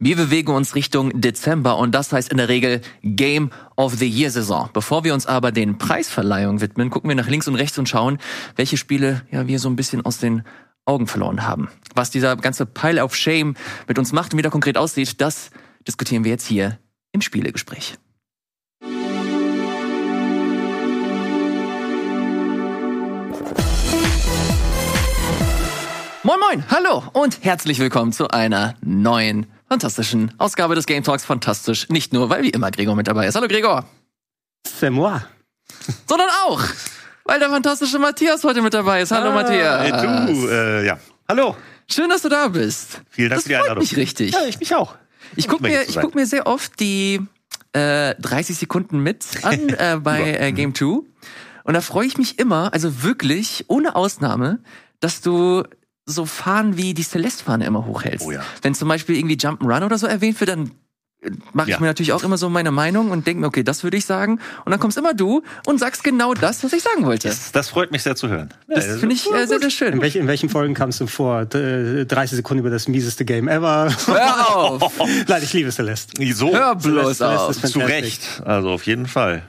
Wir bewegen uns Richtung Dezember und das heißt in der Regel Game of the Year Saison. Bevor wir uns aber den Preisverleihungen widmen, gucken wir nach links und rechts und schauen, welche Spiele ja wir so ein bisschen aus den Augen verloren haben. Was dieser ganze Pile of Shame mit uns macht und wie der konkret aussieht, das diskutieren wir jetzt hier im Spielegespräch. Moin Moin, hallo und herzlich willkommen zu einer neuen fantastischen Ausgabe des Game Talks. Fantastisch, nicht nur, weil wie immer Gregor mit dabei ist. Hallo Gregor. C'est moi. Sondern auch, weil der fantastische Matthias heute mit dabei ist. Hallo ah, Matthias. Hey, du, äh, ja. Hallo. Schön, dass du da bist. Vielen Dank das für die Einladung. mich richtig. Ja, ich mich auch. Ich gucke mir, guck mir sehr oft die äh, 30 Sekunden mit an äh, bei äh, Game 2. Und da freue ich mich immer, also wirklich, ohne Ausnahme, dass du so Fahnen wie die Celeste-Fahne immer hochhältst. Oh ja. Wenn zum Beispiel irgendwie Jump'n'Run oder so erwähnt wird, dann äh, mache ich ja. mir natürlich auch immer so meine Meinung und denke mir, okay, das würde ich sagen. Und dann kommst immer du und sagst genau das, was ich sagen wollte. Das, das freut mich sehr zu hören. Das ja, finde ich äh, sehr, sehr schön. In, welch, in welchen Folgen kamst du vor? 30 Sekunden über das mieseste Game ever. Hör auf! Nein, ich liebe Celeste. So, Hör bloß Celeste, auf. Celeste zu Recht. Also auf jeden Fall.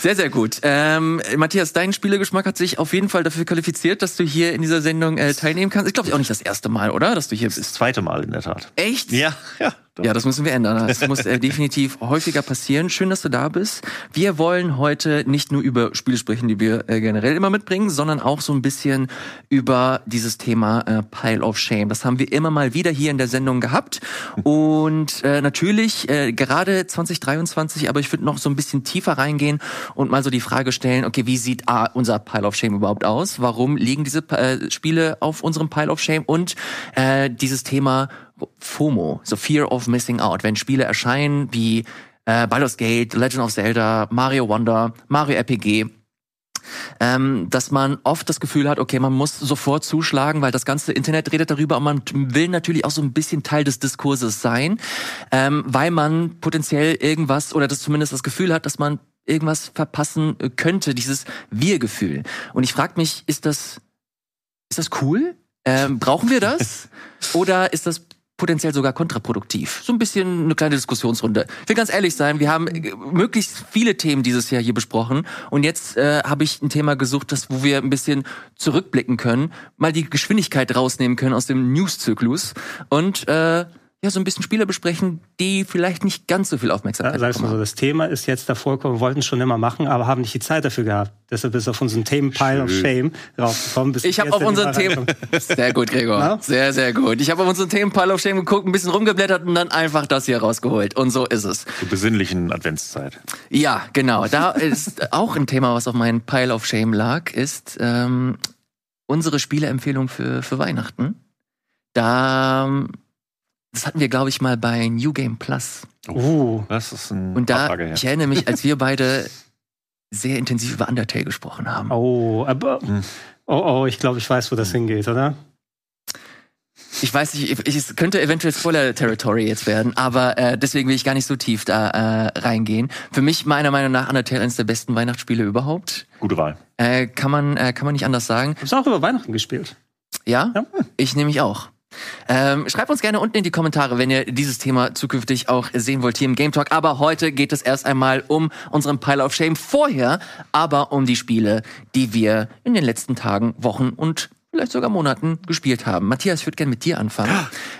Sehr, sehr gut. Ähm, Matthias, dein Spielegeschmack hat sich auf jeden Fall dafür qualifiziert, dass du hier in dieser Sendung äh, teilnehmen kannst. Ich glaube, auch nicht das erste Mal, oder? Dass du hier bist. Das zweite Mal in der Tat. Echt? Ja, ja. Ja, das müssen wir ändern. Das muss äh, definitiv häufiger passieren. Schön, dass du da bist. Wir wollen heute nicht nur über Spiele sprechen, die wir äh, generell immer mitbringen, sondern auch so ein bisschen über dieses Thema äh, Pile of Shame. Das haben wir immer mal wieder hier in der Sendung gehabt. Und äh, natürlich äh, gerade 2023, aber ich würde noch so ein bisschen tiefer reingehen und mal so die Frage stellen, okay, wie sieht A, unser Pile of Shame überhaupt aus? Warum liegen diese äh, Spiele auf unserem Pile of Shame? Und äh, dieses Thema FOMO, so Fear of Missing Out, wenn Spiele erscheinen wie äh, Baldur's Gate, Legend of Zelda, Mario Wonder, Mario RPG, ähm, dass man oft das Gefühl hat, okay, man muss sofort zuschlagen, weil das ganze Internet redet darüber und man will natürlich auch so ein bisschen Teil des Diskurses sein, ähm, weil man potenziell irgendwas oder das zumindest das Gefühl hat, dass man irgendwas verpassen könnte, dieses Wir-Gefühl. Und ich frage mich, ist das, ist das cool? Ähm, brauchen wir das? Oder ist das potenziell sogar kontraproduktiv. So ein bisschen eine kleine Diskussionsrunde. Ich will ganz ehrlich sein, wir haben äh, möglichst viele Themen dieses Jahr hier besprochen und jetzt äh, habe ich ein Thema gesucht, das wo wir ein bisschen zurückblicken können, mal die Geschwindigkeit rausnehmen können aus dem News-Zyklus und äh, ja, so ein bisschen Spiele besprechen, die vielleicht nicht ganz so viel Aufmerksamkeit ja, sagst du so, das Thema ist jetzt davor gekommen, wir wollten es schon immer machen, aber haben nicht die Zeit dafür gehabt. Deshalb ist auf unseren Themen-Pile of Shame raufgekommen. Bis ich habe auf unseren Themen... Sehr gut, Gregor. Ja? Sehr, sehr gut. Ich habe auf unseren Themen-Pile of Shame geguckt, ein bisschen rumgeblättert und dann einfach das hier rausgeholt. Und so ist es. Zur besinnlichen Adventszeit. Ja, genau. Da ist auch ein Thema, was auf meinem Pile of Shame lag, ist ähm, unsere Spieleempfehlung für, für Weihnachten. Da das hatten wir, glaube ich, mal bei New Game Plus. Oh, das ist ein Und da, Frage, ja. ich erinnere mich, als wir beide sehr intensiv über Undertale gesprochen haben. Oh, aber, hm. oh, oh, ich glaube, ich weiß, wo das hm. hingeht, oder? Ich weiß nicht, ich, es könnte eventuell Spoiler-Territory jetzt werden, aber äh, deswegen will ich gar nicht so tief da äh, reingehen. Für mich meiner Meinung nach Undertale eines der besten Weihnachtsspiele überhaupt. Gute Wahl. Äh, kann man äh, kann man nicht anders sagen. Du hast auch über Weihnachten gespielt. Ja, ja. ich nehme mich auch. Ähm, schreibt uns gerne unten in die Kommentare, wenn ihr dieses Thema zukünftig auch sehen wollt hier im Game Talk. Aber heute geht es erst einmal um unseren Pile of Shame vorher, aber um die Spiele, die wir in den letzten Tagen, Wochen und vielleicht sogar Monaten gespielt haben. Matthias, ich würde gerne mit dir anfangen.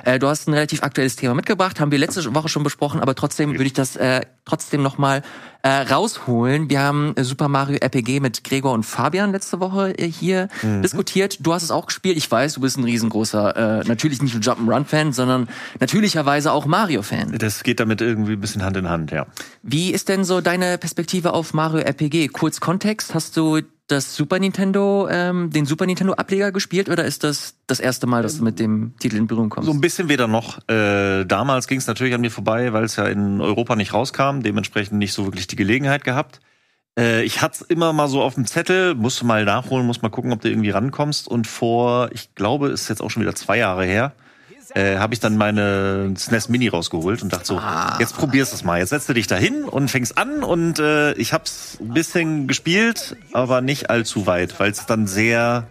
Äh, du hast ein relativ aktuelles Thema mitgebracht, haben wir letzte Woche schon besprochen, aber trotzdem würde ich das äh, trotzdem nochmal äh, rausholen. Wir haben Super Mario RPG mit Gregor und Fabian letzte Woche äh, hier mhm. diskutiert. Du hast es auch gespielt. Ich weiß, du bist ein riesengroßer, äh, natürlich nicht nur Jump'n'Run-Fan, sondern natürlicherweise auch Mario-Fan. Das geht damit irgendwie ein bisschen Hand in Hand, ja. Wie ist denn so deine Perspektive auf Mario RPG? Kurz Kontext, hast du das Super Nintendo, ähm, den Super Nintendo Ableger gespielt oder ist das das erste Mal, dass du mit dem Titel in Berührung kommst? So ein bisschen weder noch. Äh, damals ging es natürlich an mir vorbei, weil es ja in Europa nicht rauskam, dementsprechend nicht so wirklich die Gelegenheit gehabt. Äh, ich hatte immer mal so auf dem Zettel, musst du mal nachholen, musst mal gucken, ob du irgendwie rankommst. Und vor, ich glaube, ist jetzt auch schon wieder zwei Jahre her, äh, habe ich dann meine SNES Mini rausgeholt und dachte so, ah. jetzt probierst du es mal. Jetzt setzt du dich da hin und fängst an und äh, ich hab's ein bisschen gespielt, aber nicht allzu weit, weil es dann sehr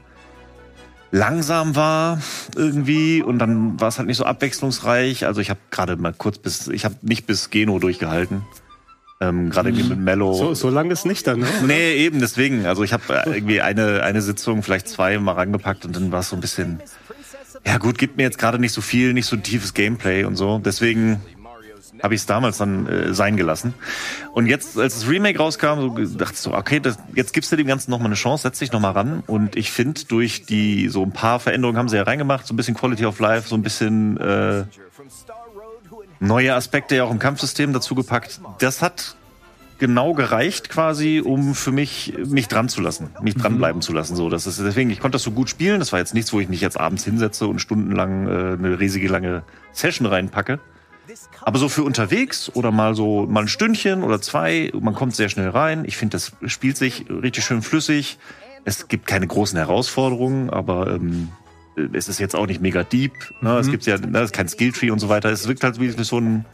langsam war irgendwie und dann war es halt nicht so abwechslungsreich. Also ich habe gerade mal kurz bis, ich habe nicht bis Geno durchgehalten. Ähm, gerade mhm. mit Mello. So, so lange ist nicht dann, ne? Nee, eben deswegen. Also ich habe äh, irgendwie eine, eine Sitzung, vielleicht zwei mal rangepackt und dann war es so ein bisschen. Ja gut, gibt mir jetzt gerade nicht so viel, nicht so tiefes Gameplay und so. Deswegen habe ich es damals dann äh, sein gelassen. Und jetzt, als das Remake rauskam, so dachte ich so, okay, das, jetzt gibst du dem Ganzen noch mal eine Chance, setz dich noch mal ran. Und ich finde, durch die so ein paar Veränderungen haben sie ja reingemacht, so ein bisschen Quality of Life, so ein bisschen äh, neue Aspekte ja auch im Kampfsystem dazu gepackt. Das hat genau gereicht quasi, um für mich mich dran zu lassen, mich mhm. dranbleiben zu lassen. So, das ist deswegen, ich konnte das so gut spielen. Das war jetzt nichts, wo ich mich jetzt abends hinsetze und stundenlang äh, eine riesige lange Session reinpacke. Aber so für unterwegs oder mal so mal ein Stündchen oder zwei, man kommt sehr schnell rein. Ich finde, das spielt sich richtig schön flüssig. Es gibt keine großen Herausforderungen, aber ähm, es ist jetzt auch nicht mega deep. Ne? Mhm. Es gibt ja ne, es ist kein Skilltree und so weiter. Es wirkt halt wie so ein,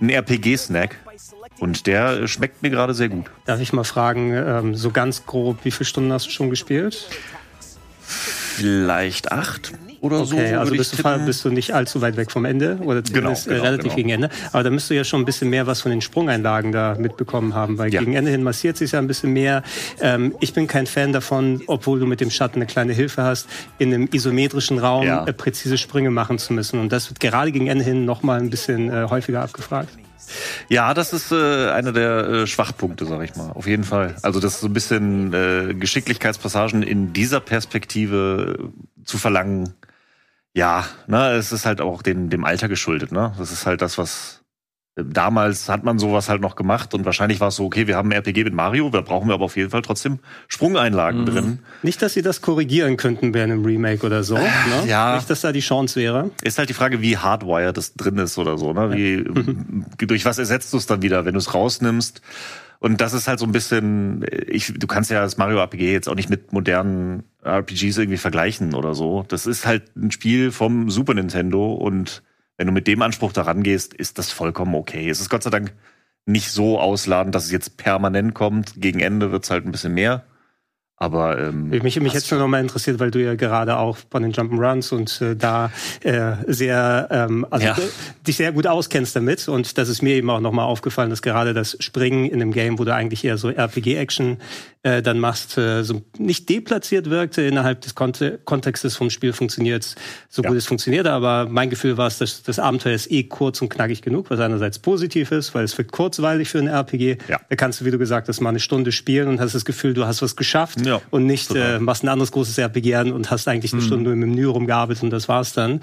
ein RPG-Snack. Und der schmeckt mir gerade sehr gut. Darf ich mal fragen, ähm, so ganz grob, wie viele Stunden hast du schon gespielt? Vielleicht acht oder okay, so. Okay, also bist du, bist du nicht allzu weit weg vom Ende oder zumindest genau, genau, relativ genau. gegen Ende. Aber da müsst du ja schon ein bisschen mehr was von den Sprungeinlagen da mitbekommen haben, weil ja. gegen Ende hin massiert sich ja ein bisschen mehr. Ähm, ich bin kein Fan davon, obwohl du mit dem Schatten eine kleine Hilfe hast, in einem isometrischen Raum ja. äh, präzise Sprünge machen zu müssen. Und das wird gerade gegen Ende hin noch mal ein bisschen äh, häufiger abgefragt. Ja, das ist äh, einer der äh, Schwachpunkte, sag ich mal. Auf jeden Fall. Also das ist so ein bisschen äh, Geschicklichkeitspassagen in dieser Perspektive äh, zu verlangen, ja, ne, es ist halt auch dem, dem Alter geschuldet, ne? Das ist halt das, was damals hat man sowas halt noch gemacht und wahrscheinlich war es so, okay, wir haben ein RPG mit Mario, da brauchen wir aber auf jeden Fall trotzdem Sprungeinlagen mhm. drin. Nicht, dass sie das korrigieren könnten bei einem Remake oder so. Äh, ne? Ja. Nicht, dass da die Chance wäre. Ist halt die Frage, wie hardwired das drin ist oder so, ne? Wie, durch was ersetzt du es dann wieder, wenn du es rausnimmst? Und das ist halt so ein bisschen, ich, du kannst ja das Mario RPG jetzt auch nicht mit modernen RPGs irgendwie vergleichen oder so. Das ist halt ein Spiel vom Super Nintendo und wenn du mit dem Anspruch daran gehst, ist das vollkommen okay. Es ist Gott sei Dank nicht so ausladend, dass es jetzt permanent kommt. Gegen Ende wird's halt ein bisschen mehr. Aber ähm, mich, mich jetzt noch mal interessiert, weil du ja gerade auch von den Jump'n'Runs und äh, da äh, sehr ähm, also ja. dich sehr gut auskennst damit und das ist mir eben auch noch mal aufgefallen, dass gerade das Springen in einem Game, wo du eigentlich eher so RPG-Action äh, dann machst, äh, so nicht deplatziert wirkte. Innerhalb des Kont Kontextes vom Spiel funktioniert so ja. gut es funktioniert. Aber mein Gefühl war es, dass das Abenteuer ist eh kurz und knackig genug, was einerseits positiv ist, weil es wird kurzweilig für ein RPG. Ja. Da kannst du, wie du gesagt hast, mal eine Stunde spielen und hast das Gefühl, du hast was geschafft ja, und nicht äh, machst ein anderes großes RPG an und hast eigentlich eine mhm. Stunde im Menü rumgearbeitet und das war's dann.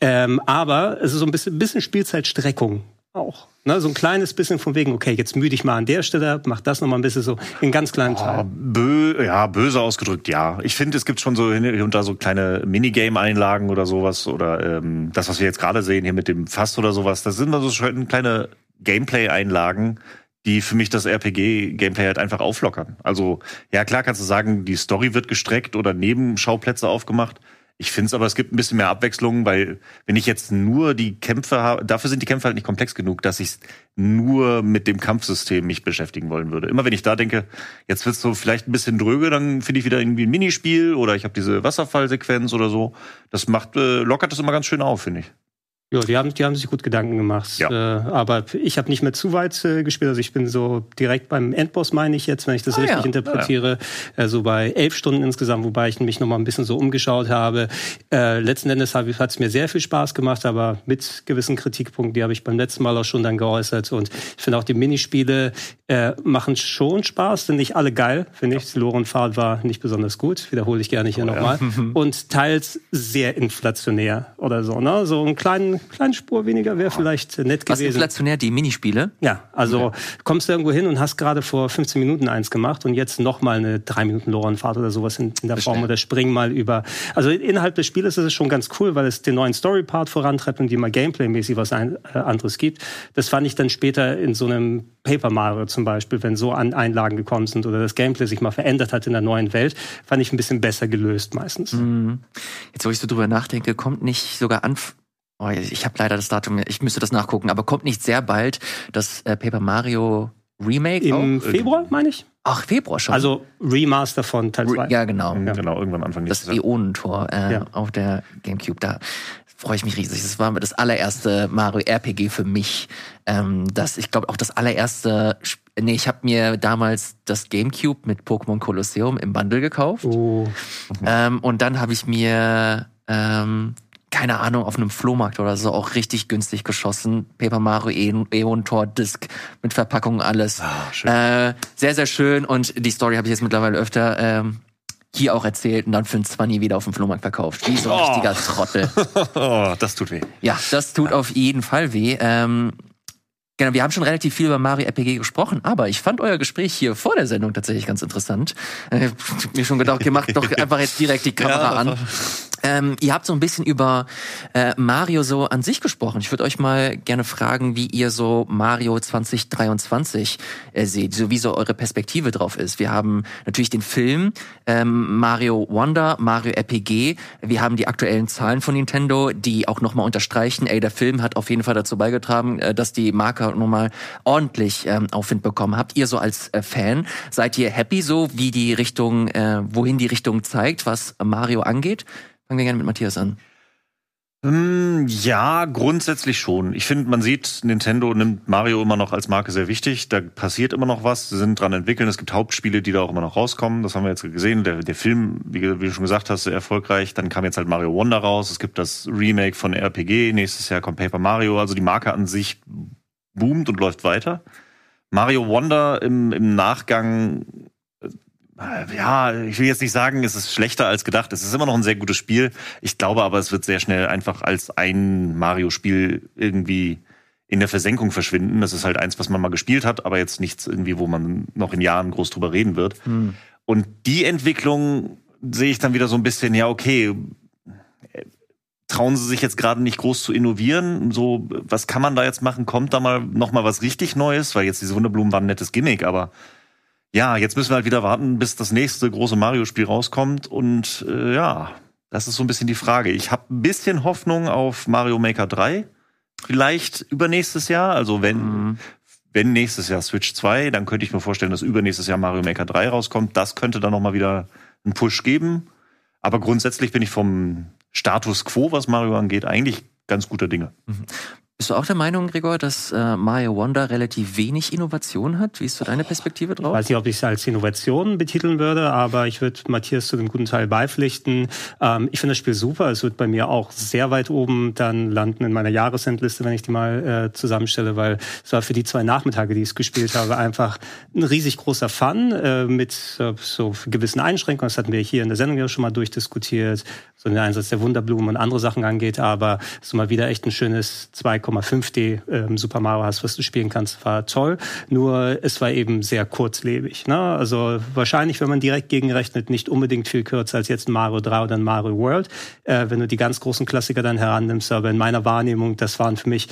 Ähm, aber es ist so ein bisschen, bisschen Spielzeitstreckung auch. Ne, so ein kleines bisschen von wegen, okay, jetzt müde ich mal an der Stelle ab, mach das noch mal ein bisschen so in ganz kleinen Teilen. Oh, bö ja, böse ausgedrückt, ja. Ich finde, es gibt schon so hier und da so kleine Minigame-Einlagen oder sowas oder ähm, das, was wir jetzt gerade sehen hier mit dem Fass oder sowas, das sind mal so schön kleine Gameplay-Einlagen, die für mich das RPG-Gameplay halt einfach auflockern. Also, ja klar kannst du sagen, die Story wird gestreckt oder Nebenschauplätze aufgemacht. Ich finde es aber, es gibt ein bisschen mehr Abwechslung, weil wenn ich jetzt nur die Kämpfe habe, dafür sind die Kämpfe halt nicht komplex genug, dass ich nur mit dem Kampfsystem mich beschäftigen wollen würde. Immer wenn ich da denke, jetzt wird's so vielleicht ein bisschen dröge, dann finde ich wieder irgendwie ein Minispiel oder ich habe diese Wasserfallsequenz oder so. Das macht, äh, lockert das immer ganz schön auf, finde ich. Ja, die haben, die haben sich gut Gedanken gemacht. Ja. Äh, aber ich habe nicht mehr zu weit äh, gespielt. Also ich bin so direkt beim Endboss, meine ich jetzt, wenn ich das ah, richtig ja. interpretiere. Ja, also bei elf Stunden insgesamt, wobei ich mich noch mal ein bisschen so umgeschaut habe. Äh, letzten Endes hat es mir sehr viel Spaß gemacht, aber mit gewissen Kritikpunkten, die habe ich beim letzten Mal auch schon dann geäußert. Und ich finde auch die Minispiele äh, machen schon Spaß, sind nicht alle geil, finde ich. Lorenfahrt war nicht besonders gut, wiederhole ich gerne hier oh, nochmal. Und teils sehr inflationär oder so. Ne? So einen kleinen kleine Spur weniger wäre vielleicht nett gewesen. Was inflationär, die Minispiele? Ja, also okay. kommst du irgendwo hin und hast gerade vor 15 Minuten eins gemacht und jetzt noch mal eine drei Minuten Lorenfahrt oder sowas in, in der Verstehe. Form oder spring mal über. Also innerhalb des Spieles ist es schon ganz cool, weil es den neuen Story-Part vorantreibt und die mal Gameplay-mäßig was ein, äh, anderes gibt. Das fand ich dann später in so einem Paper Mario zum Beispiel, wenn so an Einlagen gekommen sind oder das Gameplay sich mal verändert hat in der neuen Welt, fand ich ein bisschen besser gelöst meistens. Mhm. Jetzt, wo ich so drüber nachdenke, kommt nicht sogar an Oh, ich habe leider das Datum, ich müsste das nachgucken, aber kommt nicht sehr bald das äh, Paper Mario Remake Im auch? Februar, meine ich. Ach, Februar schon. Also Remaster von Teil 2. ja, genau. Ja. Genau, irgendwann Anfang Das nächstes Jahr. Äonentor äh, Ja. auf der GameCube. Da freue ich mich riesig. Das war das allererste Mario RPG für mich. Ähm, das, ich glaube, auch das allererste. Sp- Nee, ich habe mir damals das GameCube mit Pokémon Colosseum im Bundle gekauft. Oh, Ähm, und dann habe ich mir, ähm, keine Ahnung, auf einem Flohmarkt oder so auch richtig günstig geschossen. Paper Mario Aeon Tor Disc mit Verpackung alles. Ah, schön. Äh, sehr, sehr schön. Und die Story habe ich jetzt mittlerweile öfter ähm, hier auch erzählt und dann für ein 20 wieder auf dem Flohmarkt verkauft. Wie so ein Oh. richtiger Trottel. Oh, das tut weh. Ja, das tut auf jeden Fall weh. Ähm, genau, wir haben schon relativ viel über Mario RPG gesprochen, aber ich fand euer Gespräch hier vor der Sendung tatsächlich ganz interessant. Äh, mir schon gedacht, ihr macht doch einfach jetzt direkt die Kamera Ja. an. Ähm, ihr habt so ein bisschen über äh, Mario so an sich gesprochen. Ich würde euch mal gerne fragen, wie ihr so Mario 2023 äh, seht, so wie so eure Perspektive drauf ist. Wir haben natürlich den Film ähm, Mario Wonder, Mario RPG. Wir haben die aktuellen Zahlen von Nintendo, die auch nochmal unterstreichen, ey, der Film hat auf jeden Fall dazu beigetragen, äh, dass die Marke nochmal ordentlich ähm, Aufwind bekommen. Habt ihr so als äh, Fan, seid ihr happy so, wie die Richtung, äh, wohin die Richtung zeigt, was Mario angeht? Fangen wir gerne mit Matthias an. Hm, Ja, grundsätzlich schon. Ich finde, man sieht, Nintendo nimmt Mario immer noch als Marke sehr wichtig. Da passiert immer noch was. Sie sind dran entwickeln. Es gibt Hauptspiele, die da auch immer noch rauskommen. Das haben wir jetzt gesehen. Der, der Film, wie, wie du schon gesagt hast, sehr erfolgreich. Dann kam jetzt halt Mario Wonder raus. Es gibt das Remake von RPG. Nächstes Jahr kommt Paper Mario. Also die Marke an sich boomt und läuft weiter. Mario Wonder im, im Nachgang ja, ich will jetzt nicht sagen, es ist schlechter als gedacht. Es ist immer noch ein sehr gutes Spiel. Ich glaube aber, es wird sehr schnell einfach als ein Mario-Spiel irgendwie in der Versenkung verschwinden. Das ist halt eins, was man mal gespielt hat, aber jetzt nichts irgendwie, wo man noch in Jahren groß drüber reden wird. Und die Entwicklung sehe ich dann wieder so ein bisschen, ja, okay, äh, trauen sie sich jetzt gerade nicht groß zu innovieren? So, was kann man da jetzt machen? Kommt da mal noch mal was richtig Neues? Weil jetzt diese Wunderblumen waren ein nettes Gimmick, aber ja, jetzt müssen wir halt wieder warten, bis das nächste große Mario-Spiel rauskommt. Und äh, ja, das ist so ein bisschen die Frage. Ich habe ein bisschen Hoffnung auf Mario Maker 3. Vielleicht übernächstes Jahr. Also wenn, wenn nächstes Jahr Switch 2, dann könnte ich mir vorstellen, dass übernächstes Jahr Mario Maker 3 rauskommt. Das könnte dann noch mal wieder einen Push geben. Aber grundsätzlich bin ich vom Status quo, was Mario angeht, eigentlich ganz guter Dinge. Bist du auch der Meinung, Gregor, dass äh, Mario Wonder relativ wenig Innovation hat? Wie ist so deine Perspektive Ich drauf? weiß nicht, ob ich es als Innovation betiteln würde, aber ich würde Matthias zu dem guten Teil beipflichten. Ähm, ich finde das Spiel super. Es wird bei mir auch sehr weit oben dann landen in meiner Jahresendliste, wenn ich die mal äh, zusammenstelle, weil es war für die zwei Nachmittage, die ich es gespielt habe, einfach ein riesig großer Fun äh, mit äh, so gewissen Einschränkungen. Das hatten wir hier in der Sendung ja schon mal durchdiskutiert, so den Einsatz der Wunderblumen und andere Sachen angeht, aber so mal wieder echt ein schönes 2,5D ähm, Super Mario hast, was du spielen kannst, war toll. Nur es war eben sehr kurzlebig. Ne? Also wahrscheinlich, wenn man direkt gegenrechnet, nicht unbedingt viel kürzer als jetzt ein Mario 3 oder ein Mario World, äh, wenn du die ganz großen Klassiker dann herannimmst. Aber in meiner Wahrnehmung, das waren für mich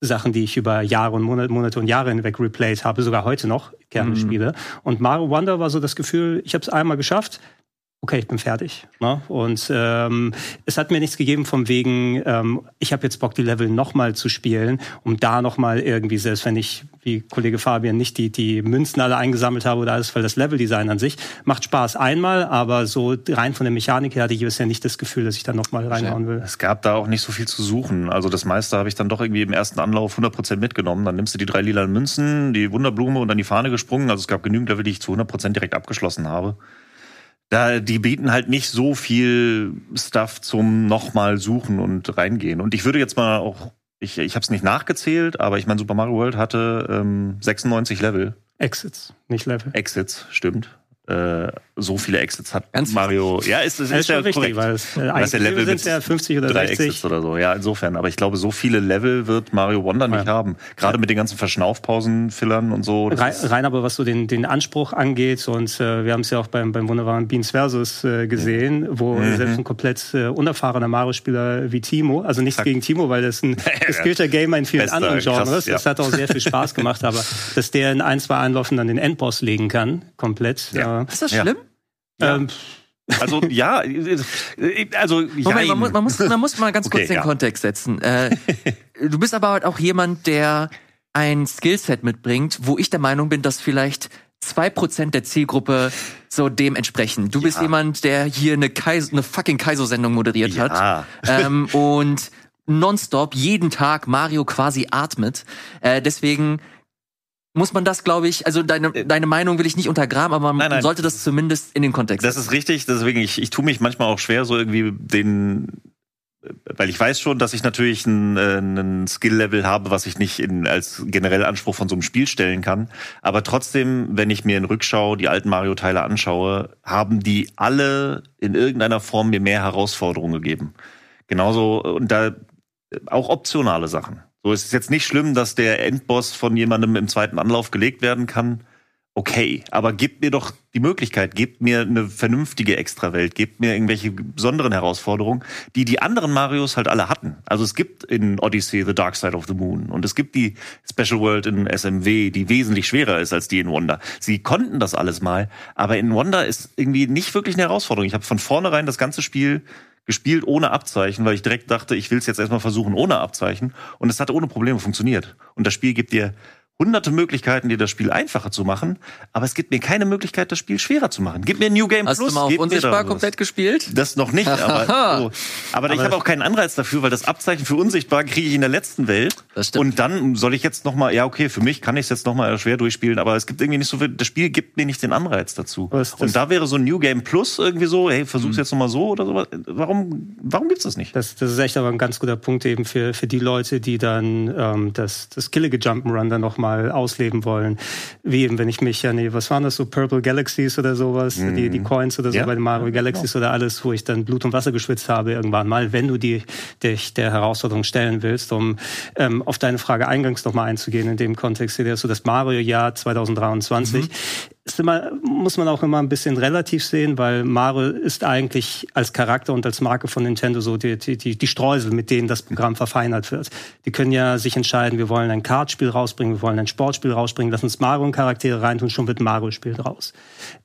Sachen, die ich über Jahre und Monate, Monate und Jahre hinweg replayed habe, sogar heute noch gerne spiele. Und Mario Wonder war so das Gefühl, ich habe es einmal geschafft, okay, ich bin fertig. Ne? Und ähm, es hat mir nichts gegeben vom wegen, ähm, ich habe jetzt Bock, die Level nochmal zu spielen, um da nochmal irgendwie, selbst wenn ich, wie Kollege Fabian, nicht die, die Münzen alle eingesammelt habe oder alles, weil das Leveldesign an sich macht Spaß einmal, aber so rein von der Mechanik her hatte ich bisher nicht das Gefühl, dass ich da nochmal reinhauen will. Es gab da auch nicht so viel zu suchen. Also das meiste habe ich dann doch irgendwie im ersten Anlauf 100% mitgenommen. Dann nimmst du die drei lila Münzen, die Wunderblume und dann die Fahne gesprungen. Also es gab genügend Level, die ich zu 100% direkt abgeschlossen habe. Da, die bieten halt nicht so viel Stuff zum nochmal suchen und reingehen. Und ich würde jetzt mal auch, ich, ich habe es nicht nachgezählt, aber ich meine, Super Mario World hatte ähm, 96 Level. Exits, nicht Level. Exits, stimmt. Äh, so viele Exits hat Ganz Mario. Ja, ist, ist, Das ist ja schon korrekt. weil es, äh, Das ist ja eigentlich Level sind mit ja 50 oder drei 60. Exits oder so. Ja, insofern. Aber ich glaube, so viele Level wird Mario Wonder nicht Ja. haben. Gerade mit den ganzen Verschnaufpausen, Fillern und so. Rein, rein aber was so den, den Anspruch angeht und äh, wir haben es ja auch beim, beim wunderbaren Beans Versus äh, gesehen, wo Mhm. selbst ein komplett äh, unerfahrener Mario-Spieler wie Timo, also nichts Zack. gegen Timo, weil das ein geskillter Gamer in vielen Bester, anderen krass, Genres, ja. das hat auch sehr viel Spaß gemacht, aber dass der in ein, zwei Einläufen dann den Endboss legen kann, komplett. Ja. Äh, Ist das Ja. schlimm? Ja. ähm, Also ja, also Moment, man muss, man, muss, man muss mal ganz kurz Okay, den ja. Kontext setzen. Äh, du bist aber halt auch jemand, der ein Skillset mitbringt, wo ich der Meinung bin, dass vielleicht zwei Prozent der Zielgruppe so dementsprechend. Du ja. bist jemand, der hier eine, Kaiser, eine fucking Kaizo-Sendung moderiert ja. hat ähm, und nonstop jeden Tag Mario quasi atmet. Äh, deswegen muss man das, glaube ich, also deine, äh, deine Meinung will ich nicht untergraben, aber man nein, nein, sollte das zumindest in den Kontext. Das ist richtig, deswegen, ich, ich tue mich manchmal auch schwer, so irgendwie den weil ich weiß schon, dass ich natürlich ein, äh, ein Skill-Level habe, was ich nicht in, als generell Anspruch von so einem Spiel stellen kann. Aber trotzdem, wenn ich mir in Rückschau die alten Mario-Teile anschaue, haben die alle in irgendeiner Form mir mehr Herausforderungen gegeben. Genauso, und da auch optionale Sachen. So es ist jetzt nicht schlimm, dass der Endboss von jemandem im zweiten Anlauf gelegt werden kann okay, aber gebt mir doch die Möglichkeit, gebt mir eine vernünftige Extrawelt, gebt mir irgendwelche besonderen Herausforderungen, die die anderen Marios halt alle hatten. Also es gibt in Odyssey The Dark Side of the Moon und es gibt die Special World in SMW, die wesentlich schwerer ist als die in Wonder. Sie konnten das alles mal, aber in Wonder ist irgendwie nicht wirklich eine Herausforderung. Ich habe von vornherein das ganze Spiel gespielt ohne Abzeichen, weil ich direkt dachte, ich will es jetzt erstmal versuchen ohne Abzeichen und es hat ohne Probleme funktioniert. Und das Spiel gibt dir hunderte Möglichkeiten, dir das Spiel einfacher zu machen, aber es gibt mir keine Möglichkeit, das Spiel schwerer zu machen. Gib mir New Game Hast Plus. Hast du mal auf Unsichtbar komplett gespielt? Das noch nicht, aber, so. aber, aber ich habe auch keinen Anreiz dafür, weil das Abzeichen für Unsichtbar kriege ich in der letzten Welt. Das stimmt. Und dann soll ich jetzt noch mal, ja okay, für mich kann ich es jetzt noch mal schwer durchspielen, aber es gibt irgendwie nicht so viel, das Spiel gibt mir nicht den Anreiz dazu. Und da wäre so ein New Game Plus irgendwie so, hey, versuch's mhm. jetzt noch mal so oder so. Warum, warum gibt's das nicht? Das, das ist echt aber ein ganz guter Punkt eben für, für die Leute, die dann ähm, das, das killige Jump'n'Run dann noch mal ausleben wollen. Wie eben, wenn ich mich ja, nee, was waren das so, Purple Galaxies oder sowas, mhm. die, die Coins oder so ja. bei den Mario Galaxies genau. oder alles, wo ich dann Blut und Wasser geschwitzt habe irgendwann mal, wenn du die, dich der Herausforderung stellen willst, um ähm, auf deine Frage eingangs nochmal einzugehen in dem Kontext, der so das Mario-Jahr 2023. Mhm ist immer, muss man auch immer ein bisschen relativ sehen, weil Mario ist eigentlich als Charakter und als Marke von Nintendo so die, die, die, Streusel, mit denen das Programm verfeinert wird. Die können ja sich entscheiden, wir wollen ein Kartspiel rausbringen, wir wollen ein Sportspiel rausbringen, lass uns Mario und Charaktere reintun, schon wird Mario-Spiel draus.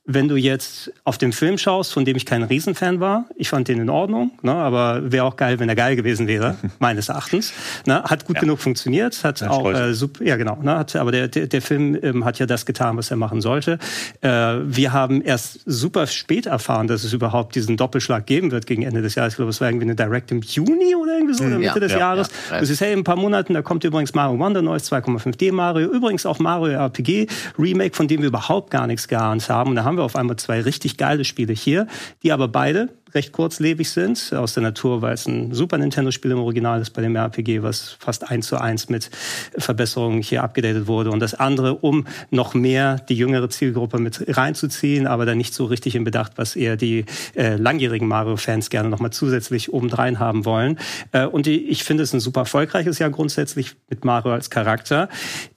Wenn du jetzt auf den Film schaust, von dem ich kein Riesenfan war, ich fand den in Ordnung, ne, aber wäre auch geil, wenn er geil gewesen wäre, meines Erachtens. Ne, hat gut ja. genug funktioniert, hat auch äh, super, ja genau, ne, hat, aber der, der, der Film ähm, hat ja das getan, was er machen sollte. Äh, wir haben erst super spät erfahren, dass es überhaupt diesen Doppelschlag geben wird gegen Ende des Jahres. Ich glaube, es war irgendwie eine Direct im Juni oder irgendwie so, in der hm, Mitte ja, des ja, Jahres. Ja. Du siehst, hey, in ein paar Monaten, da kommt übrigens Mario Wonder, neues 2,5D Mario. Übrigens auch Mario RPG Remake, von dem wir überhaupt gar nichts geahnt haben. Und da haben wir auf einmal zwei richtig geile Spiele hier, die aber beide recht kurzlebig sind aus der Natur, weil es ein Super Nintendo-Spiel im Original ist bei dem RPG, was fast eins zu eins mit Verbesserungen hier abgedatet wurde. Und das andere, um noch mehr die jüngere Zielgruppe mit reinzuziehen, aber dann nicht so richtig in Bedacht, was eher die äh, langjährigen Mario-Fans gerne nochmal zusätzlich obendrein haben wollen. Äh, und die, ich finde es ein super erfolgreiches Jahr grundsätzlich mit Mario als Charakter.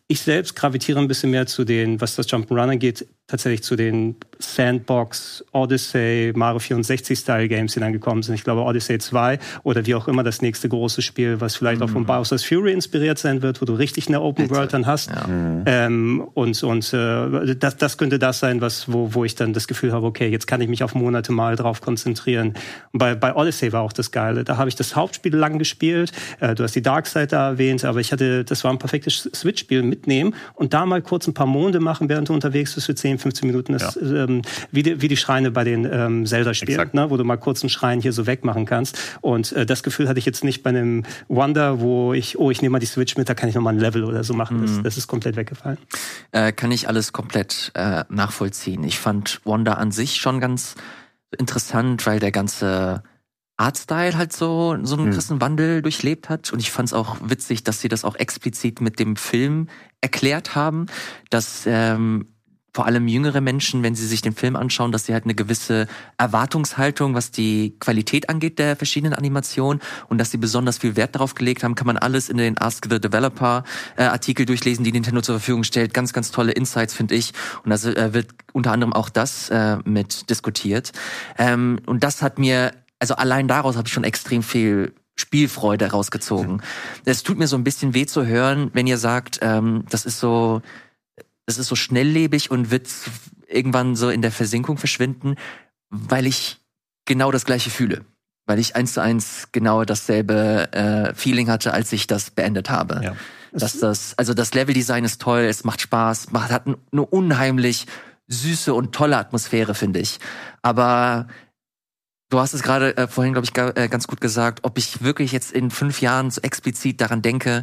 Ich selbst gravitiere ein bisschen mehr zu den, was das Jump'n'Run angeht, tatsächlich zu den Sandbox, Odyssey, Mario 64 Style Games hineingekommen sind. Ich glaube Odyssey 2 oder wie auch immer das nächste große Spiel, was vielleicht mhm. auch von mhm. Bowser's Fury inspiriert sein wird, wo du richtig eine Open World dann hast. Ja. Mhm. Ähm, und und äh, das, das könnte das sein, was wo, wo ich dann das Gefühl habe, okay, jetzt kann ich mich auf Monate mal drauf konzentrieren. Und bei, bei Odyssey war auch das Geile. Da habe ich das Hauptspiel lang gespielt. Äh, du hast die Dark Side da erwähnt, aber ich hatte, das war ein perfektes Switch-Spiel mitnehmen und da mal kurz ein paar Monde machen, während du unterwegs bist für 10, 15 Minuten. Das, ja. ähm, wie, die, wie die Schreine bei den ähm, Zelda-Spielen, ne, wo du mal kurz einen Schrein hier so wegmachen kannst. Und äh, das Gefühl hatte ich jetzt nicht bei einem Wonder, wo ich, oh, ich nehme mal die Switch mit, da kann ich noch mal ein Level oder so machen. Mhm. Das, das ist komplett weggefallen. Äh, kann ich alles komplett äh, nachvollziehen. Ich fand Wonder an sich schon ganz interessant, weil der ganze Artstyle halt so, so einen mhm. krassen Wandel durchlebt hat. Und ich fand es auch witzig, dass sie das auch explizit mit dem Film erklärt haben, dass ähm, vor allem jüngere Menschen, wenn sie sich den Film anschauen, dass sie halt eine gewisse Erwartungshaltung, was die Qualität angeht der verschiedenen Animationen und dass sie besonders viel Wert darauf gelegt haben, kann man alles in den Ask the Developer äh, Artikel durchlesen, die Nintendo zur Verfügung stellt. Ganz, ganz tolle Insights, finde ich. Und da äh, wird unter anderem auch das äh, mit diskutiert. Ähm, und das hat mir, also allein daraus habe ich schon extrem viel Spielfreude rausgezogen. Es tut mir so ein bisschen weh zu hören, wenn ihr sagt, ähm, das ist so es ist so schnelllebig und wird irgendwann so in der Versinkung verschwinden, weil ich genau das gleiche fühle. Weil ich eins zu eins genau dasselbe äh, Feeling hatte, als ich das beendet habe. Ja. dass das, also das Leveldesign ist toll, es macht Spaß, macht, hat eine unheimlich süße und tolle Atmosphäre, finde ich. Aber Du hast es gerade äh, vorhin, glaube ich, äh, ganz gut gesagt, ob ich wirklich jetzt in fünf Jahren so explizit daran denke,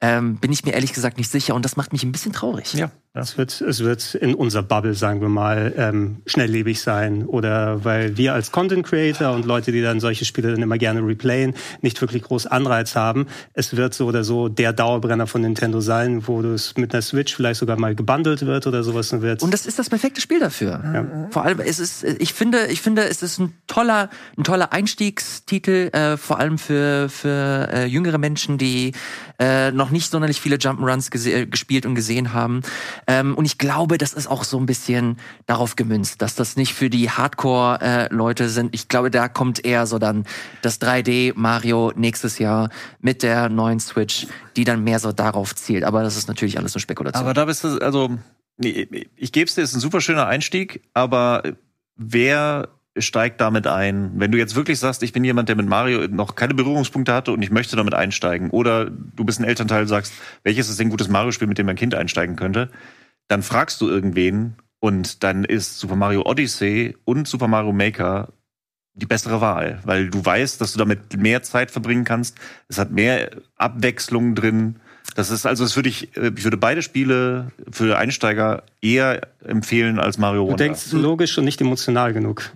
ähm, bin ich mir ehrlich gesagt nicht sicher und das macht mich ein bisschen traurig. Ja, es wird, es wird in unserer Bubble, sagen wir mal, ähm, schnelllebig sein. Oder weil wir als Content Creator und Leute, die dann solche Spiele dann immer gerne replayen, nicht wirklich groß Anreiz haben. Es wird so oder so der Dauerbrenner von Nintendo sein, wo es mit einer Switch vielleicht sogar mal gebundelt wird oder sowas wird. Und das ist das perfekte Spiel dafür. Ja. Vor allem, es ist, ich finde, ich finde, es ist ein toller, ein toller Einstiegstitel, äh, vor allem für, für äh, jüngere Menschen, die äh, noch nicht sonderlich viele Jump'n'Runs gespielt und gesehen haben. Ähm, und ich glaube, das ist auch so ein bisschen darauf gemünzt, dass das nicht für die Hardcore-Leute äh, sind. Ich glaube, da kommt eher so dann das 3D Mario nächstes Jahr mit der neuen Switch, die dann mehr so darauf zielt. Aber das ist natürlich alles nur Spekulation. Aber da bist du, also, nee, ich gebe es dir, ist ein super schöner Einstieg, aber wer steigt damit ein. Wenn du jetzt wirklich sagst, ich bin jemand, der mit Mario noch keine Berührungspunkte hatte und ich möchte damit einsteigen, oder du bist ein Elternteil und sagst, welches ist ein gutes Mario-Spiel, mit dem mein Kind einsteigen könnte, dann fragst du irgendwen und dann ist Super Mario Odyssey und Super Mario Maker die bessere Wahl, weil du weißt, dass du damit mehr Zeit verbringen kannst. Es hat mehr Abwechslung drin. Das ist also, das würde ich, äh, ich würde beide Spiele für Einsteiger eher empfehlen als Mario Wonder. Du denkst logisch und nicht emotional genug.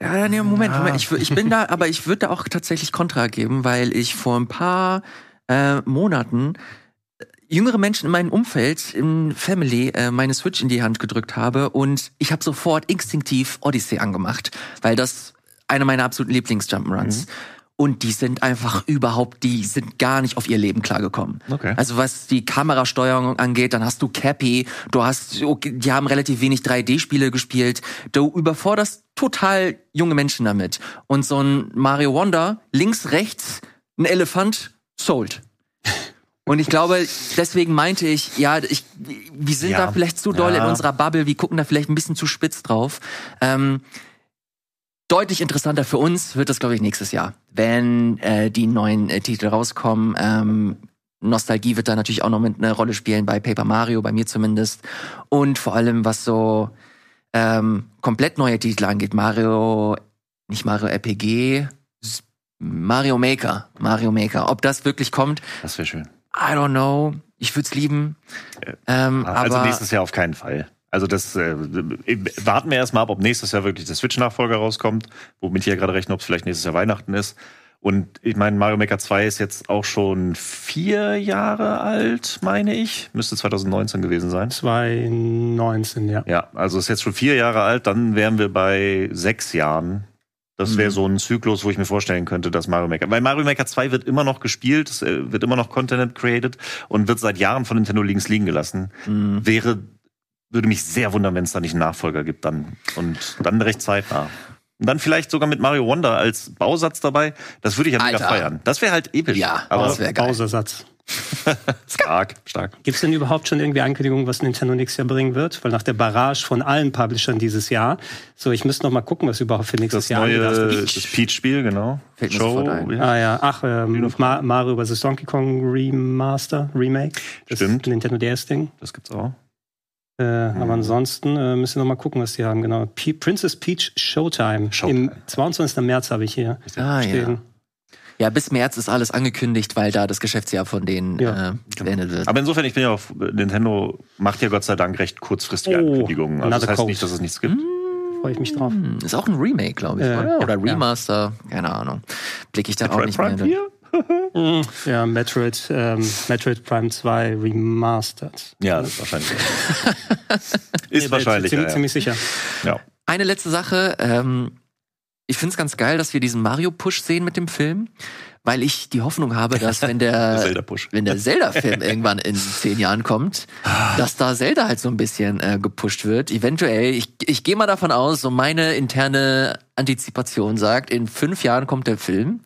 Ja, nee, Moment, Moment. Ich, ich bin da, aber ich würde da auch tatsächlich Kontra geben, weil ich vor ein paar äh, Monaten äh, jüngere Menschen in meinem Umfeld, in Family, äh, meine Switch in die Hand gedrückt habe und ich habe sofort instinktiv Odyssey angemacht, weil das eine meiner absoluten Lieblings-Jump'n'Runs. Mhm. Und die sind einfach überhaupt, die sind gar nicht auf ihr Leben klargekommen. Okay. Also was die Kamerasteuerung angeht, dann hast du Cappy, du hast, die haben relativ wenig 3D-Spiele gespielt. Du überforderst total junge Menschen damit. Und so ein Mario Wonder, links, rechts, ein Elefant, sold. Und ich glaube, deswegen meinte ich, ja, ich, wir sind ja. da vielleicht zu doll ja. in unserer Bubble, wir gucken da vielleicht ein bisschen zu spitz drauf. Ähm, deutlich interessanter für uns wird das, glaube ich, nächstes Jahr, wenn äh, die neuen äh, Titel rauskommen. Ähm, Nostalgie wird da natürlich auch noch mit eine Rolle spielen bei Paper Mario, bei mir zumindest. Und vor allem, was so ähm, komplett neue Titel angeht, Mario, nicht Mario RPG, Mario Maker, Mario Maker. Ob das wirklich kommt? Das wäre schön. I don't know. Ich würde es lieben. Äh, ähm, also aber nächstes Jahr auf keinen Fall. Also das äh, warten wir erstmal ab, ob nächstes Jahr wirklich der Switch-Nachfolger rauskommt, womit ich ja gerade rechne, ob es vielleicht nächstes Jahr Weihnachten ist. Und ich meine, Mario Maker 2 ist jetzt auch schon vier Jahre alt, meine ich. Müsste 2019 gewesen sein. 2019, ja. Ja, also ist jetzt schon vier Jahre alt, dann wären wir bei sechs Jahren. Das wäre mhm. so ein Zyklus, wo ich mir vorstellen könnte, dass Mario Maker. Weil Mario Maker 2 wird immer noch gespielt, es äh, wird immer noch Content created und wird seit Jahren von Nintendo links liegen gelassen. Mhm. Wäre würde mich sehr wundern, wenn es da nicht einen Nachfolger gibt dann. Und dann recht zeitnah. Und dann vielleicht sogar mit Mario Wonder als Bausatz dabei. Das würde ich ja mega feiern. Das wäre halt episch. Ja, aber das wäre geil. Bausersatz. stark, stark. Gibt es denn überhaupt schon irgendwie Ankündigungen, was Nintendo nächstes Jahr bringen wird? Weil nach der Barrage von allen Publishern dieses Jahr, so ich müsste noch mal gucken, was überhaupt für nächstes das Jahr neue, Das Peach-Spiel, genau. Fällt Show, ein. Ah ja, ach, ähm, Ma Mario vs. Donkey Kong Remaster, Remake. Das Stimmt. Nintendo DS-Ding. Das gibt's auch. Äh, mhm. Aber ansonsten äh, müssen wir noch mal gucken, was die haben. Genau. P Princess Peach Showtime. Showtime. Im 22. März habe ich hier ah, stehen. Ja. Ja, bis März ist alles angekündigt, weil da das Geschäftsjahr von denen ja. äh, beendet wird. Aber insofern, ich bin ja auf Nintendo macht ja Gott sei Dank recht kurzfristige oh, Ankündigungen. Also das heißt Coast. nicht, dass es nichts gibt. Mm, Freue ich mich drauf. Ist auch ein Remake, glaube ich, äh, oder? oder Remaster, ja. keine Ahnung. Blicke ich da Metroid auch nicht Prime mehr. 4? Ja, Metroid, ähm, Metroid Prime 2 Remastered. Ja, das ist wahrscheinlich. ist nee, wahrscheinlich. Ziemlich, ja, ziemlich sicher. Ja. Eine letzte Sache. Ähm, ich finde es ganz geil, dass wir diesen Mario-Push sehen mit dem Film, weil ich die Hoffnung habe, dass wenn der, Zelda wenn der Zelda-Film irgendwann in zehn Jahren kommt, dass da Zelda halt so ein bisschen äh, gepusht wird. Eventuell, ich, ich gehe mal davon aus, so meine interne Antizipation sagt, in fünf Jahren kommt der Film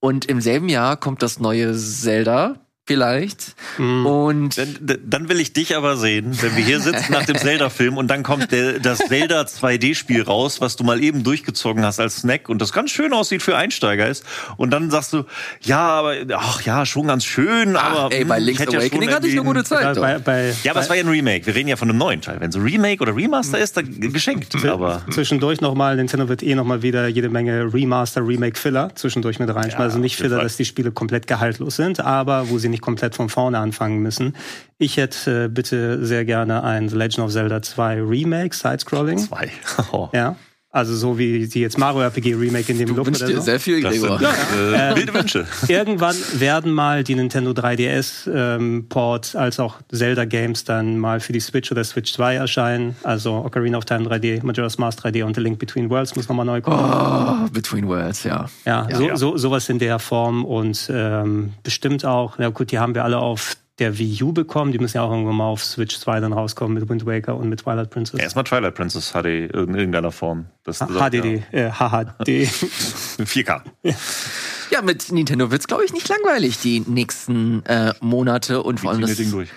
und im selben Jahr kommt das neue Zelda vielleicht. Mm. Und dann, dann, will ich dich aber sehen, wenn wir hier sitzen nach dem Zelda-Film und dann kommt der, das Zelda 2D-Spiel raus, was du mal eben durchgezogen hast als Snack und das ganz schön aussieht für Einsteiger ist. Und dann sagst du, ja, aber ach ja, schon ganz schön, ach, aber ey, bei hm, Link's Awakening ja hatte ich eine gute Zeit. Ja, bei, bei, ja, aber es war ja ein Remake. Wir reden ja von einem neuen Teil. Wenn so Remake oder Remaster ist, dann geschenkt. Aber zwischendurch nochmal, Nintendo wird eh nochmal wieder jede Menge Remaster, Remake, Filler zwischendurch mit reinschmeißen. Ja, also nicht Filler, dass die Spiele komplett gehaltlos sind, aber wo sie nicht komplett von vorne anfangen müssen. Ich hätte äh, bitte sehr gerne ein The Legend of Zelda 2 Remake, Sidescrolling. 2. Oh. Ja. Also so wie die jetzt Mario RPG Remake in dem du Look oder so. sehr viel, Gregor. Ja, ja. Äh, wilde Wünsche. Irgendwann werden mal die Nintendo 3DS ähm, Ports als auch Zelda Games dann mal für die Switch oder Switch 2 erscheinen. Also Ocarina of Time 3D, Majora's Mask 3D und The Link Between Worlds muss nochmal neu kommen. Oh, Between Worlds, ja. Ja, ja. So, so, sowas in der Form und ähm, bestimmt auch, na gut, die haben wir alle auf der Wii U bekommen. Die müssen ja auch irgendwann mal auf Switch 2 dann rauskommen mit Wind Waker und mit Twilight Princess. Erstmal Twilight Princess HD in irgendeiner Form. Das HDD, ja. äh, HHD. 4K. Ja. ja, mit Nintendo wird's glaube ich nicht langweilig die nächsten äh, Monate und vor allem das, Ding durch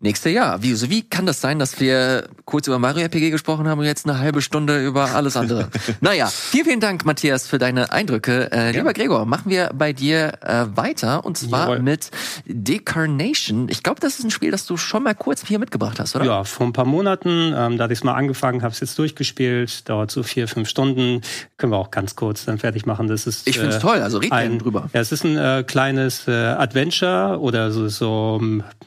nächste Jahr. Wie, so wie kann das sein, dass wir kurz über Mario RPG gesprochen haben und jetzt eine halbe Stunde über alles andere? naja, vielen, vielen Dank, Matthias, für deine Eindrücke. Äh, ja. Lieber Gregor, machen wir bei dir äh, weiter und zwar Jawohl. mit Decarnation. Ich glaube, das ist ein Spiel, das du schon mal kurz hier mitgebracht hast, oder? Ja, vor ein paar Monaten, ähm, da hatte ich es mal angefangen, habe es jetzt durchgespielt, dauert so vier, fünf Stunden. Können wir auch ganz kurz dann fertig machen. Das ist, ich finde es äh, toll, also red ein, drüber. Ja, es ist ein äh, kleines äh, Adventure oder so, so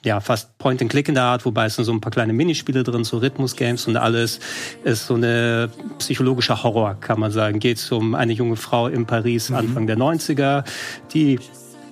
ja, fast Point-and-Click Blick in der Art, wobei es sind so ein paar kleine Minispiele drin, so Rhythmus-Games und alles. Ist so eine psychologischer Horror, kann man sagen. Geht um eine junge Frau in Paris mhm. Anfang der 90er, die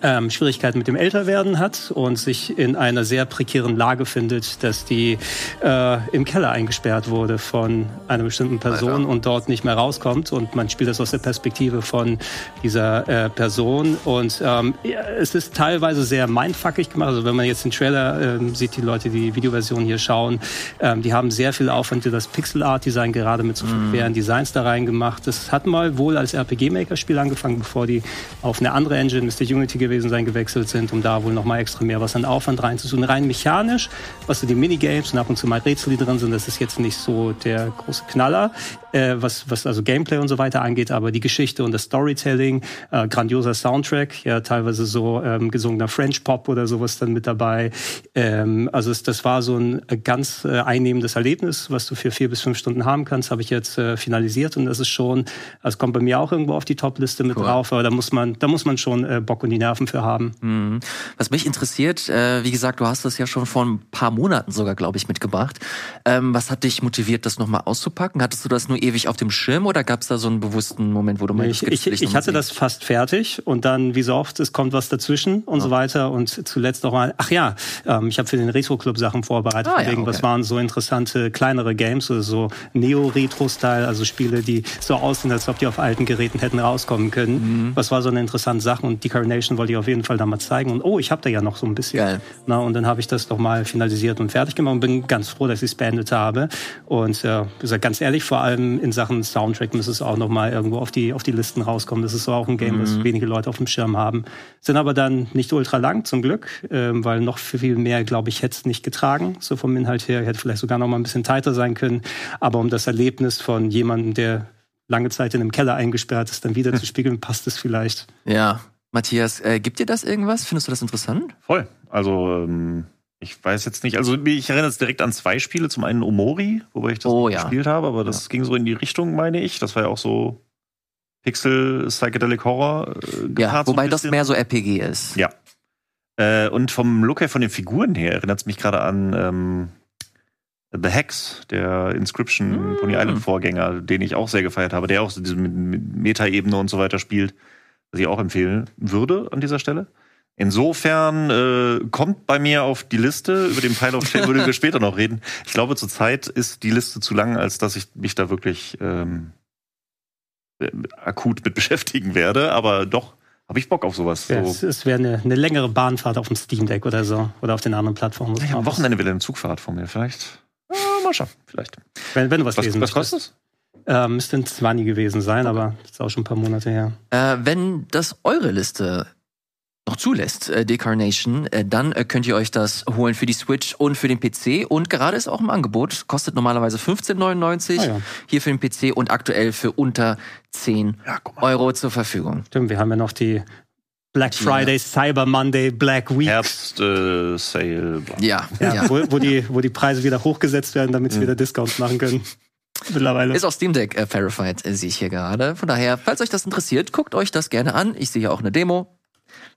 ähm, Schwierigkeiten mit dem Älterwerden hat und sich in einer sehr prekären Lage findet, dass die äh, im Keller eingesperrt wurde von einer bestimmten Person Alter. und dort nicht mehr rauskommt. Und man spielt das aus der Perspektive von dieser äh, Person. Und ähm, ja, es ist teilweise sehr mindfuckig gemacht. Also wenn man jetzt den Trailer äh, sieht, die Leute, die Videoversion hier schauen, ähm, die haben sehr viel Aufwand für das Pixel Art Design gerade mit so schweren mm. Designs da reingemacht. Das hat mal wohl als RPG Maker Spiel angefangen, bevor die auf eine andere Engine, Mr. Unity gewesen sein, gewechselt sind, um da wohl noch mal extra mehr was an Aufwand reinzutun. Rein mechanisch, was so die Minigames und ab und zu mal Rätsel, die drin sind, das ist jetzt nicht so der große Knaller, äh, was, was also Gameplay und so weiter angeht, aber die Geschichte und das Storytelling, äh, grandioser Soundtrack, ja teilweise so ähm, gesungener French Pop oder sowas dann mit dabei. Ähm, also es, das war so ein ganz äh, einnehmendes Erlebnis, was du für vier bis fünf Stunden haben kannst, habe ich jetzt äh, finalisiert und das ist schon, also kommt bei mir auch irgendwo auf die Top-Liste mit cool. drauf, aber da muss man, da muss man schon äh, Bock und die Nerven für haben. Mhm. Was mich interessiert, äh, wie gesagt, du hast das ja schon vor ein paar Monaten sogar, glaube ich, mitgebracht. Ähm, was hat dich motiviert, das nochmal auszupacken? Hattest du das nur ewig auf dem Schirm oder gab es da so einen bewussten Moment, wo du meinst, ich, ich, ich hatte das fast fertig und dann, wie so oft, es kommt was dazwischen und ja. so weiter und zuletzt noch mal, ach ja, ähm, ich habe für den Retro Club Sachen vorbereitet, ah, ja, okay. was waren so interessante kleinere Games, oder so Neo-Retro-Style, also Spiele, die so aussehen, als ob die auf alten Geräten hätten rauskommen können. Mhm. Was war so eine interessante Sache und Decarnation wollte ich auf jeden Fall da mal zeigen. Und oh, ich habe da ja noch so ein bisschen. Geil. Na, und dann habe ich das doch mal finalisiert und fertig gemacht und bin ganz froh, dass ich es beendet habe. Und äh, gesagt, ganz ehrlich, vor allem in Sachen Soundtrack muss es auch noch mal irgendwo auf die, auf die Listen rauskommen. Das ist so auch ein Game, mhm. das wenige Leute auf dem Schirm haben. Sind aber dann nicht ultra lang, zum Glück, äh, weil noch viel mehr, glaube ich, hätte es nicht getragen. So vom Inhalt her hätte vielleicht sogar noch mal ein bisschen tighter sein können. Aber um das Erlebnis von jemandem, der lange Zeit in einem Keller eingesperrt ist, dann wieder zu spiegeln, passt es vielleicht. Ja, Matthias, äh, gibt dir das irgendwas? Findest du das interessant? Voll. Also, ähm, ich weiß jetzt nicht, also ich erinnere jetzt direkt an zwei Spiele. Zum einen Omori, wobei ich das oh, ja. gespielt habe, aber das ja. ging so in die Richtung, meine ich. Das war ja auch so Pixel Psychedelic Horror. Äh, ja, wobei so das mehr so RPG ist. Ja. Äh, und vom Look her, von den Figuren her, erinnert es mich gerade an ähm, The Hex, der Inscription mm. Pony Island Vorgänger, den ich auch sehr gefeiert habe, der auch so diese Meta-Ebene und so weiter spielt was ich auch empfehlen würde an dieser Stelle. Insofern äh, kommt bei mir auf die Liste, über den Pile of Shame würden wir später noch reden. Ich glaube, zurzeit ist die Liste zu lang, als dass ich mich da wirklich ähm, äh, akut mit beschäftigen werde. Aber doch, habe ich Bock auf sowas. Ja, so. Es, es wäre eine, eine, längere Bahnfahrt auf dem Steam Deck oder so. Oder auf den anderen Plattformen. Ich am Wochenende wieder eine Zugfahrt von mir. Vielleicht. Äh, mal schauen, vielleicht. Wenn, wenn du was, was lesen Was kostet es? Äh, müsste ein 20 gewesen sein, okay. aber das ist auch schon ein paar Monate her. Äh, wenn das eure Liste noch zulässt, äh, Decarnation, äh, dann äh, könnt ihr euch das holen für die Switch und für den PC. Und gerade ist auch im Angebot, kostet normalerweise 15,99 Ah, ja. hier für den PC und aktuell für unter 10 Ja. Euro zur Verfügung. Stimmt, wir haben ja noch die Black Friday, Cyber Monday, Black Week. Herbst, äh, Sale. Ja, Ja, ja. Wo, wo, die, wo die Preise wieder hochgesetzt werden, damit sie wieder Discounts machen können. Mittlerweile. Ist auf Steam Deck äh, verified, äh, sehe ich hier gerade. Von daher, falls euch das interessiert, guckt euch das gerne an. Ich sehe hier auch eine Demo.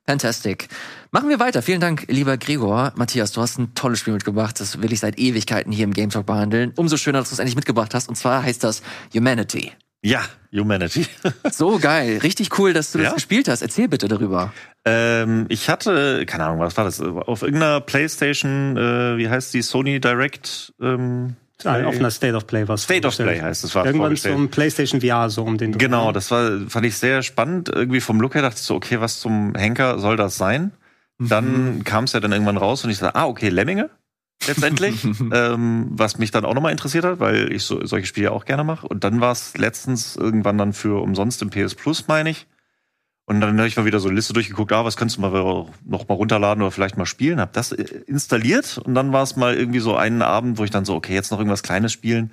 Fantastic. Machen wir weiter. Vielen Dank, lieber Gregor. Matthias, du hast ein tolles Spiel mitgebracht. Das will ich seit Ewigkeiten hier im Game Talk behandeln. Umso schöner, dass du es endlich mitgebracht hast. Und zwar heißt das Humanity. Ja, Humanity. So geil. Richtig cool, dass du das Ja. gespielt hast. Erzähl bitte darüber. ähm, ich hatte, keine Ahnung, was war das? Auf irgendeiner Playstation, äh, wie heißt die, Sony Direct? Ähm, Ah, auf einer State of Play was. State of. Play heißt es, war Irgendwann zum PlayStation VR so um den. Genau, das war, fand ich sehr spannend. Irgendwie vom Look her dachte ich so, okay, was zum Henker soll das sein? Dann kam es ja dann irgendwann raus und ich dachte, ah, okay, Lemminge letztendlich, ähm, was mich dann auch nochmal interessiert hat, weil ich so, solche Spiele auch gerne mache. Und dann war es letztens irgendwann dann für umsonst im PS Plus, meine ich. Und dann habe ich mal wieder so eine Liste durchgeguckt, ah, was könntest du mal noch mal runterladen oder vielleicht mal spielen. Hab das äh, installiert und dann war es mal irgendwie so einen Abend, wo ich dann so, okay, jetzt noch irgendwas Kleines spielen.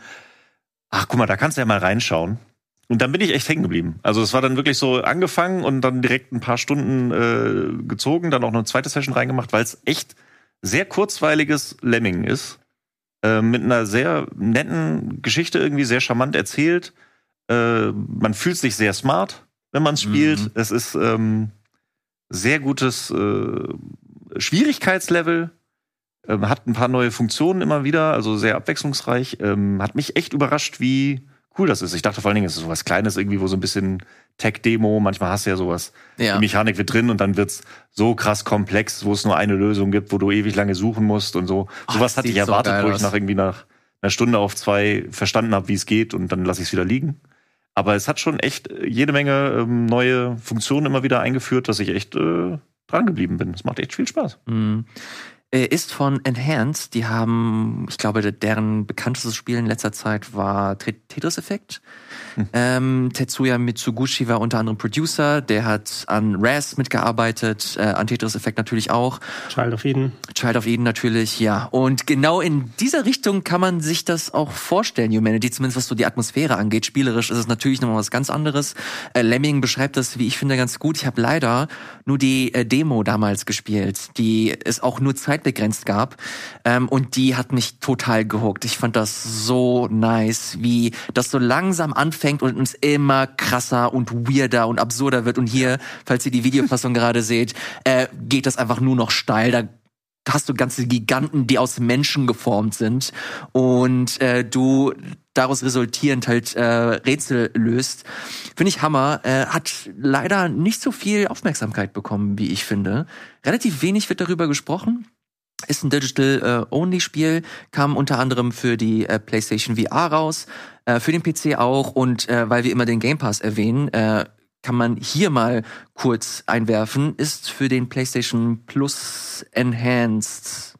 Ach, guck mal, da kannst du ja mal reinschauen. Und dann bin ich echt hängen geblieben. Also es war dann wirklich so angefangen und dann direkt ein paar Stunden äh, gezogen, dann auch noch eine zweite Session reingemacht, weil es echt sehr kurzweiliges Lemming ist. Äh, mit einer sehr netten Geschichte irgendwie, sehr charmant erzählt. Äh, man fühlt sich sehr smart, wenn man es spielt. Mhm. Es ist ähm, sehr gutes äh, Schwierigkeitslevel. Ähm, hat ein paar neue Funktionen immer wieder, also sehr abwechslungsreich. Ähm, hat mich echt überrascht, wie cool das ist. Ich dachte vor allen Dingen, es ist sowas Kleines irgendwie, wo so ein bisschen Tech-Demo, manchmal hast du ja sowas. Ja. Die Mechanik wird drin und dann wird's so krass komplex, wo es nur eine Lösung gibt, wo du ewig lange suchen musst und so. Oh, sowas hatte ich so erwartet, geil wo ich nach irgendwie nach einer Stunde auf zwei verstanden habe, wie es geht und dann lasse ich es wieder liegen. Aber es hat schon echt jede Menge ähm, neue Funktionen immer wieder eingeführt, dass ich echt äh, dran geblieben bin. Es macht echt viel Spaß. Mhm. Äh, Ist von Enhanced. Die haben, ich glaube, deren bekanntestes Spiel in letzter Zeit war Tet- Tetris Effect. Ähm, Tetsuya Mitsuguchi war unter anderem Producer. Der hat an Raz mitgearbeitet, äh, an Tetris Effect natürlich auch. Child of Eden. Child of Eden natürlich, ja. Und genau in dieser Richtung kann man sich das auch vorstellen, Humanity, zumindest was so die Atmosphäre angeht. Spielerisch ist es natürlich nochmal was ganz anderes. Äh, Lemming beschreibt das, wie ich finde, ganz gut. Ich habe leider nur die äh, Demo damals gespielt, die es auch nur zeitbegrenzt gab. Ähm, und die hat mich total gehuckt. Ich fand das so nice, wie das so langsam anfängt und es immer krasser und weirder und absurder wird. Und hier, falls ihr die Videofassung gerade seht, äh, geht das einfach nur noch steil. Da hast du ganze Giganten, die aus Menschen geformt sind und äh, du daraus resultierend halt äh, Rätsel löst. Finde ich Hammer. Äh, hat leider nicht so viel Aufmerksamkeit bekommen, wie ich finde. Relativ wenig wird darüber gesprochen. Ist ein Digital-Only-Spiel, kam unter anderem für die äh, PlayStation VR raus, äh, für den PC auch und äh, weil wir immer den Game Pass erwähnen, äh, kann man hier mal kurz einwerfen, ist für den PlayStation Plus Enhanced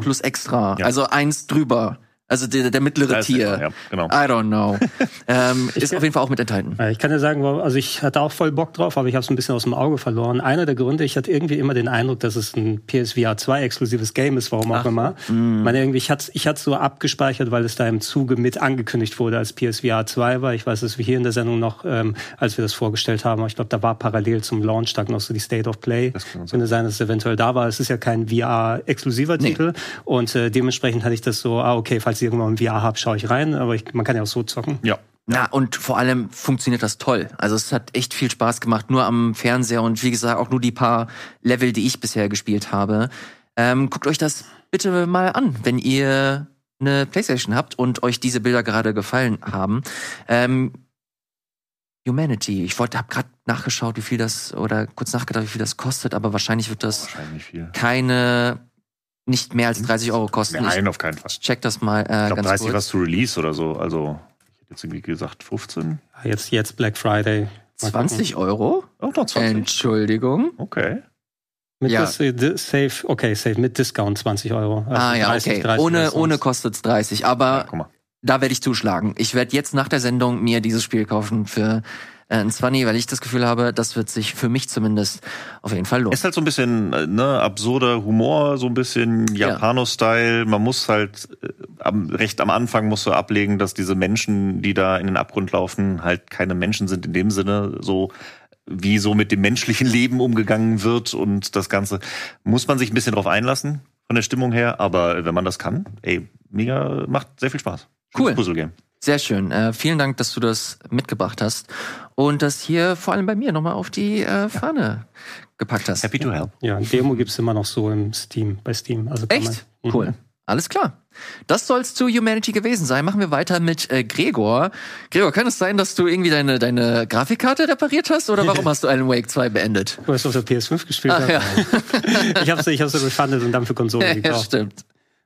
Plus Extra, Ja. also eins drüber, also der, der mittlere Da ist Tier. der, ja, genau. I don't know. ähm, ist auf jeden Fall auch mit enthalten. Ich kann dir sagen, also ich hatte auch voll Bock drauf, aber ich habe es ein bisschen aus dem Auge verloren. Einer der Gründe, ich hatte irgendwie immer den Eindruck, dass es ein PSVR 2 exklusives Game ist, warum auch Ach, immer. Ich meine, irgendwie, ich hatte ich hatte so abgespeichert, weil es da im Zuge mit angekündigt wurde, als PSVR 2 war. Ich weiß, dass wir hier in der Sendung noch, ähm, als wir das vorgestellt haben, ich glaube, da war parallel zum Launchtag noch so die State of Play. Das kann sein. Könnte sein, dass es eventuell da war. Es ist ja kein VR-exklusiver Nee. Titel. Und äh, dementsprechend hatte ich das so, ah, okay, falls ich irgendwann ein VR habe, schaue ich rein. Aber ich, man kann ja auch so zocken. Ja. Na, und vor allem funktioniert das toll. Also es hat echt viel Spaß gemacht, nur am Fernseher und wie gesagt auch nur die paar Level, die ich bisher gespielt habe. Ähm, guckt euch das bitte mal an, wenn ihr eine Playstation habt und euch diese Bilder gerade gefallen haben. Ähm, Humanity. Ich wollte, habe gerade nachgeschaut, wie viel das oder kurz nachgedacht, wie viel das kostet, aber wahrscheinlich wird das Wahrscheinlich keine nicht mehr als 30 Euro kosten. Nein, auf keinen Fall. Ich check das mal äh, Ich glaube, ganz 30 kurz. was zu Release oder so. Also, ich hätte jetzt irgendwie gesagt 15. Jetzt, jetzt Black Friday. Mal gucken. 20 Euro? Oh, noch 20. Entschuldigung. Okay. Mit Ja. Dis äh, Safe, okay, Safe mit Discount 20 Euro. Also ah ja, 30, okay. 30 ohne ohne sonst. kostet's 30, aber Ja, da werde ich zuschlagen. Ich werde jetzt nach der Sendung mir dieses Spiel kaufen für äh, ein 20, weil ich das Gefühl habe, das wird sich für mich zumindest auf jeden Fall lohnen. Ist halt so ein bisschen äh, ne, absurder Humor, so ein bisschen Japano-Style. Man muss halt äh, am, recht am Anfang musst du ablegen, dass diese Menschen, die da in den Abgrund laufen, halt keine Menschen sind in dem Sinne, so wie so mit dem menschlichen Leben umgegangen wird und das Ganze muss man sich ein bisschen drauf einlassen von der Stimmung her, aber wenn man das kann, ey, mega, macht sehr viel Spaß. Cool. Puzzle Game. Sehr schön. Äh, vielen Dank, dass du das mitgebracht hast und das hier vor allem bei mir nochmal auf die äh, Fahne ja. gepackt hast. Happy to help. Ja, Demo gibt's immer noch so im Steam, bei Steam. Also Echt? Man, cool. Mhm. Alles klar. Das soll's zu Humanity gewesen sein. Machen wir weiter mit äh, Gregor. Gregor, kann es sein, dass du irgendwie deine, deine Grafikkarte repariert hast oder warum hast du Alan Wake 2 beendet? Weil ich auf der PS5 gespielt habe. Ja. ich habe ich hab's so gefundet und dann für Konsole gekauft. Ja, stimmt.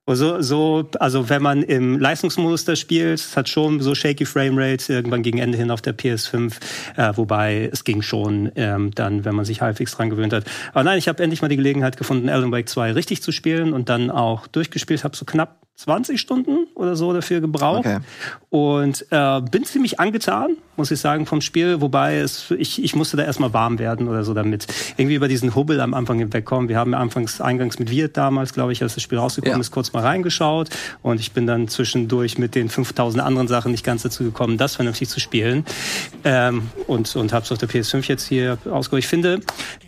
So, so, also wenn man im Leistungsmodus das spielt, es hat schon so shaky Framerate irgendwann gegen Ende hin auf der PS5, äh, wobei es ging schon ähm, dann, wenn man sich halbwegs dran gewöhnt hat. Aber nein, ich habe endlich mal die Gelegenheit gefunden, Alan Wake 2 richtig zu spielen und dann auch durchgespielt, habe so knapp 20 Stunden oder so dafür gebraucht okay. und äh, bin ziemlich angetan, muss ich sagen, vom Spiel. Wobei es, ich, ich musste da erstmal warm werden oder so damit. Irgendwie über diesen Hubbel am Anfang hinwegkommen. Wir haben anfangs eingangs mit Wirt damals, glaube ich, als das Spiel rausgekommen ja. ist, kurz mal reingeschaut und ich bin dann zwischendurch mit den 5000 anderen Sachen nicht ganz dazu gekommen, das vernünftig zu spielen ähm, und und habe es auf der PS5 jetzt hier ausgeholt. Ich finde,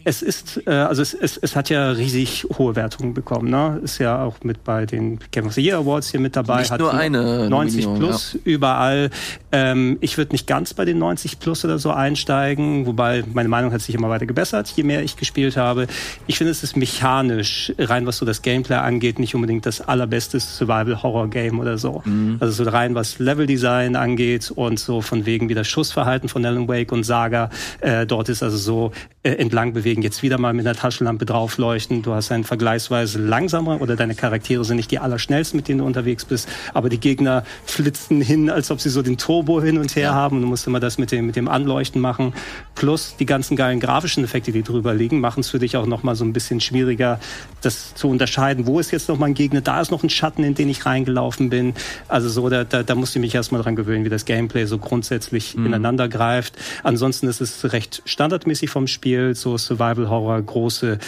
es ist äh, also es, es, es hat ja riesig hohe Wertungen bekommen. Ne? Ist ja auch mit bei den Game of the Year Awards hier mit dabei. Nicht hat nur eine 90 Nominion, plus ja. überall. Ähm, ich würde nicht ganz bei den 90 plus oder so einsteigen, wobei meine Meinung hat sich immer weiter gebessert, je mehr ich gespielt habe. Ich finde, es ist mechanisch, rein was so das Gameplay angeht, nicht unbedingt das allerbeste Survival-Horror-Game oder so. Mhm. Also so rein was Level-Design angeht und so von wegen wie das Schussverhalten von Alan Wake und Saga äh, dort ist also so äh, entlang bewegen, jetzt wieder mal mit einer Taschenlampe draufleuchten. Du hast einen vergleichsweise langsamer oder deine Charaktere sind nicht die allerschnellsten, mit denen du unterwegs bist, aber die Gegner flitzen hin, als ob sie so den Turbo hin und her ja. haben. Und du musst immer das mit dem, mit dem Anleuchten machen. Plus die ganzen geilen grafischen Effekte, die drüber liegen, machen es für dich auch noch mal so ein bisschen schwieriger, das zu unterscheiden. Wo ist jetzt noch mal ein Gegner? Da ist noch ein Schatten, in den ich reingelaufen bin. Also so, da, da, da musst du mich erstmal dran gewöhnen, wie das Gameplay so grundsätzlich mhm. ineinander greift. Ansonsten ist es recht standardmäßig vom Spiel, so Survival Horror, große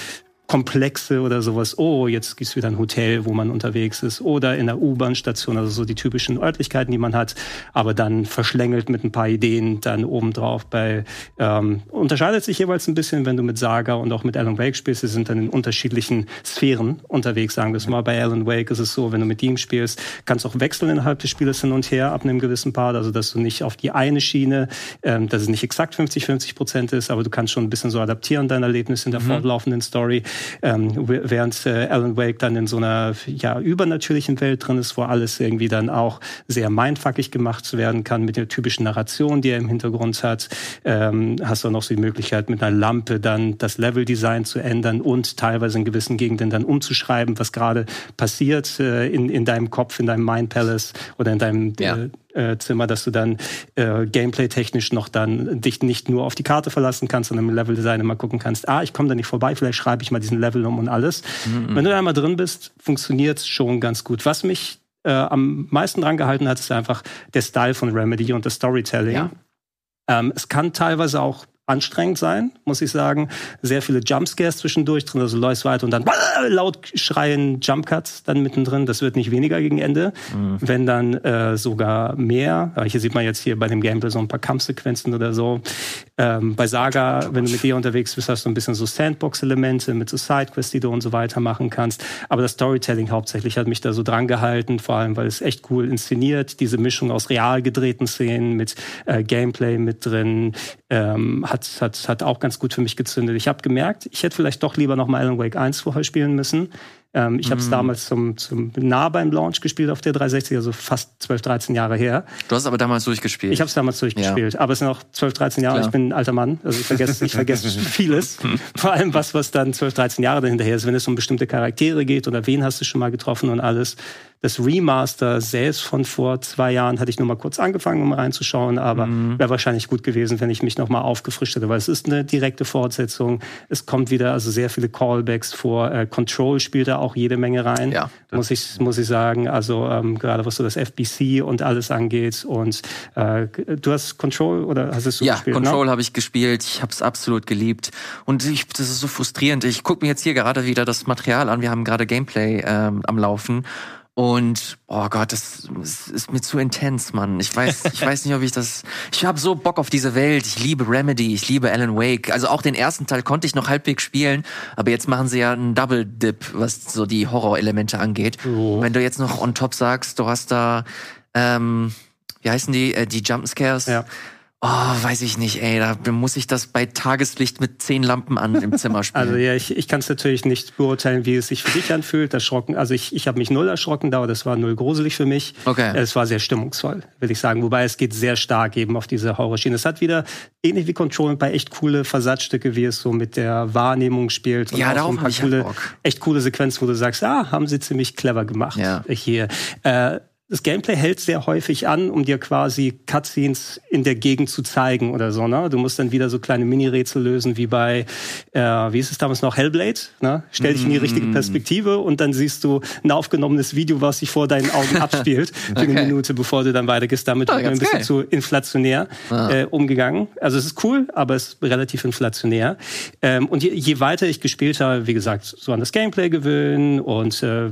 Komplexe oder sowas. Oh, jetzt gibt's wieder ein Hotel, wo man unterwegs ist. Oder in der U-Bahn-Station, also so die typischen Örtlichkeiten, die man hat. Aber dann verschlängelt mit ein paar Ideen dann obendrauf. Bei ähm, unterscheidet sich jeweils ein bisschen, wenn du mit Saga und auch mit Alan Wake spielst. Sie sind dann in unterschiedlichen Sphären unterwegs, sagen wir es mal. Bei Alan Wake ist es so, wenn du mit ihm spielst, kannst du auch wechseln innerhalb des Spieles hin und her ab einem gewissen Part. Also dass du nicht auf die eine Schiene, ähm, dass es nicht exakt 50-50 Prozent ist, aber du kannst schon ein bisschen so adaptieren dein Erlebnis in der mhm. fortlaufenden Story. Ähm, während äh, Alan Wake dann in so einer ja, übernatürlichen Welt drin ist, wo alles irgendwie dann auch sehr mindfuckig gemacht werden kann mit der typischen Narration, die er im Hintergrund hat. Ähm, hast du noch so die Möglichkeit, mit einer Lampe dann das Leveldesign zu ändern und teilweise in gewissen Gegenden dann umzuschreiben, was gerade passiert äh, in, in deinem Kopf, in deinem Mind Palace oder in deinem ja. äh, äh, Zimmer, dass du dann äh, gameplay-technisch noch dann dich nicht nur auf die Karte verlassen kannst, sondern im Level-Design immer gucken kannst, ah, ich komme da nicht vorbei, vielleicht schreibe ich mal diesen Level um und alles. Mhm. Wenn du da einmal drin bist, funktioniert schon ganz gut. Was mich äh, am meisten dran gehalten hat, ist einfach der Style von Remedy und das Storytelling. Ja. Ähm, es kann teilweise auch anstrengend sein, muss ich sagen. Sehr viele Jumpscares zwischendurch drin, also läufst weiter und dann laut schreien Jumpcuts dann mittendrin. Das wird nicht weniger gegen Ende, mhm. wenn dann äh, sogar mehr. Hier sieht man jetzt hier bei dem Gameplay so ein paar Kampfsequenzen oder so. Ähm, bei Saga, wenn du mit dir unterwegs bist, hast du ein bisschen so Sandbox-Elemente mit so Sidequests, die du und so weiter machen kannst. Aber das Storytelling hauptsächlich hat mich da so dran gehalten, vor allem, weil es echt cool inszeniert. Diese Mischung aus real gedrehten Szenen mit äh, Gameplay mit drin ähm, hat, hat, hat auch ganz gut für mich gezündet. Ich habe gemerkt, ich hätte vielleicht doch lieber noch mal Alan Wake 1 vorher spielen müssen. Ähm, ich habe es damals zum, zum nah beim Launch gespielt auf der 360, also fast 12, 13 Jahre her. Du hast aber damals durchgespielt. Ich habe es damals durchgespielt, ja. aber es sind auch 12, 13 Jahre. Klar. Ich bin ein alter Mann, also ich vergesse, ich vergesse vieles. Vor allem was, was dann 12, 13 Jahre dahinter ist, wenn es um bestimmte Charaktere geht oder wen hast du schon mal getroffen und alles Das Remaster selbst von vor zwei Jahren hatte ich nur mal kurz angefangen, um reinzuschauen, aber mhm. wäre wahrscheinlich gut gewesen, wenn ich mich noch mal aufgefrischt hätte, weil es ist eine direkte Fortsetzung. Es kommt wieder also sehr viele Callbacks vor. Äh, Control spielt da auch jede Menge rein, ja, muss ich muss ich sagen. Also ähm, gerade was so das FBC und alles angeht. Und äh, du hast Control oder hast es so ja, gespielt? Ja, Control ne? habe ich gespielt. Ich habe es absolut geliebt und ich, das ist so frustrierend. Ich gucke mir jetzt hier gerade wieder das Material an. Wir haben gerade Gameplay ähm, am Laufen. Und oh Gott, das ist mir zu intens, Mann. Ich weiß, ich weiß nicht, ob ich das. Ich habe so Bock auf diese Welt. Ich liebe Remedy, ich liebe Alan Wake. Also auch den ersten Teil konnte ich noch halbwegs spielen, aber jetzt machen sie ja einen Double Dip, was so die Horrorelemente angeht. Oh. Wenn du jetzt noch on top sagst, du hast da, ähm, wie heißen die, äh, die Jumpscares. Ja. Oh, weiß ich nicht, ey. Da muss ich das bei Tageslicht mit zehn Lampen an im Zimmer spielen. Also ja, ich, ich kann es natürlich nicht beurteilen, wie es sich für dich anfühlt. Erschrocken, also ich, ich habe mich null erschrocken, da das war null gruselig für mich. Okay. Es war sehr stimmungsvoll, will ich sagen. Wobei es geht sehr stark eben auf diese Horrorschiene. Es hat wieder, ähnlich wie Control, bei echt coole Versatzstücke, wie es so mit der Wahrnehmung spielt. Und ja, darauf so habe ich coole, echt coole Sequenzen, wo du sagst, ah, haben sie ziemlich clever gemacht ja. hier. Äh, das Gameplay hält sehr häufig an, um dir quasi Cutscenes in der Gegend zu zeigen oder so. Ne? Du musst dann wieder so kleine Mini-Rätsel lösen, wie bei, äh, wie ist es damals noch, Hellblade. Ne? Stell dich in die richtige mm. Perspektive und dann siehst du ein aufgenommenes Video, was sich vor deinen Augen abspielt, für okay. eine Minute, bevor du dann weitergehst. Damit oh, ein bisschen geil. zu inflationär ah. äh, umgegangen. Also es ist cool, aber es ist relativ inflationär. Ähm, und je, je, weiter ich gespielt habe, wie gesagt, so an das Gameplay gewöhnen und äh,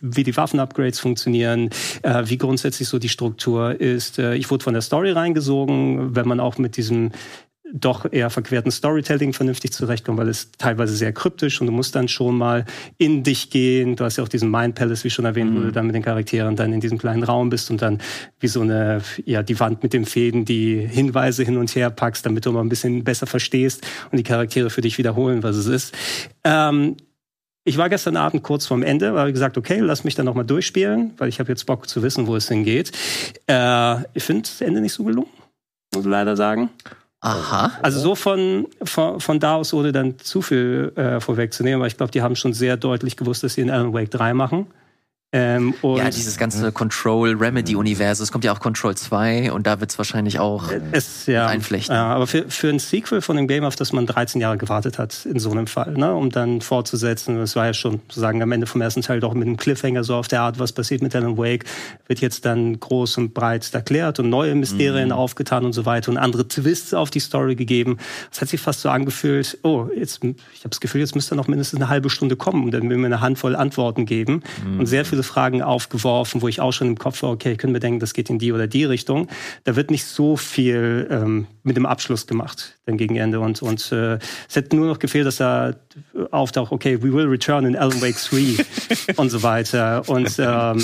wie die Waffen-Upgrades funktionieren, äh, wie grundsätzlich so die Struktur ist. Äh, ich wurde von der Story reingesogen, wenn man auch mit diesem doch eher verquerten Storytelling vernünftig zurechtkommt, weil es teilweise sehr kryptisch und du musst dann schon mal in dich gehen. Du hast ja auch diesen Mind Palace, wie schon erwähnt, mhm. wo du dann mit den Charakteren dann in diesem kleinen Raum bist und dann wie so eine, ja, die Wand mit den Fäden, die Hinweise hin und her packst, damit du mal ein bisschen besser verstehst und die Charaktere für dich wiederholen, was es ist. Ähm, ich war gestern Abend kurz vorm Ende, habe gesagt, okay, lass mich dann nochmal durchspielen, weil ich habe jetzt Bock zu wissen, wo es hingeht. Äh, ich finde das Ende nicht so gelungen, muss ich leider sagen. Aha. Also so von, von, von da aus wurde dann zu viel äh, vorwegzunehmen, aber ich glaube, die haben schon sehr deutlich gewusst, dass sie in Alan Wake 3 machen. Ähm, ja, dieses ganze Control-Remedy-Universum. Es kommt ja auch Control 2 und da wird es wahrscheinlich auch es, ja, einflechten. Ja, aber für, für ein Sequel von dem Game, auf das man 13 Jahre gewartet hat, in so einem Fall, ne, um dann fortzusetzen, das war ja schon sozusagen am Ende vom ersten Teil doch mit einem Cliffhanger so auf der Art, was passiert mit Alan Wake, wird jetzt dann groß und breit erklärt und neue Mysterien mhm. aufgetan und so weiter und andere Twists auf die Story gegeben. Es hat sich fast so angefühlt, oh, jetzt, ich habe das Gefühl, jetzt müsste noch mindestens eine halbe Stunde kommen und dann will mir eine Handvoll Antworten geben mhm. und sehr viele viele Fragen aufgeworfen, wo ich auch schon im Kopf war, okay, ich könnte mir denken, das geht in die oder die Richtung. Da wird nicht so viel ähm, mit dem Abschluss gemacht, dann gegen Ende. Und, und äh, es hätte nur noch gefehlt, dass da auftaucht, okay, we will return in Alan Wake 3 und so weiter. Und ähm,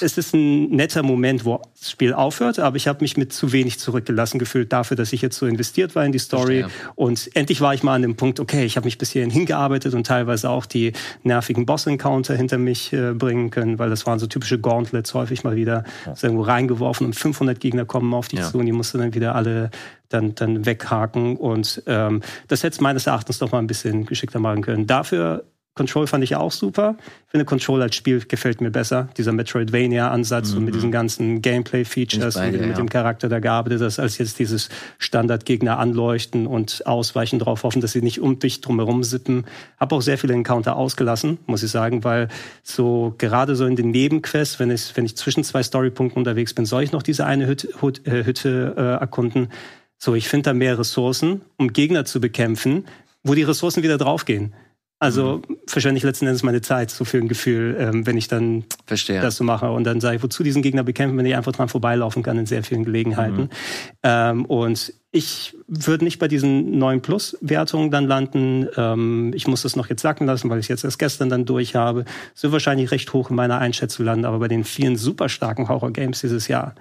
es ist ein netter Moment, wo das Spiel aufhört, aber ich habe mich mit zu wenig zurückgelassen gefühlt dafür, dass ich jetzt so investiert war in die Story. Verstehe. Und endlich war ich mal an dem Punkt, okay, ich habe mich bis hierhin hingearbeitet und teilweise auch die nervigen Boss-Encounter hinter mich äh, bringen können, weil das waren so typische Gauntlets häufig mal wieder ja. irgendwo reingeworfen und 500 Gegner kommen auf dich ja. zu und die musst du dann wieder alle dann, dann weghaken. Und ähm, das hätte es meines Erachtens doch mal ein bisschen geschickter machen können. Dafür Control fand ich auch super. Ich finde, Control als Spiel gefällt mir besser. Dieser Metroidvania-Ansatz mhm. und mit diesen ganzen Gameplay-Features und mit ja. dem Charakter da gearbeitet hast, als jetzt dieses Standardgegner anleuchten und ausweichen darauf hoffen, dass sie nicht um dich drumherum sippen. Habe auch sehr viele Encounter ausgelassen, muss ich sagen, weil so gerade so in den Nebenquests, wenn ich, wenn ich zwischen zwei Storypunkten unterwegs bin, soll ich noch diese eine Hütte, Hütte, Hütte äh, erkunden. So, ich finde da mehr Ressourcen, um Gegner zu bekämpfen, wo die Ressourcen wieder draufgehen. Also mhm. verschwende ich letzten Endes meine Zeit, so für ein Gefühl, ähm, wenn ich dann Verstehe. das so mache. Und dann sage ich, wozu diesen Gegner bekämpfen, wenn ich einfach dran vorbeilaufen kann in sehr vielen Gelegenheiten. Mhm. Ähm, und ich würde nicht bei diesen neuen Plus-Wertungen dann landen. Ähm, ich muss das noch jetzt sacken lassen, weil ich jetzt erst gestern dann durch habe. Wird wahrscheinlich recht hoch in meiner Einschätzung landen, aber bei den vielen super starken Horror-Games dieses Jahr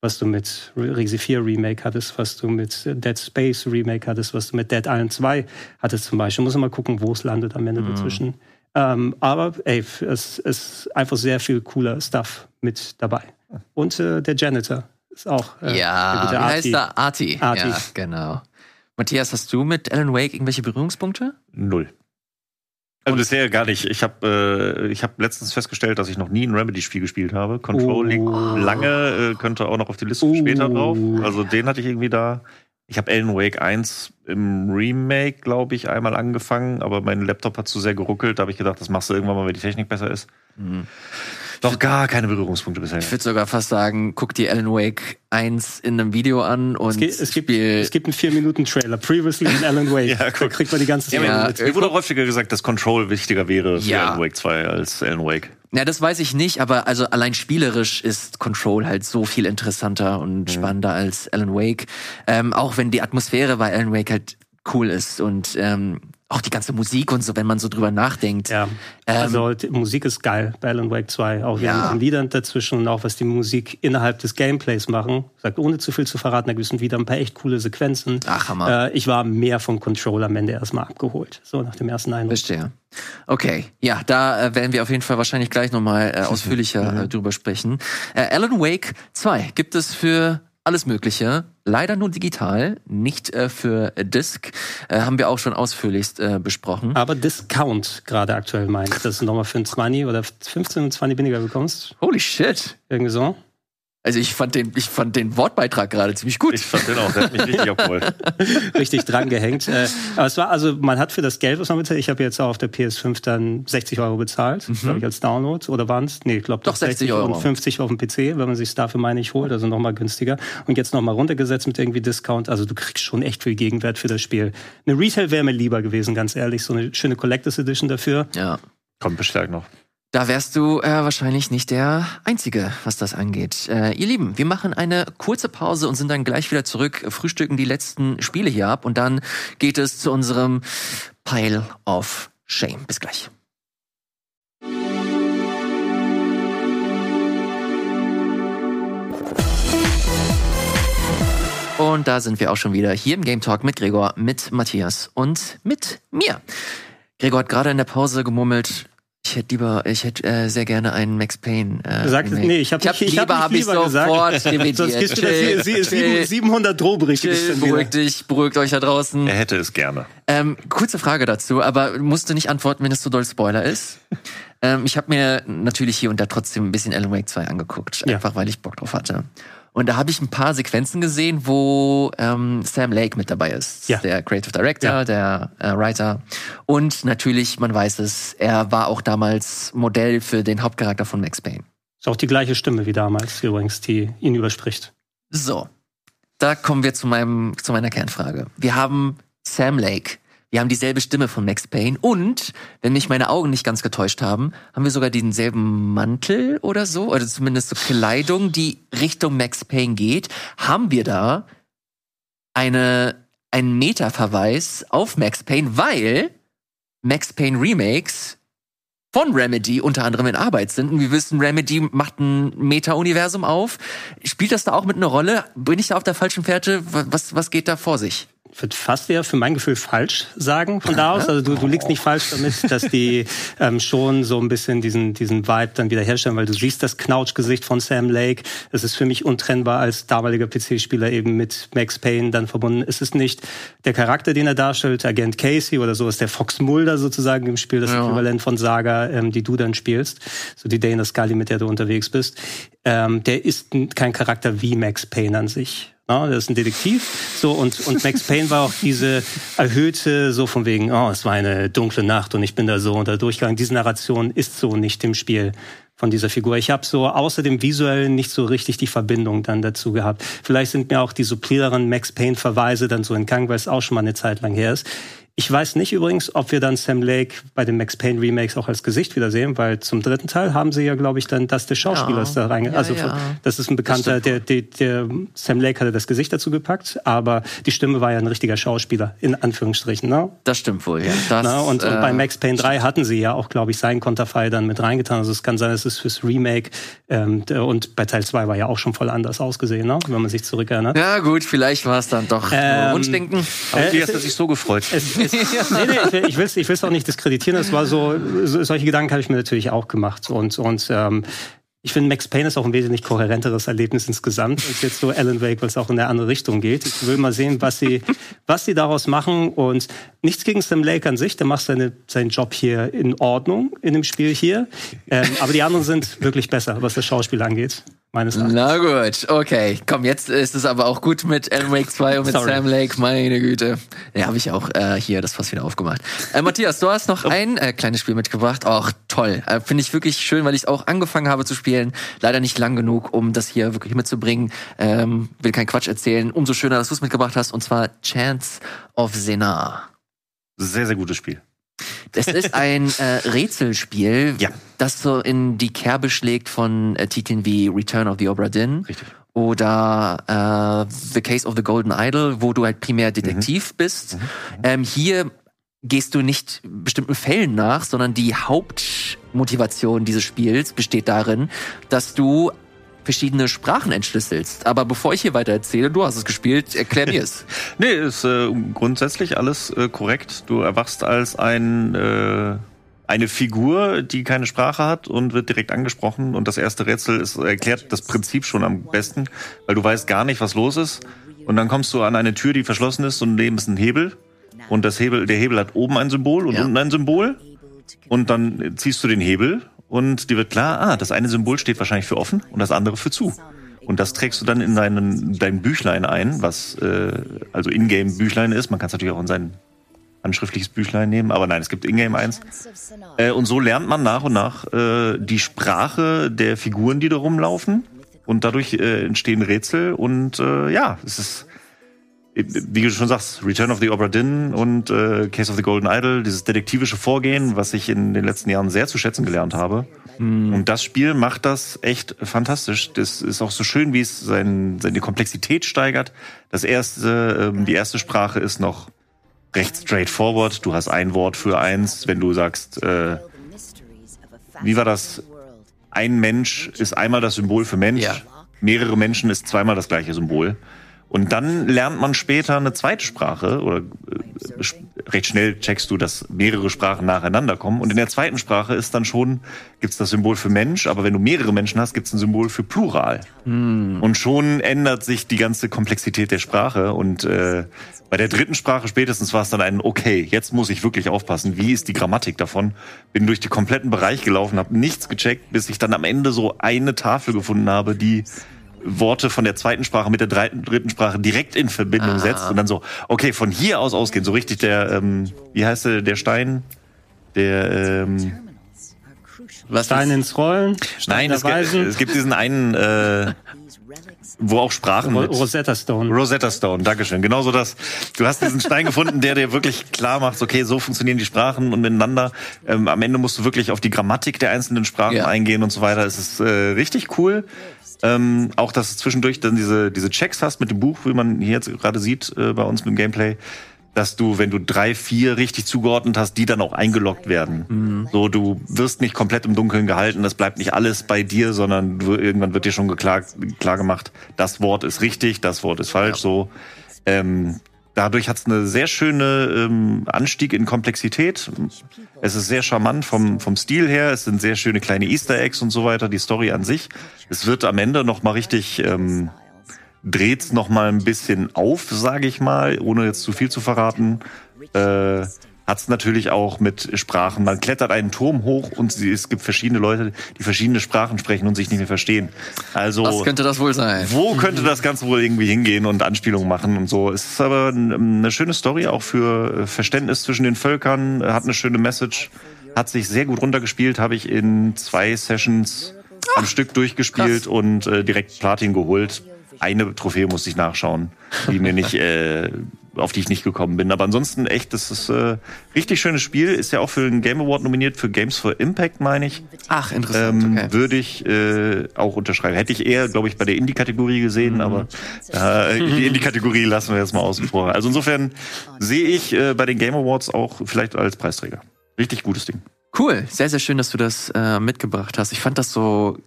was du mit Resi 4 Remake hattest, was du mit Dead Space Remake hattest, was du mit Dead Island 2 hattest zum Beispiel. Muss mal gucken, wo es landet am Ende mhm. dazwischen. Ähm, aber ey, es ist einfach sehr viel cooler Stuff mit dabei. Und äh, der Janitor ist auch. Äh, ja, wie heißt der? Arti. Arti. Ja, genau. Matthias, hast du mit Alan Wake irgendwelche Berührungspunkte? Null. Also bisher gar nicht. Ich habe äh, ich hab letztens festgestellt, dass ich noch nie ein Remedy-Spiel gespielt habe. Control Oh. liegt lange, äh, könnte auch noch auf die Liste Oh. später drauf. Also den hatte ich irgendwie da. Ich habe Alan Wake 1 im Remake, glaube ich, einmal angefangen, aber mein Laptop hat zu sehr geruckelt. Da habe ich gedacht, das machst du irgendwann mal, wenn die Technik besser ist. Doch gar keine Berührungspunkte bisher. Ich würde sogar fast sagen, guck dir Alan Wake 1 in einem Video an und Es gibt, es gibt, es gibt einen 4-Minuten-Trailer. Previously in Alan Wake. Ja, da guck. kriegt man die ganze Story ja. Mir wurde auch häufiger gesagt, dass Control wichtiger wäre für Ja. Alan Wake 2 als Alan Wake. Ja, das weiß ich nicht, aber also allein spielerisch ist Control halt so viel interessanter und spannender als Alan Wake. Ähm, auch wenn die Atmosphäre bei Alan Wake halt cool ist und ähm, auch die ganze Musik und so, wenn man so drüber nachdenkt. Ja, Ähm, also die Musik ist geil bei Alan Wake 2. Auch Ja. ja. den Liedern dazwischen und auch was die Musik innerhalb des Gameplays machen. Sagt, ohne zu viel zu verraten, da gibt es wieder ein paar echt coole Sequenzen. Ach, Hammer. Äh, ich war mehr vom Controller am Ende erstmal abgeholt. So nach dem ersten Eindruck. Verstehe. Okay, ja, da äh, werden wir auf jeden Fall wahrscheinlich gleich nochmal äh, ausführlicher äh, drüber sprechen. Äh, Alan Wake 2 gibt es für alles Mögliche. Leider nur digital, nicht äh, für Disc. Äh, haben wir auch schon ausführlichst äh, besprochen. Aber Discount gerade aktuell meint, dass du nochmal für ein 20 oder 15 und 20 weniger bekommst. Holy shit. Irgendwie so. Also ich fand den, ich fand den Wortbeitrag gerade ziemlich gut. Ich fand den auch, der hat mich richtig abgeholt. richtig dran gehängt. Äh, aber es war, also man hat für das Geld, was man bezahlt, ich habe jetzt auch auf der PS5 dann 60 Euro bezahlt, glaube ich, als Download. Oder waren es? Nee, ich glaube Mhm. Doch, 60 Euro. und 50 auf dem PC, wenn man sich dafür, meine ich, holt, also nochmal günstiger. Und jetzt nochmal runtergesetzt mit irgendwie Discount. Also du kriegst schon echt viel Gegenwert für das Spiel. Eine Retail wäre mir lieber gewesen, ganz ehrlich. So eine schöne Collectors Edition dafür. Ja. Kommt bestärkt noch. Da wärst du äh, wahrscheinlich nicht der Einzige, was das angeht. Äh, ihr Lieben, wir machen eine kurze Pause und sind dann gleich wieder zurück, frühstücken die letzten Spiele hier ab und dann geht es zu unserem Pile of Shame. Bis gleich. Und da sind wir auch schon wieder hier im Game Talk mit Gregor, mit Matthias und mit mir. Gregor hat gerade in der Pause gemurmelt, ich hätte lieber, ich hätte äh, sehr gerne einen Max Payne. Äh, sagst, Remake. nee, ich habe ich hab lieber, hab ich lieber gesagt. sofort revidiert. Sonst kriegst du das hier, sie- Chill, sieben- 700 Drohberichte. chill, gibt's dann wieder. beruhigt dich, beruhigt euch da draußen. Er hätte es gerne. Ähm, kurze Frage dazu, aber musst du nicht antworten, wenn es so doll Spoiler ist. ähm, ich habe mir natürlich hier und da trotzdem ein bisschen Alan Wake 2 angeguckt, Ja. einfach weil ich Bock drauf hatte. Und da habe ich ein paar Sequenzen gesehen, wo ähm, Sam Lake mit dabei ist. Ja. Der Creative Director, Ja. der äh, Writer. Und natürlich, man weiß es, er war auch damals Modell für den Hauptcharakter von Max Payne. Ist auch die gleiche Stimme wie damals übrigens, die ihn überspricht. So, da kommen wir zu, meinem, zu meiner Kernfrage. Wir haben Sam Lake. Wir haben dieselbe Stimme von Max Payne und, wenn mich meine Augen nicht ganz getäuscht haben, haben wir sogar denselben Mantel oder so, oder zumindest so Kleidung, die Richtung Max Payne geht. Haben wir da eine, einen Meta-Verweis auf Max Payne, weil Max Payne Remakes von Remedy unter anderem in Arbeit sind. Und wir wissen, Remedy macht ein Meta-Universum auf. Spielt das da auch mit einer Rolle? Bin ich da auf der falschen Fährte? Was, was geht da vor sich? Ich würde fast eher für mein Gefühl falsch sagen von da aus. Also du, du liegst nicht falsch damit, dass die ähm, schon so ein bisschen diesen, diesen Vibe dann wieder herstellen, weil du siehst das Knautschgesicht von Sam Lake. Das ist für mich untrennbar als damaliger PC-Spieler eben mit Max Payne dann verbunden. Es ist nicht der Charakter, den er darstellt, Agent Casey oder so, ist der Fox Mulder sozusagen im Spiel, das Ja. Äquivalent von Saga, ähm, die du dann spielst. So die Dana Scully, mit der du unterwegs bist. Ähm, der ist kein Charakter wie Max Payne an sich. Ja, das ist ein Detektiv. So, und, und Max Payne war auch diese erhöhte, so von wegen, oh, es war eine dunkle Nacht und ich bin da so unter durchgegangen. Diese Narration ist so nicht im Spiel von dieser Figur. Ich habe so außer dem visuellen nicht so richtig die Verbindung dann dazu gehabt. Vielleicht sind mir auch die subtileren Max Payne-Verweise dann so entgangen, weil es auch schon mal eine Zeit lang her ist. Ich weiß nicht übrigens, ob wir dann Sam Lake bei den Max Payne Remakes auch als Gesicht wiedersehen, weil zum dritten Teil haben sie ja, glaube ich, dann das des Schauspielers Ja. da rein. Ja, also ja. das ist ein bekannter, der, der, der Sam Lake hatte das Gesicht dazu gepackt, aber die Stimme war ja ein richtiger Schauspieler, in Anführungsstrichen. Ne? Das stimmt wohl, ja. Das, Na, und, und äh, bei Max Payne 3 hatten sie ja auch, glaube ich, seinen Konterfei dann mit reingetan. Also es kann sein, es ist fürs Remake. Ähm, und bei Teil 2 war ja auch schon voll anders ausgesehen, ne? wenn man sich zurückerinnert. Ja gut, vielleicht war es dann doch Ähm, Wunschdenken. Aber Äh, die es- hat sich so gefreut. Es, es, nee, nee, ich will will's, ich auch nicht diskreditieren. Es war so, so, solche Gedanken habe ich mir natürlich auch gemacht. Und, und ähm, ich finde, Max Payne ist auch ein wesentlich kohärenteres Erlebnis insgesamt als jetzt so Alan Wake, weil es auch in eine andere Richtung geht. Ich will mal sehen, was sie, was sie daraus machen und nichts gegen Sam Lake an sich, der macht seine, seinen Job hier in Ordnung in dem Spiel hier. Ähm, aber die anderen sind wirklich besser, was das Schauspiel angeht meines Erachtens. Na gut, okay. Komm, jetzt ist es aber auch gut mit Alan Wake 2 und mit Sorry. Sam Lake, meine Güte. Ja, habe ich auch äh, hier das fast wieder aufgemacht. Äh, Matthias, du hast noch oh. ein äh, kleines Spiel mitgebracht. Ach, toll. Äh, Finde ich wirklich schön, weil ich es auch angefangen habe zu spielen. Leider nicht lang genug, um das hier wirklich mitzubringen. Ähm, will keinen Quatsch erzählen. Umso schöner, dass du es mitgebracht hast. Und zwar Chance of Senar. Sehr, sehr gutes Spiel. Es ist ein äh, Rätselspiel, ja. das so in die Kerbe schlägt von äh, Titeln wie Return of the Obra Dinn. Richtig. Oder äh, The Case of the Golden Idol, wo du halt primär Detektiv mhm. bist. Mhm. Ähm, hier gehst du nicht bestimmten Fällen nach, sondern die Hauptmotivation dieses Spiels besteht darin, dass du verschiedene Sprachen entschlüsselst. Aber bevor ich hier weiter erzähle, du hast es gespielt, erklär mir es. nee, ist äh, grundsätzlich alles äh, korrekt. Du erwachst als ein äh, eine Figur, die keine Sprache hat und wird direkt angesprochen. Und das erste Rätsel ist, erklärt das Prinzip schon am besten, weil du weißt gar nicht, was los ist. Und dann kommst du an eine Tür, die verschlossen ist und neben ist ein Hebel. Und das Hebel, der Hebel hat oben ein Symbol und ja. unten ein Symbol. Und dann ziehst du den Hebel und dir wird klar, ah, das eine Symbol steht wahrscheinlich für offen und das andere für zu. Und das trägst du dann in deinen, dein Büchlein ein, was äh, also Ingame-Büchlein ist. Man kann es natürlich auch in sein handschriftliches Büchlein nehmen, aber nein, es gibt Ingame eins. Äh, und so lernt man nach und nach äh, die Sprache der Figuren, die da rumlaufen. Und dadurch äh, entstehen Rätsel und äh, ja, es ist wie du schon sagst, Return of the Obra Dinn und äh, Case of the Golden Idol, dieses detektivische Vorgehen, was ich in den letzten Jahren sehr zu schätzen gelernt habe. Mhm. Und das Spiel macht das echt fantastisch. Das ist auch so schön, wie es sein, seine Komplexität steigert. Das erste, ähm, die erste Sprache ist noch recht straightforward. Du hast ein Wort für eins, wenn du sagst, äh, wie war das? Ein Mensch ist einmal das Symbol für Mensch. Ja. Mehrere Menschen ist zweimal das gleiche Symbol. Und dann lernt man später eine zweite Sprache oder äh, recht schnell checkst du, dass mehrere Sprachen nacheinander kommen. Und in der zweiten Sprache ist dann schon, gibt's das Symbol für Mensch, aber wenn du mehrere Menschen hast, gibt's ein Symbol für Plural. Mm. Und schon ändert sich die ganze Komplexität der Sprache. Und äh, bei der dritten Sprache spätestens war es dann ein, okay, jetzt muss ich wirklich aufpassen, wie ist die Grammatik davon? Bin durch den kompletten Bereich gelaufen, habe nichts gecheckt, bis ich dann am Ende so eine Tafel gefunden habe, die Worte von der zweiten Sprache mit der dritten, dritten Sprache direkt in Verbindung ah. setzt und dann so, okay, von hier aus ausgehen, so richtig der, ähm, wie heißt der, der Stein, der, ähm, was Stein ins Rollen? Stein Nein, es gibt, es gibt, diesen einen, äh, wo auch Sprachen mit. Rosetta Stone. Rosetta Stone, Dankeschön. Genauso das. Du hast diesen Stein gefunden, der dir wirklich klar macht, okay, so funktionieren die Sprachen und miteinander. Ähm, am Ende musst du wirklich auf die Grammatik der einzelnen Sprachen ja. eingehen und so weiter. Es ist äh, richtig cool. Ähm, auch, dass du zwischendurch dann diese, diese Checks hast mit dem Buch, wie man hier jetzt gerade sieht äh, bei uns mit dem Gameplay, dass du, wenn du drei, vier richtig zugeordnet hast, die dann auch eingeloggt werden. Mhm. So, du wirst nicht komplett im Dunkeln gehalten, das bleibt nicht alles bei dir, sondern du, irgendwann wird dir schon geklagt, klar gemacht, das Wort ist richtig, das Wort ist falsch, ja. so. Ähm, Dadurch hat es eine sehr schöne ähm, Anstieg in Komplexität. Es ist sehr charmant vom, vom Stil her. Es sind sehr schöne kleine Easter Eggs und so weiter. Die Story an sich. Es wird am Ende noch mal richtig ähm, dreht's noch mal ein bisschen auf, sage ich mal, ohne jetzt zu viel zu verraten. Äh, hat es natürlich auch mit Sprachen. Man klettert einen Turm hoch und es gibt verschiedene Leute, die verschiedene Sprachen sprechen und sich nicht mehr verstehen. Also was könnte das wohl sein? Wo könnte das Ganze wohl irgendwie hingehen und Anspielungen machen und so? Es ist aber eine schöne Story auch für Verständnis zwischen den Völkern. Hat eine schöne Message. Hat sich sehr gut runtergespielt. Habe ich in zwei Sessions am ah, Stück durchgespielt krass. und äh, direkt Platin geholt. Eine Trophäe musste ich nachschauen, die mir nicht äh, auf die ich nicht gekommen bin. Aber ansonsten echt, das ist äh, richtig schönes Spiel. Ist ja auch für den Game Award nominiert für Games for Impact, meine ich. Ach, interessant. Ähm, okay. Würde ich äh, auch unterschreiben. Hätte ich eher, glaube ich, bei der Indie-Kategorie gesehen, mhm. aber äh, die Indie-Kategorie lassen wir jetzt mal außen vor. Also insofern sehe ich äh, bei den Game Awards auch vielleicht als Preisträger. Richtig gutes Ding. Cool, sehr, sehr schön, dass du das äh, mitgebracht hast. Ich fand das so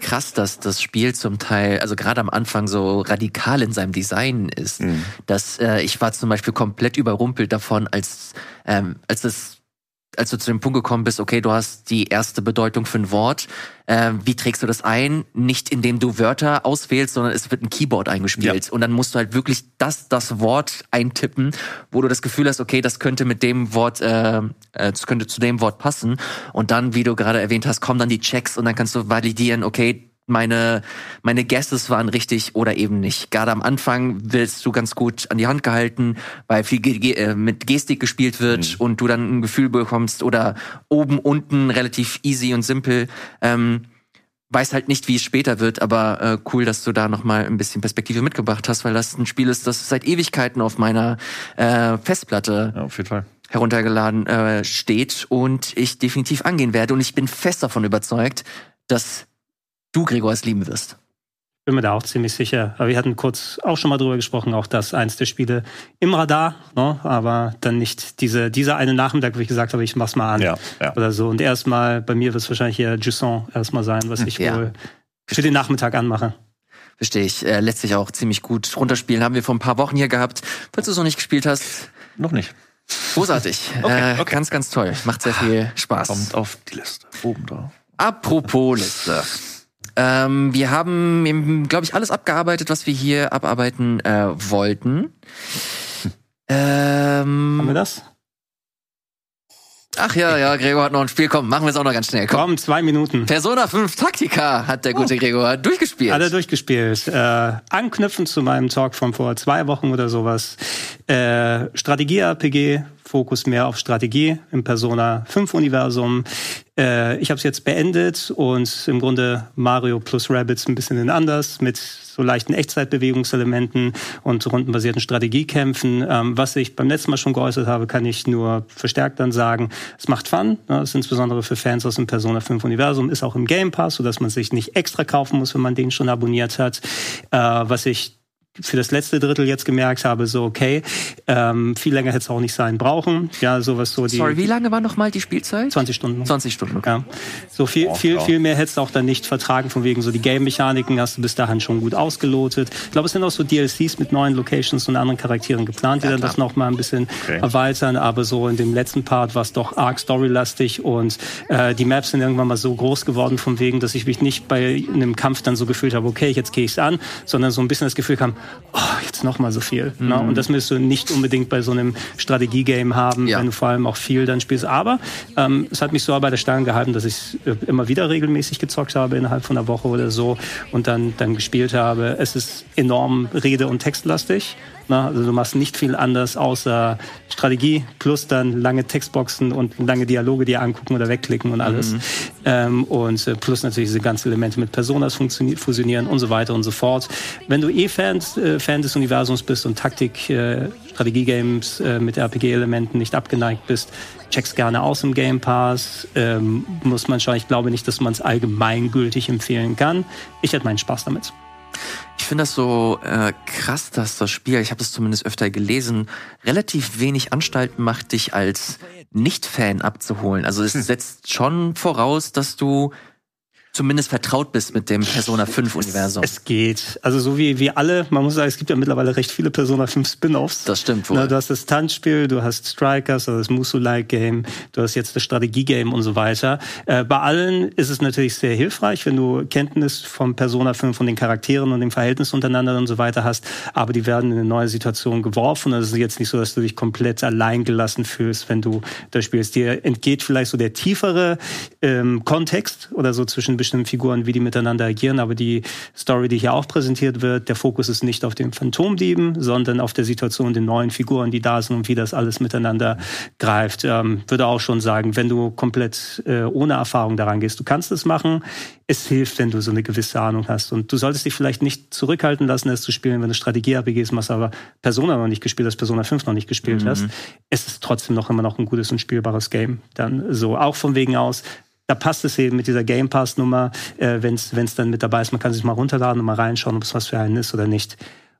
krass, dass das Spiel zum Teil, also gerade am Anfang so radikal in seinem Design ist. Mhm. Dass äh, ich war zum Beispiel komplett überrumpelt davon, als ähm, als es als du zu dem Punkt gekommen bist, okay, du hast die erste Bedeutung für ein Wort. Äh, wie trägst du das ein? Nicht indem du Wörter auswählst, sondern es wird ein Keyboard eingespielt. Ja. Und dann musst du halt wirklich das, das Wort eintippen, wo du das Gefühl hast, okay, das könnte mit dem Wort, äh, äh das könnte zu dem Wort passen. Und dann, wie du gerade erwähnt hast, kommen dann die Checks und dann kannst du validieren, okay, meine, meine Guesses waren richtig oder eben nicht. Gerade am Anfang willst du ganz gut an die Hand gehalten, weil viel äh, mit Gestik gespielt wird mhm. und du dann ein Gefühl bekommst oder oben, unten relativ easy und simpel. Ähm, weiß halt nicht, wie es später wird, aber äh, cool, dass du da noch mal ein bisschen Perspektive mitgebracht hast, weil das ein Spiel ist, das seit Ewigkeiten auf meiner äh, Festplatte ja, auf jeden Fall heruntergeladen äh, steht und ich definitiv angehen werde. Und ich bin fest davon überzeugt, dass du, Gregor, es lieben wirst. Bin mir da auch ziemlich sicher. Aber wir hatten kurz auch schon mal drüber gesprochen, auch das eins der Spiele im Radar, ne? aber dann nicht diese, dieser eine Nachmittag, wo ich gesagt habe, ich mach's mal an ja, ja. oder so. Und erstmal, bei mir wird es wahrscheinlich hier Jusson erstmal sein, was ich ja. wohl für den Nachmittag anmache. Verstehe ich. Äh, lässt sich auch ziemlich gut runterspielen. Haben wir vor ein paar Wochen hier gehabt. Falls du es noch nicht gespielt hast. Noch nicht. Großartig. okay, äh, okay. Ganz, ganz toll. Macht sehr viel Spaß. Kommt auf die Liste. Oben da. Apropos Liste. Ähm, wir haben, glaube ich, alles abgearbeitet, was wir hier abarbeiten äh, wollten. Ähm, haben wir das? Ach ja, ja, Gregor hat noch ein Spiel. Komm, machen wir es auch noch ganz schnell. Komm, Komm zwei Minuten. Persona 5 Taktika hat der gute oh. Gregor durchgespielt. Hat er durchgespielt. Äh, anknüpfend zu meinem Talk von vor zwei Wochen oder sowas. Äh, Strategie-RPG, Fokus mehr auf Strategie im Persona 5 Universum. Äh, ich habe es jetzt beendet und im Grunde Mario plus Rabbits ein bisschen anders mit so leichten Echtzeitbewegungselementen und rundenbasierten Strategiekämpfen. Ähm, was ich beim letzten Mal schon geäußert habe, kann ich nur verstärkt dann sagen. Es macht Fun, ne? ist insbesondere für Fans aus dem Persona 5 Universum, ist auch im Game Pass, sodass man sich nicht extra kaufen muss, wenn man den schon abonniert hat. Äh, was ich für das letzte Drittel jetzt gemerkt habe, so okay, ähm, viel länger hätte es auch nicht sein brauchen. Ja, sowas so die. Sorry, wie lange war noch mal die Spielzeit? 20 Stunden. 20 Stunden. Okay. Ja. So viel, oh, viel, viel mehr hättest du auch dann nicht vertragen, von wegen so die Game-Mechaniken hast du bis dahin schon gut ausgelotet. Ich glaube, es sind auch so DLCs mit neuen Locations und anderen Charakteren geplant, die ja, dann das noch mal ein bisschen okay. erweitern. Aber so in dem letzten Part war es doch arg storylastig und äh, die Maps sind irgendwann mal so groß geworden, von wegen, dass ich mich nicht bei einem Kampf dann so gefühlt habe, okay, jetzt gehe ich an, sondern so ein bisschen das Gefühl kam, oh, jetzt noch mal so viel. Mhm. Ne? Und das müsstest du nicht unbedingt bei so einem Strategiegame haben, ja. wenn du vor allem auch viel dann spielst. Aber ähm, es hat mich so bei der Stange gehalten, dass ich äh, immer wieder regelmäßig gezockt habe innerhalb von einer Woche oder so und dann, dann gespielt habe. Es ist enorm rede- und textlastig. Na, also du machst nicht viel anders außer Strategie plus dann lange Textboxen und lange Dialoge dir angucken oder wegklicken und alles. Mhm. Ähm, und äh, plus natürlich diese ganzen Elemente mit Personas fusionieren und so weiter und so fort. Wenn du eh Fan, äh, Fan des Universums bist und Taktik, äh, Strategiegames äh, mit RPG-Elementen nicht abgeneigt bist, check's gerne aus im Game Pass. Ähm, muss man schauen. Ich glaube nicht, dass man es allgemeingültig empfehlen kann. Ich hatte meinen Spaß damit. Ich finde das so äh, krass, dass das Spiel, ich habe das zumindest öfter gelesen, relativ wenig Anstalten macht, dich als Nicht-Fan abzuholen. Also es hm. setzt schon voraus, dass du zumindest vertraut bist mit dem Persona 5 Universum. Es, es, geht. Also so wie wie alle, man muss sagen, es gibt ja mittlerweile recht viele Persona 5 Spin-offs. Das stimmt wohl. Na, du hast das Tanzspiel, du hast Strikers, also das Musu-like Game, du hast jetzt das Strategie-Game und so weiter. Äh, bei allen ist es natürlich sehr hilfreich, wenn du Kenntnis vom Persona 5 von den Charakteren und dem Verhältnis untereinander und so weiter hast, aber die werden in eine neue Situation geworfen. Also es ist jetzt nicht so, dass du dich komplett allein gelassen fühlst, wenn du das spielst. Dir entgeht vielleicht so der tiefere ähm, Kontext oder so zwischen bestimmten Figuren, wie die miteinander agieren. Aber die Story, die hier auch präsentiert wird, der Fokus ist nicht auf den Phantomdieben, sondern auf der Situation den neuen Figuren, die da sind und wie das alles miteinander greift. Ähm, würde auch schon sagen, wenn du komplett äh, ohne Erfahrung daran gehst, du kannst es machen. Es hilft, wenn du so eine gewisse Ahnung hast. Und du solltest dich vielleicht nicht zurückhalten lassen, es zu spielen, wenn du Strategie-RPGs machst, aber Persona noch nicht gespielt hast, Persona 5 noch nicht gespielt mhm. hast. Es ist trotzdem noch immer noch ein gutes und spielbares Game. Dann so, auch von wegen aus, da passt es eben mit dieser Game Pass Nummer, äh, wenn es dann mit dabei ist. Man kann sich mal runterladen und mal reinschauen, ob es was für einen ist oder nicht.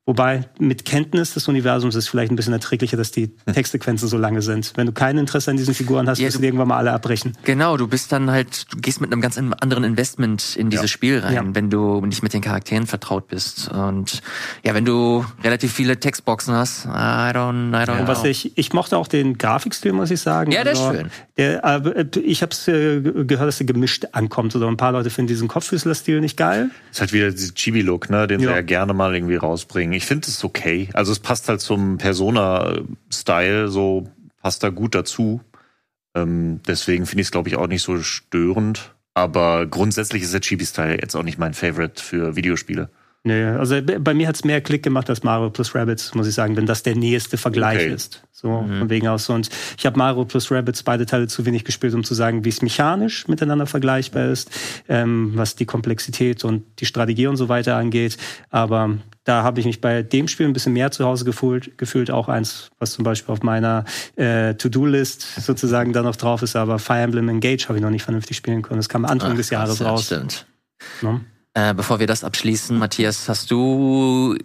Wobei mit Kenntnis des Universums ist es vielleicht ein bisschen erträglicher, dass die hm. Textsequenzen so lange sind. Wenn du kein Interesse an diesen Figuren hast, ja, wirst du irgendwann mal alle abbrechen. Genau, du bist dann halt, du gehst mit einem ganz anderen Investment in dieses ja. Spiel rein, ja. wenn du nicht mit den Charakteren vertraut bist. Und ja, wenn du relativ viele Textboxen hast, I don't, I don't know. Was ich, ich mochte auch den Grafikstil, muss ich sagen. Ja, der also, ist schön. Der, äh, ich habe äh, gehört, dass er gemischt ankommt. Oder ein paar Leute finden diesen Kopffüßler-Stil nicht geil. Ist halt wieder dieser Chibi-Look, ne, den sie ja gerne mal irgendwie rausbringen. Ich finde es okay. Also es passt halt zum Persona-Style, so passt da gut dazu. Ähm, deswegen finde ich es, glaube ich, auch nicht so störend. Aber grundsätzlich ist der Chibi-Style jetzt auch nicht mein Favorite für Videospiele. Nee, also bei mir hat es mehr Klick gemacht als Mario plus Rabbits, muss ich sagen, wenn das der nächste Vergleich okay. ist. So mhm. von wegen aus. Und ich habe Mario plus Rabbits beide Teile zu wenig gespielt, um zu sagen, wie es mechanisch miteinander vergleichbar ist, ähm, was die Komplexität und die Strategie und so weiter angeht. Aber da habe ich mich bei dem Spiel ein bisschen mehr zu Hause gefühlt, gefühlt auch eins, was zum Beispiel auf meiner äh, To-Do-List sozusagen da noch drauf ist. Aber Fire Emblem Engage habe ich noch nicht vernünftig spielen können. Das kam Anfang Ach, des Jahres raus. Stimmt. No? Äh, bevor wir das abschließen, Matthias, hast du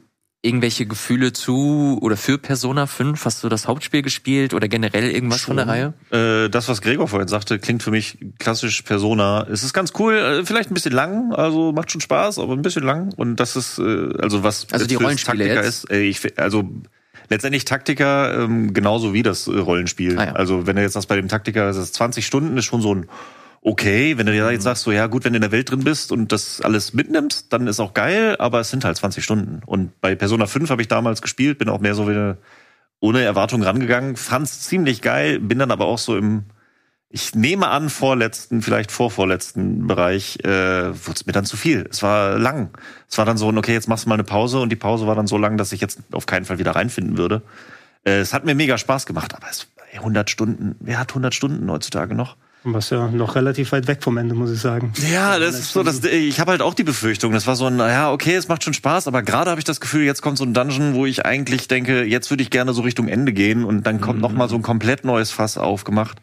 irgendwelche Gefühle zu oder für Persona 5? Hast du das Hauptspiel gespielt oder generell irgendwas Schon. von der Reihe? Äh, das, was Gregor vorhin sagte, klingt für mich klassisch Persona. Es ist ganz cool, äh, vielleicht ein bisschen lang, also macht schon Spaß, aber ein bisschen lang. Und das ist, äh, also was also die Rollenspiele Taktiker jetzt? ist, äh, ich, also letztendlich Taktiker ähm, genauso wie das äh, Rollenspiel. Ah, ja. Also wenn du jetzt sagst, bei dem Taktiker ist es 20 Stunden, ist schon so ein okay. Wenn du dir jetzt mhm. sagst, so ja gut, wenn du in der Welt drin bist und das alles mitnimmst, dann ist auch geil, aber es sind halt 20 Stunden. Und bei Persona 5 habe ich damals gespielt, bin auch mehr so wieder ohne Erwartung rangegangen, fand's ziemlich geil, bin dann aber auch so im, ich nehme an, vorletzten, vielleicht vorvorletzten Bereich, äh, wurde es mir dann zu viel. Es war lang. Es war dann so, okay, jetzt machst du mal eine Pause und die Pause war dann so lang, dass ich jetzt auf keinen Fall wieder reinfinden würde. Äh, es hat mir mega Spaß gemacht, aber es 100 Stunden, wer hat 100 Stunden heutzutage noch? Was ja noch relativ weit weg vom Ende, muss ich sagen. Ja, das ist so, dass ich habe halt auch die Befürchtung. Das war so ein, ja, okay, es macht schon Spaß, aber gerade habe ich das Gefühl, jetzt kommt so ein Dungeon, wo ich eigentlich denke, jetzt würde ich gerne so Richtung Ende gehen und dann kommt mhm. noch mal so ein komplett neues Fass aufgemacht.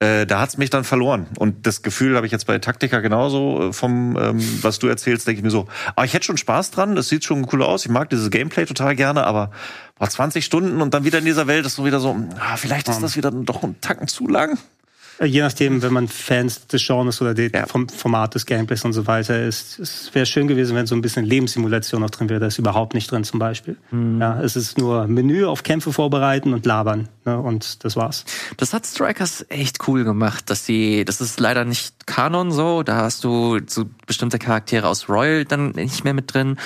Äh, da hat's mich dann verloren. Und das Gefühl habe ich jetzt bei Taktika genauso äh, vom, ähm, was du erzählst, denke ich mir so, aber ich hätte schon Spaß dran, das sieht schon cool aus, ich mag dieses Gameplay total gerne, aber boah, 20 Stunden und dann wieder in dieser Welt ist so wieder so, ah, vielleicht ist das wieder doch ein Tacken zu lang. Äh, je nachdem, wenn man Fans des Genres oder ja. vom Format des Gameplays und so weiter ist, es wäre schön gewesen, wenn so ein bisschen Lebenssimulation noch drin wäre. Das ist überhaupt nicht drin zum Beispiel. Mhm. Ja, es ist nur Menü auf Kämpfe vorbereiten und labern. Ne, und das war's. Das hat Strikers echt cool gemacht, dass sie, das ist leider nicht Kanon so, da hast du so bestimmte Charaktere aus Royal dann nicht mehr mit drin,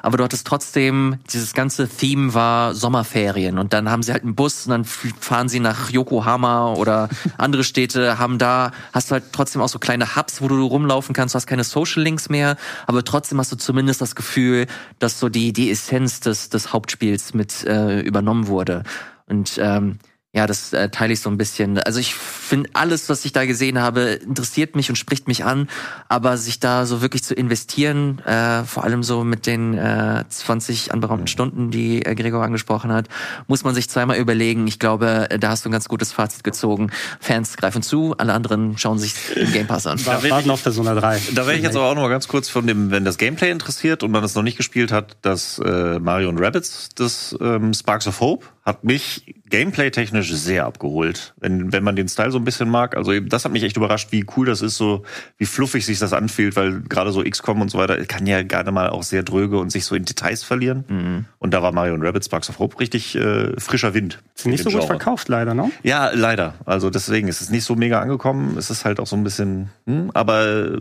aber du hattest trotzdem, dieses ganze Theme war Sommerferien. Und dann haben sie halt einen Bus und dann fahren sie nach Yokohama oder andere Städte, haben da, hast du halt trotzdem auch so kleine Hubs, wo du rumlaufen kannst, du hast keine Social Links mehr, aber trotzdem hast du zumindest das Gefühl, dass so die, die Essenz des, des Hauptspiels mit äh, übernommen wurde. Und ähm, ja, das äh, teile ich so ein bisschen. Also ich finde alles, was ich da gesehen habe, interessiert mich und spricht mich an, aber sich da so wirklich zu investieren, äh, vor allem so mit den äh, 20 anberaumten Stunden, die äh, Gregor angesprochen hat, muss man sich zweimal überlegen. Ich glaube, da hast du ein ganz gutes Fazit gezogen. Fans greifen zu, alle anderen schauen sich den Game Pass an. Da warten auf Persona 3. Da wäre ich jetzt aber auch noch mal ganz kurz von dem, wenn das Gameplay interessiert und man es noch nicht gespielt hat, das äh, Mario und Rabbits, das ähm, Sparks of Hope, hat mich gameplay-technisch sehr abgeholt. Wenn, wenn man den Style so ein bisschen mag. Also das hat mich echt überrascht, wie cool das ist, so wie fluffig sich das anfühlt, weil gerade so XCOM und so weiter kann ja gerne mal auch sehr dröge und sich so in Details verlieren. Mhm. Und da war Mario und Rabbit Sparks of Hope richtig äh, frischer Wind. Ist nicht so gut verkauft, leider, ne? Ja, leider. Also deswegen ist es nicht so mega angekommen. Es ist halt auch so ein bisschen, hm, aber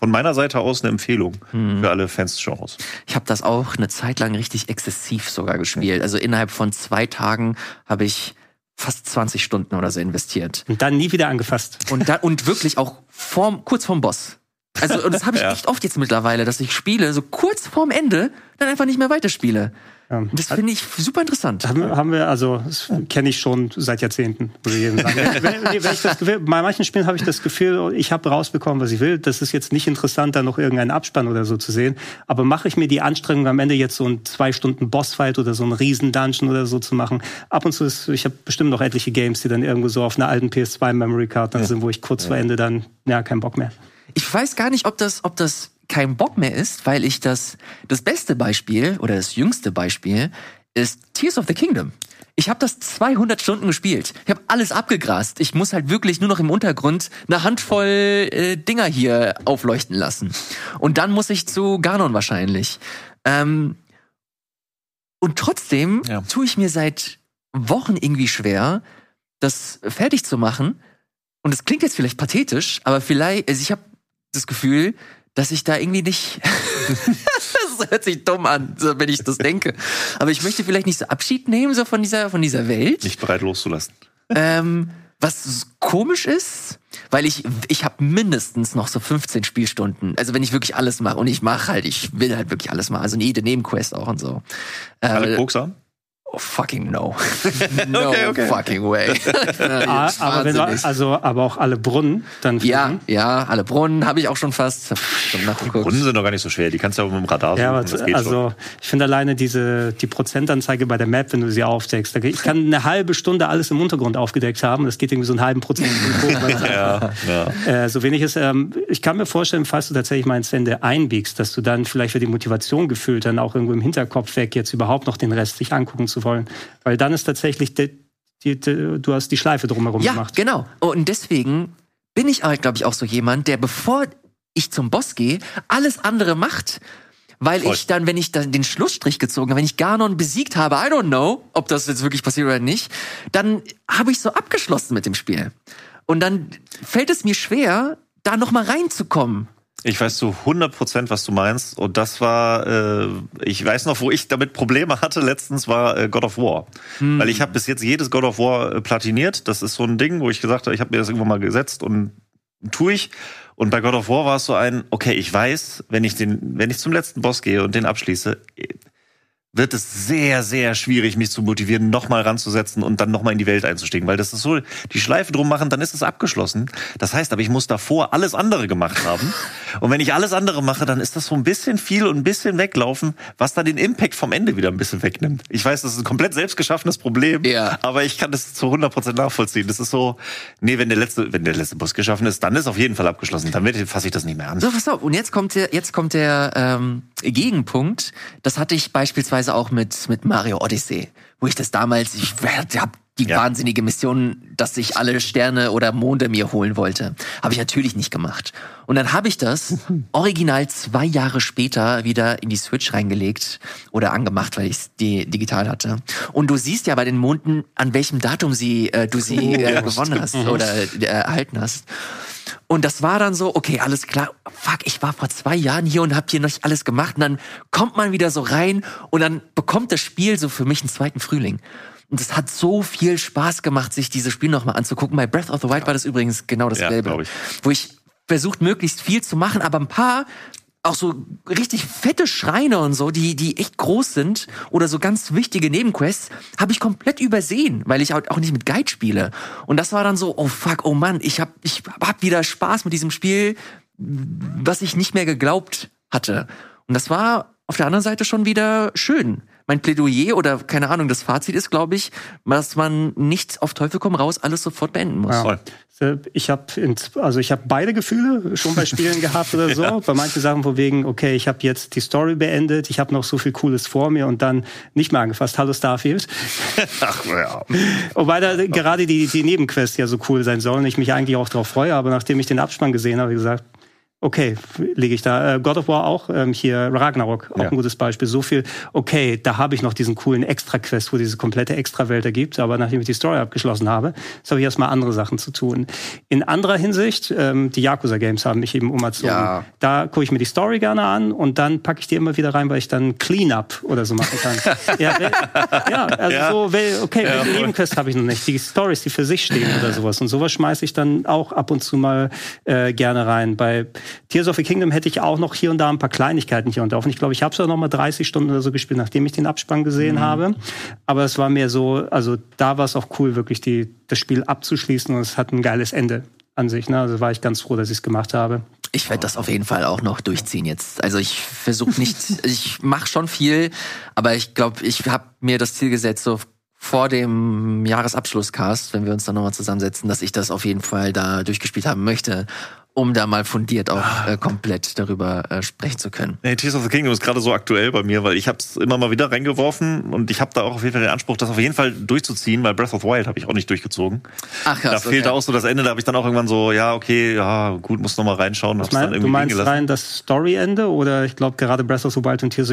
von meiner Seite aus eine Empfehlung mhm. für alle Fans des Genres. Ich habe das auch eine Zeit lang richtig exzessiv sogar gespielt. Also innerhalb von zwei Tagen habe ich fast 20 Stunden oder so investiert. Und dann nie wieder angefasst. Und, da, und wirklich auch vorm, kurz vorm Boss. Also und das habe ich ja. echt oft jetzt mittlerweile, dass ich spiele, so kurz vorm Ende, dann einfach nicht mehr weiterspiele. Ja. Das finde ich super interessant. Haben, haben wir, also das kenne ich schon seit Jahrzehnten, würde ich jedem sagen. wenn, wenn ich das Gefühl, bei manchen Spielen habe ich das Gefühl, ich habe rausbekommen, was ich will. Das ist jetzt nicht interessant, da noch irgendeinen Abspann oder so zu sehen. Aber mache ich mir die Anstrengung, am Ende jetzt so ein zwei Stunden Bossfight oder so einen riesen Dungeon oder so zu machen. Ab und zu ist, ich habe bestimmt noch etliche Games, die dann irgendwo so auf einer alten PS2 Memory Card dann ja. sind, wo ich kurz ja. vor Ende dann, ja, keinen Bock mehr. Ich weiß gar nicht, ob das, ob das kein Bock mehr ist, weil ich das, das beste Beispiel oder das jüngste Beispiel ist Tears of the Kingdom. Ich habe das 200 Stunden gespielt. Ich habe alles abgegrast. Ich muss halt wirklich nur noch im Untergrund eine Handvoll äh, Dinger hier aufleuchten lassen. Und dann muss ich zu Ganon wahrscheinlich. Ähm, und trotzdem ja. tue ich mir seit Wochen irgendwie schwer, das fertig zu machen. Und es klingt jetzt vielleicht pathetisch, aber vielleicht, also ich habe das Gefühl, dass ich da irgendwie nicht. das hört sich dumm an, wenn ich das denke. Aber ich möchte vielleicht nicht so Abschied nehmen so von dieser von dieser Welt. Nicht bereit loszulassen. Ähm, was komisch ist, weil ich ich habe mindestens noch so 15 Spielstunden. Also wenn ich wirklich alles mache und ich mache halt, ich will halt wirklich alles machen. Also jede Nebenquest auch und so. Alle äh, Pokes Oh, fucking no. no okay, okay. fucking way. ah, aber wenn du, also, aber auch alle Brunnen dann Ja, ja, alle Brunnen habe ich auch schon fast. Schon die Brunnen sind doch gar nicht so schwer. Die kannst du auch mit dem Radar ja, suchen. Ja, also schon. ich finde alleine diese die Prozentanzeige bei der Map, wenn du sie aufdeckst, ich kann eine halbe Stunde alles im Untergrund aufgedeckt haben. Das geht irgendwie so einen halben Prozent ja, ja. Äh, so wenig ist. Ähm, ich kann mir vorstellen, falls du tatsächlich mal ins Ende einbiegst, dass du dann vielleicht für die Motivation gefühlt dann auch irgendwo im Hinterkopf weg jetzt überhaupt noch den Rest sich angucken zu wollen. Weil dann ist tatsächlich, die, die, die, du hast die Schleife drumherum ja, gemacht. Ja, genau. Und deswegen bin ich, glaube ich, auch so jemand, der bevor ich zum Boss gehe, alles andere macht. Weil Voll. ich dann, wenn ich dann den Schlussstrich gezogen habe, wenn ich Ganon besiegt habe, I don't know, ob das jetzt wirklich passiert oder nicht, dann habe ich so abgeschlossen mit dem Spiel. Und dann fällt es mir schwer, da noch mal reinzukommen. Ich weiß zu 100 Prozent, was du meinst. Und das war, äh, ich weiß noch, wo ich damit Probleme hatte letztens, war äh, God of War. Hm. Weil ich habe bis jetzt jedes God of War äh, platiniert. Das ist so ein Ding, wo ich gesagt habe, ich habe mir das irgendwann mal gesetzt und tue ich. Und bei God of War war es so ein, okay, ich weiß, wenn ich den, wenn ich zum letzten Boss gehe und den abschließe, wird es sehr, sehr schwierig, mich zu motivieren, nochmal ranzusetzen und dann nochmal in die Welt einzusteigen. Weil das ist so, die Schleife drum machen, dann ist es abgeschlossen. Das heißt aber, ich muss davor alles andere gemacht haben. Und wenn ich alles andere mache, dann ist das so ein bisschen viel und ein bisschen weglaufen, was dann den Impact vom Ende wieder ein bisschen wegnimmt. Ich weiß, das ist ein komplett selbstgeschaffenes Problem, ja. aber ich kann das zu 100% nachvollziehen. Das ist so, nee, wenn der letzte, wenn der letzte Bus geschaffen ist, dann ist auf jeden Fall abgeschlossen. Dann fasse ich das nicht mehr an. So, pass auf. Und jetzt kommt der, jetzt kommt der ähm, Gegenpunkt. Das hatte ich beispielsweise beispielsweise auch mit, mit Mario Odyssey, wo ich das damals, ich habe die ja. wahnsinnige Mission, dass ich alle Sterne oder Monde mir holen wollte. Habe ich natürlich nicht gemacht. Und dann habe ich das original zwei Jahre später wieder in die Switch reingelegt oder angemacht, weil ich es digital hatte. Und du siehst ja bei den Monden, an welchem Datum sie äh, du sie äh, gewonnen hast oder äh, erhalten hast. Und das war dann so, okay, alles klar. Fuck, ich war vor zwei Jahren hier und hab hier noch alles gemacht. Und dann kommt man wieder so rein und dann bekommt das Spiel so für mich einen zweiten Frühling. Und es hat so viel Spaß gemacht, sich dieses Spiel nochmal anzugucken. Bei Breath of the Wild war das übrigens genau dasselbe. Ja, ich. Wo ich versucht, möglichst viel zu machen, aber ein paar auch so richtig fette Schreine und so, die, die echt groß sind oder so ganz wichtige Nebenquests, habe ich komplett übersehen, weil ich auch nicht mit Guide spiele. Und das war dann so, oh fuck, oh Mann, ich hab, ich hab wieder Spaß mit diesem Spiel, was ich nicht mehr geglaubt hatte. Und das war auf der anderen Seite schon wieder schön. Mein Plädoyer oder keine Ahnung, das Fazit ist, glaube ich, dass man nicht auf Teufel komm raus alles sofort beenden muss. Ja. Äh, ich habe also ich habe beide Gefühle schon bei Spielen gehabt oder so. Ja. Bei manchen Sachen von wegen, okay, ich habe jetzt die Story beendet, ich habe noch so viel Cooles vor mir und dann nicht mehr angefasst. Hallo Starfield. Ach ja. Wobei da gerade die, die Nebenquests ja so cool sein sollen. Ich mich eigentlich auch darauf freue, aber nachdem ich den Abspann gesehen habe, habe ich gesagt, Okay, lege ich da. Äh, God of War auch, ähm, hier Ragnarok, auch ja. ein gutes Beispiel. So viel, okay, da habe ich noch diesen coolen Extra-Quest, wo diese komplette Extra-Welt ergibt, aber nachdem ich die Story abgeschlossen habe, jetzt habe ich erstmal andere Sachen zu tun. In anderer Hinsicht, ähm, die Yakuza-Games haben mich eben umerzogen. Ja. Da gucke ich mir die Story gerne an und dann packe ich die immer wieder rein, weil ich dann Cleanup oder so machen kann. ja, ja, also ja. so, okay, ja, welche Nebenquest habe ich noch nicht? Die Stories, die für sich stehen oder sowas. Und sowas schmeiße ich dann auch ab und zu mal äh, gerne rein. Bei Tears of the Kingdom hätte ich auch noch hier und da ein paar Kleinigkeiten hier und da. Und ich glaube, ich habe es auch noch mal 30 Stunden oder so gespielt, nachdem ich den Abspann gesehen mhm. habe. Aber es war mehr so, also da war es auch cool, wirklich die, das Spiel abzuschließen und es hat ein geiles Ende an sich. Ne? Also war ich ganz froh, dass ich es gemacht habe. Ich werde das auf jeden Fall auch noch durchziehen jetzt. Also ich versuche nicht, ich mache schon viel, aber ich glaube, ich habe mir das Ziel gesetzt, so vor dem Jahresabschlusscast, wenn wir uns dann nochmal zusammensetzen, dass ich das auf jeden Fall da durchgespielt haben möchte. Um da mal fundiert auch äh, komplett darüber äh, sprechen zu können. Nee, Tears of the Kingdom ist gerade so aktuell bei mir, weil ich habe es immer mal wieder reingeworfen und ich habe da auch auf jeden Fall den Anspruch, das auf jeden Fall durchzuziehen, weil Breath of the Wild habe ich auch nicht durchgezogen. Ach krass, Da fehlt okay. auch so das Ende, da habe ich dann auch irgendwann so, ja, okay, ja, gut, muss noch mal reinschauen. Was mein, du meinst rein das Story-Ende oder ich glaube gerade Breath of the Wild und Tears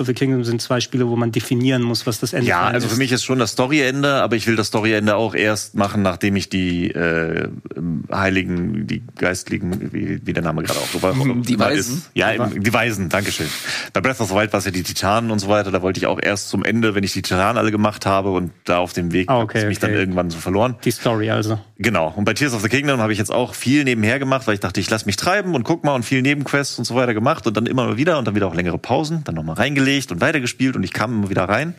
of the Kingdom sind zwei Spiele, wo man definieren muss, was das Ende ist. Ja, also für mich ist schon das Story-Ende, aber ich will das Story-Ende auch erst machen, nachdem ich die äh, Heiligen, die Geistlichen, wie, wie der Name gerade auch so war. Die Weisen? Ist. Ja, im, die Weisen, Dankeschön. Bei Breath of the Wild war es ja die Titanen und so weiter, da wollte ich auch erst zum Ende, wenn ich die Titanen alle gemacht habe und da auf dem Weg ah, okay, mich okay. dann irgendwann so verloren. Die Story also. Genau. Und bei Tears of the Kingdom habe ich jetzt auch viel nebenher gemacht, weil ich dachte, ich lasse mich treiben und guck mal und viel Nebenquests und so weiter gemacht und dann immer wieder und dann wieder auch längere Pausen, dann nochmal reingelegt und weitergespielt und ich kam immer wieder rein.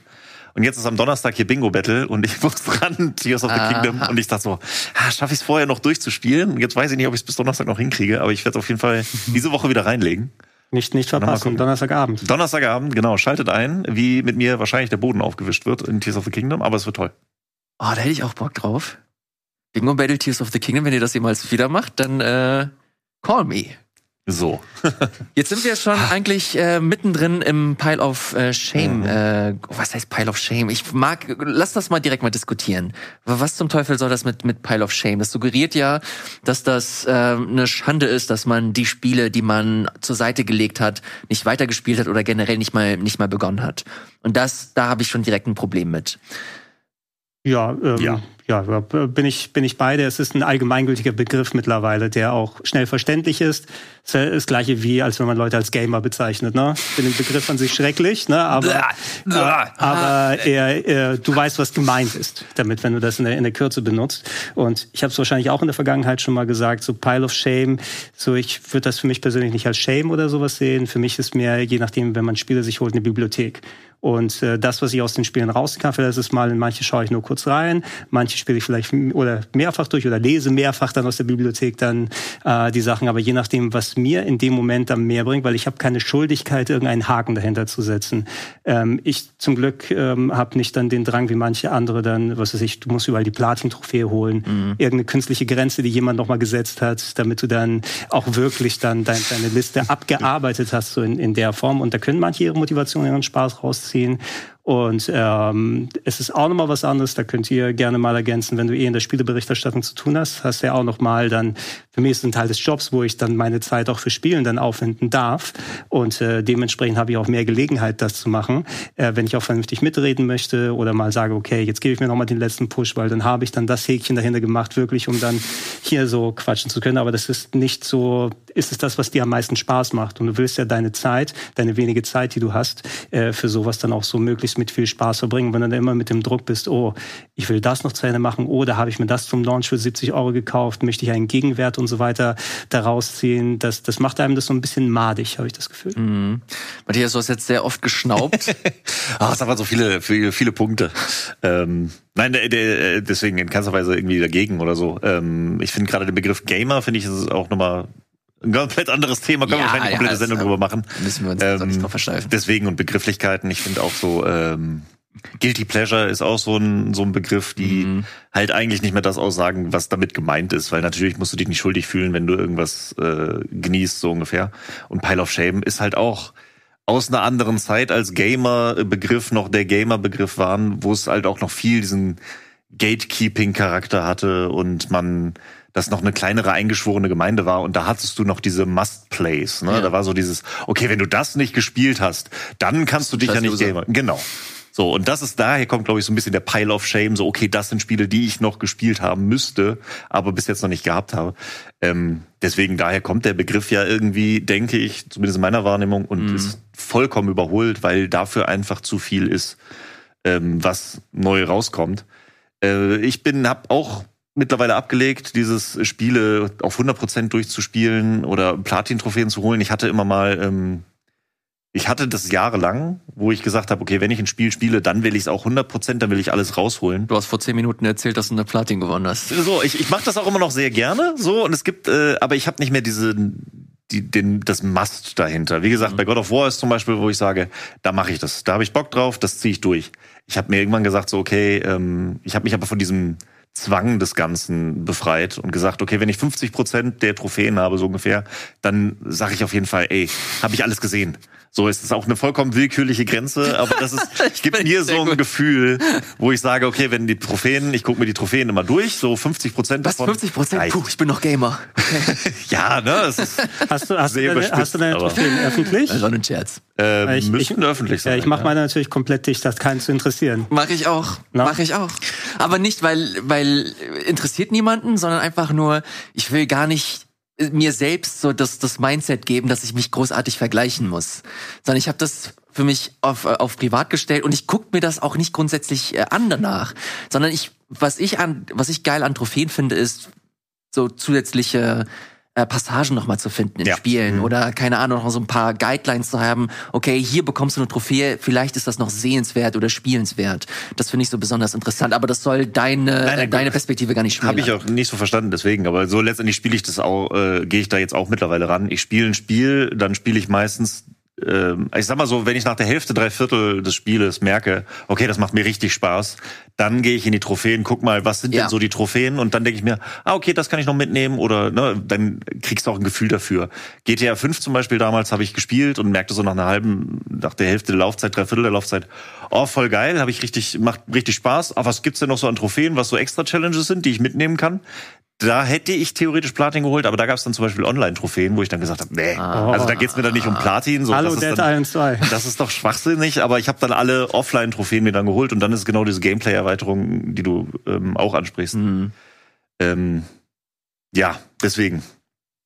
Und jetzt ist am Donnerstag hier Bingo Battle und ich muss ran, Tears of the Aha. Kingdom. Und ich dachte so, ah, schaffe ich es vorher noch durchzuspielen? Und jetzt weiß ich nicht, ob ich es bis Donnerstag noch hinkriege, aber ich werde es auf jeden Fall diese Woche wieder reinlegen. Nicht, nicht verpassen, Donnerstagabend. Donnerstagabend, genau. Schaltet ein, wie mit mir wahrscheinlich der Boden aufgewischt wird in Tears of the Kingdom, aber es wird toll. Oh, da hätte ich auch Bock drauf. Bingo Battle Tears of the Kingdom, wenn ihr das jemals wieder macht, dann äh, call me. So. Jetzt sind wir schon eigentlich äh, mittendrin im Pile of äh, Shame. Mhm. Äh, was heißt Pile of Shame? Ich mag, lass das mal direkt mal diskutieren. Was zum Teufel soll das mit, mit Pile of Shame? Das suggeriert ja, dass das äh, eine Schande ist, dass man die Spiele, die man zur Seite gelegt hat, nicht weitergespielt hat oder generell nicht mal, nicht mal begonnen hat. Und das, da habe ich schon direkt ein Problem mit. Ja, ähm, ja ja, bin ich, bin ich beide. Es ist ein allgemeingültiger Begriff mittlerweile, der auch schnell verständlich ist. Das, ist das gleiche wie, als wenn man Leute als Gamer bezeichnet. Ne? Ich finde den Begriff an sich schrecklich, ne? aber, aber er, er, du weißt, was gemeint ist damit, wenn du das in der, in der Kürze benutzt. Und ich habe es wahrscheinlich auch in der Vergangenheit schon mal gesagt, so Pile of Shame, so ich würde das für mich persönlich nicht als Shame oder sowas sehen. Für mich ist mehr, je nachdem, wenn man Spiele sich holt, eine Bibliothek. Und äh, das, was ich aus den Spielen rauskaffe, das ist mal in manche schaue ich nur kurz rein, manche spiele ich vielleicht oder mehrfach durch oder lese mehrfach dann aus der Bibliothek dann äh, die Sachen. Aber je nachdem, was mir in dem Moment dann mehr bringt, weil ich habe keine Schuldigkeit, irgendeinen Haken dahinter zu setzen. Ähm, ich zum Glück ähm, habe nicht dann den Drang wie manche andere dann, was weiß ich, du musst überall die Platin-Trophäe holen, mhm. irgendeine künstliche Grenze, die jemand nochmal gesetzt hat, damit du dann auch wirklich dann dein, deine Liste abgearbeitet hast so in, in der Form. Und da können manche ihre Motivation, ihren Spaß rausziehen ziehen. Und ähm, es ist auch nochmal was anderes, da könnt ihr gerne mal ergänzen, wenn du eh in der Spieleberichterstattung zu tun hast, hast du ja auch nochmal dann, für mich ist ein Teil des Jobs, wo ich dann meine Zeit auch für Spielen dann aufwenden darf. Und äh, dementsprechend habe ich auch mehr Gelegenheit, das zu machen, äh, wenn ich auch vernünftig mitreden möchte oder mal sage, okay, jetzt gebe ich mir nochmal den letzten Push, weil dann habe ich dann das Häkchen dahinter gemacht, wirklich, um dann hier so quatschen zu können. Aber das ist nicht so, ist es das, was dir am meisten Spaß macht. Und du willst ja deine Zeit, deine wenige Zeit, die du hast, äh, für sowas dann auch so möglichst mit viel Spaß verbringen. Wenn du dann immer mit dem Druck bist, oh, ich will das noch zu Ende machen, oder oh, habe ich mir das zum Launch für 70 Euro gekauft, möchte ich einen Gegenwert und so weiter daraus ziehen, das, das macht einem das so ein bisschen madig, habe ich das Gefühl. Mhm. Matthias, du hast jetzt sehr oft geschnaubt. Ach, es waren so viele, viele, viele Punkte. Ähm, nein, der, der, deswegen in keinster Weise irgendwie dagegen oder so. Ähm, ich finde gerade den Begriff Gamer, finde ich, ist auch nochmal ein komplett anderes Thema, können ja, wir wahrscheinlich eine komplette ja, Sendung drüber machen. Müssen wir uns ähm, nicht drauf versteifen. Deswegen und Begrifflichkeiten, ich finde auch so, ähm, Guilty Pleasure ist auch so ein, so ein Begriff, die mhm. halt eigentlich nicht mehr das aussagen, was damit gemeint ist, weil natürlich musst du dich nicht schuldig fühlen, wenn du irgendwas äh, genießt, so ungefähr. Und Pile of Shame ist halt auch aus einer anderen Zeit als Gamer-Begriff noch der Gamer-Begriff waren, wo es halt auch noch viel diesen Gatekeeping-Charakter hatte und man das noch eine kleinere eingeschworene Gemeinde war und da hattest du noch diese Must-Plays. Ne? Ja. Da war so dieses, okay, wenn du das nicht gespielt hast, dann kannst du dich ja nicht gamen. Genau. So, und das ist daher kommt, glaube ich, so ein bisschen der Pile of Shame. So, okay, das sind Spiele, die ich noch gespielt haben müsste, aber bis jetzt noch nicht gehabt habe. Ähm, deswegen, daher kommt der Begriff ja irgendwie, denke ich, zumindest in meiner Wahrnehmung, und mhm. ist vollkommen überholt, weil dafür einfach zu viel ist, ähm, was neu rauskommt. Äh, ich bin, hab auch mittlerweile abgelegt, dieses Spiele auf 100% durchzuspielen oder Platin-Trophäen zu holen. Ich hatte immer mal, ähm, ich hatte das jahrelang, wo ich gesagt habe, okay, wenn ich ein Spiel spiele, dann will ich es auch 100%, dann will ich alles rausholen. Du hast vor zehn Minuten erzählt, dass du eine Platin gewonnen hast. So, ich, ich mache das auch immer noch sehr gerne, so und es gibt, äh, aber ich habe nicht mehr diese die, den, das Must dahinter. Wie gesagt, mhm. bei God of War ist zum Beispiel, wo ich sage, da mache ich das, da habe ich Bock drauf, das ziehe ich durch. Ich habe mir irgendwann gesagt, so okay, ähm, ich habe mich aber von diesem Zwang des Ganzen befreit und gesagt, okay, wenn ich 50 Prozent der Trophäen habe, so ungefähr, dann sage ich auf jeden Fall, ey, habe ich alles gesehen. So ist es auch eine vollkommen willkürliche Grenze, aber das ist, gibt mir so ein gut. Gefühl, wo ich sage, okay, wenn die Trophäen, ich gucke mir die Trophäen immer durch, so 50 Prozent davon. Was, 50 Prozent? Puh, ich bin noch Gamer. Okay. ja, ne, das ist hast du, hast du deine, hast du deine Trophäen öffentlich? Das war ein Scherz. Ähm, ich, müssen ich, öffentlich sein. Ja, ich mache meine natürlich komplett dicht, das keinen zu interessieren. Mache ich auch. No? Mache ich auch. Aber nicht, weil, weil interessiert niemanden, sondern einfach nur, ich will gar nicht mir selbst so das, das Mindset geben, dass ich mich großartig vergleichen muss. Sondern ich habe das für mich auf, auf privat gestellt und ich guck mir das auch nicht grundsätzlich äh, an danach. Sondern ich, was ich an, was ich geil an Trophäen finde, ist so zusätzliche äh, Passagen nochmal zu finden in ja. Spielen mhm. oder keine Ahnung, noch so ein paar Guidelines zu haben. Okay, hier bekommst du eine Trophäe, vielleicht ist das noch sehenswert oder spielenswert. Das finde ich so besonders interessant, aber das soll deine, nein, nein, äh, deine Perspektive gar nicht spielen. Habe ich auch nicht so verstanden, deswegen. Aber so letztendlich spiele ich das auch, äh, gehe ich da jetzt auch mittlerweile ran. Ich spiele ein Spiel, dann spiele ich meistens ich sag mal so, wenn ich nach der Hälfte, drei Viertel des Spieles merke, okay, das macht mir richtig Spaß, dann gehe ich in die Trophäen, guck mal, was sind ja. denn so die Trophäen und dann denke ich mir, ah, okay, das kann ich noch mitnehmen oder ne, dann kriegst du auch ein Gefühl dafür. GTA 5 zum Beispiel damals habe ich gespielt und merkte so nach einer halben, nach der Hälfte der Laufzeit, drei Viertel der Laufzeit, oh, voll geil, habe ich richtig, macht richtig Spaß. Aber was gibt's denn noch so an Trophäen, was so extra Challenges sind, die ich mitnehmen kann? Da hätte ich theoretisch Platin geholt, aber da gab es dann zum Beispiel Online-Trophäen, wo ich dann gesagt habe, nee, ah. also da geht's mir dann nicht um Platin. So, Hallo Dead Island 2. Das ist doch schwachsinnig, aber ich habe dann alle Offline-Trophäen mir dann geholt und dann ist genau diese Gameplay-Erweiterung, die du ähm, auch ansprichst. Mhm. Ähm, ja, deswegen.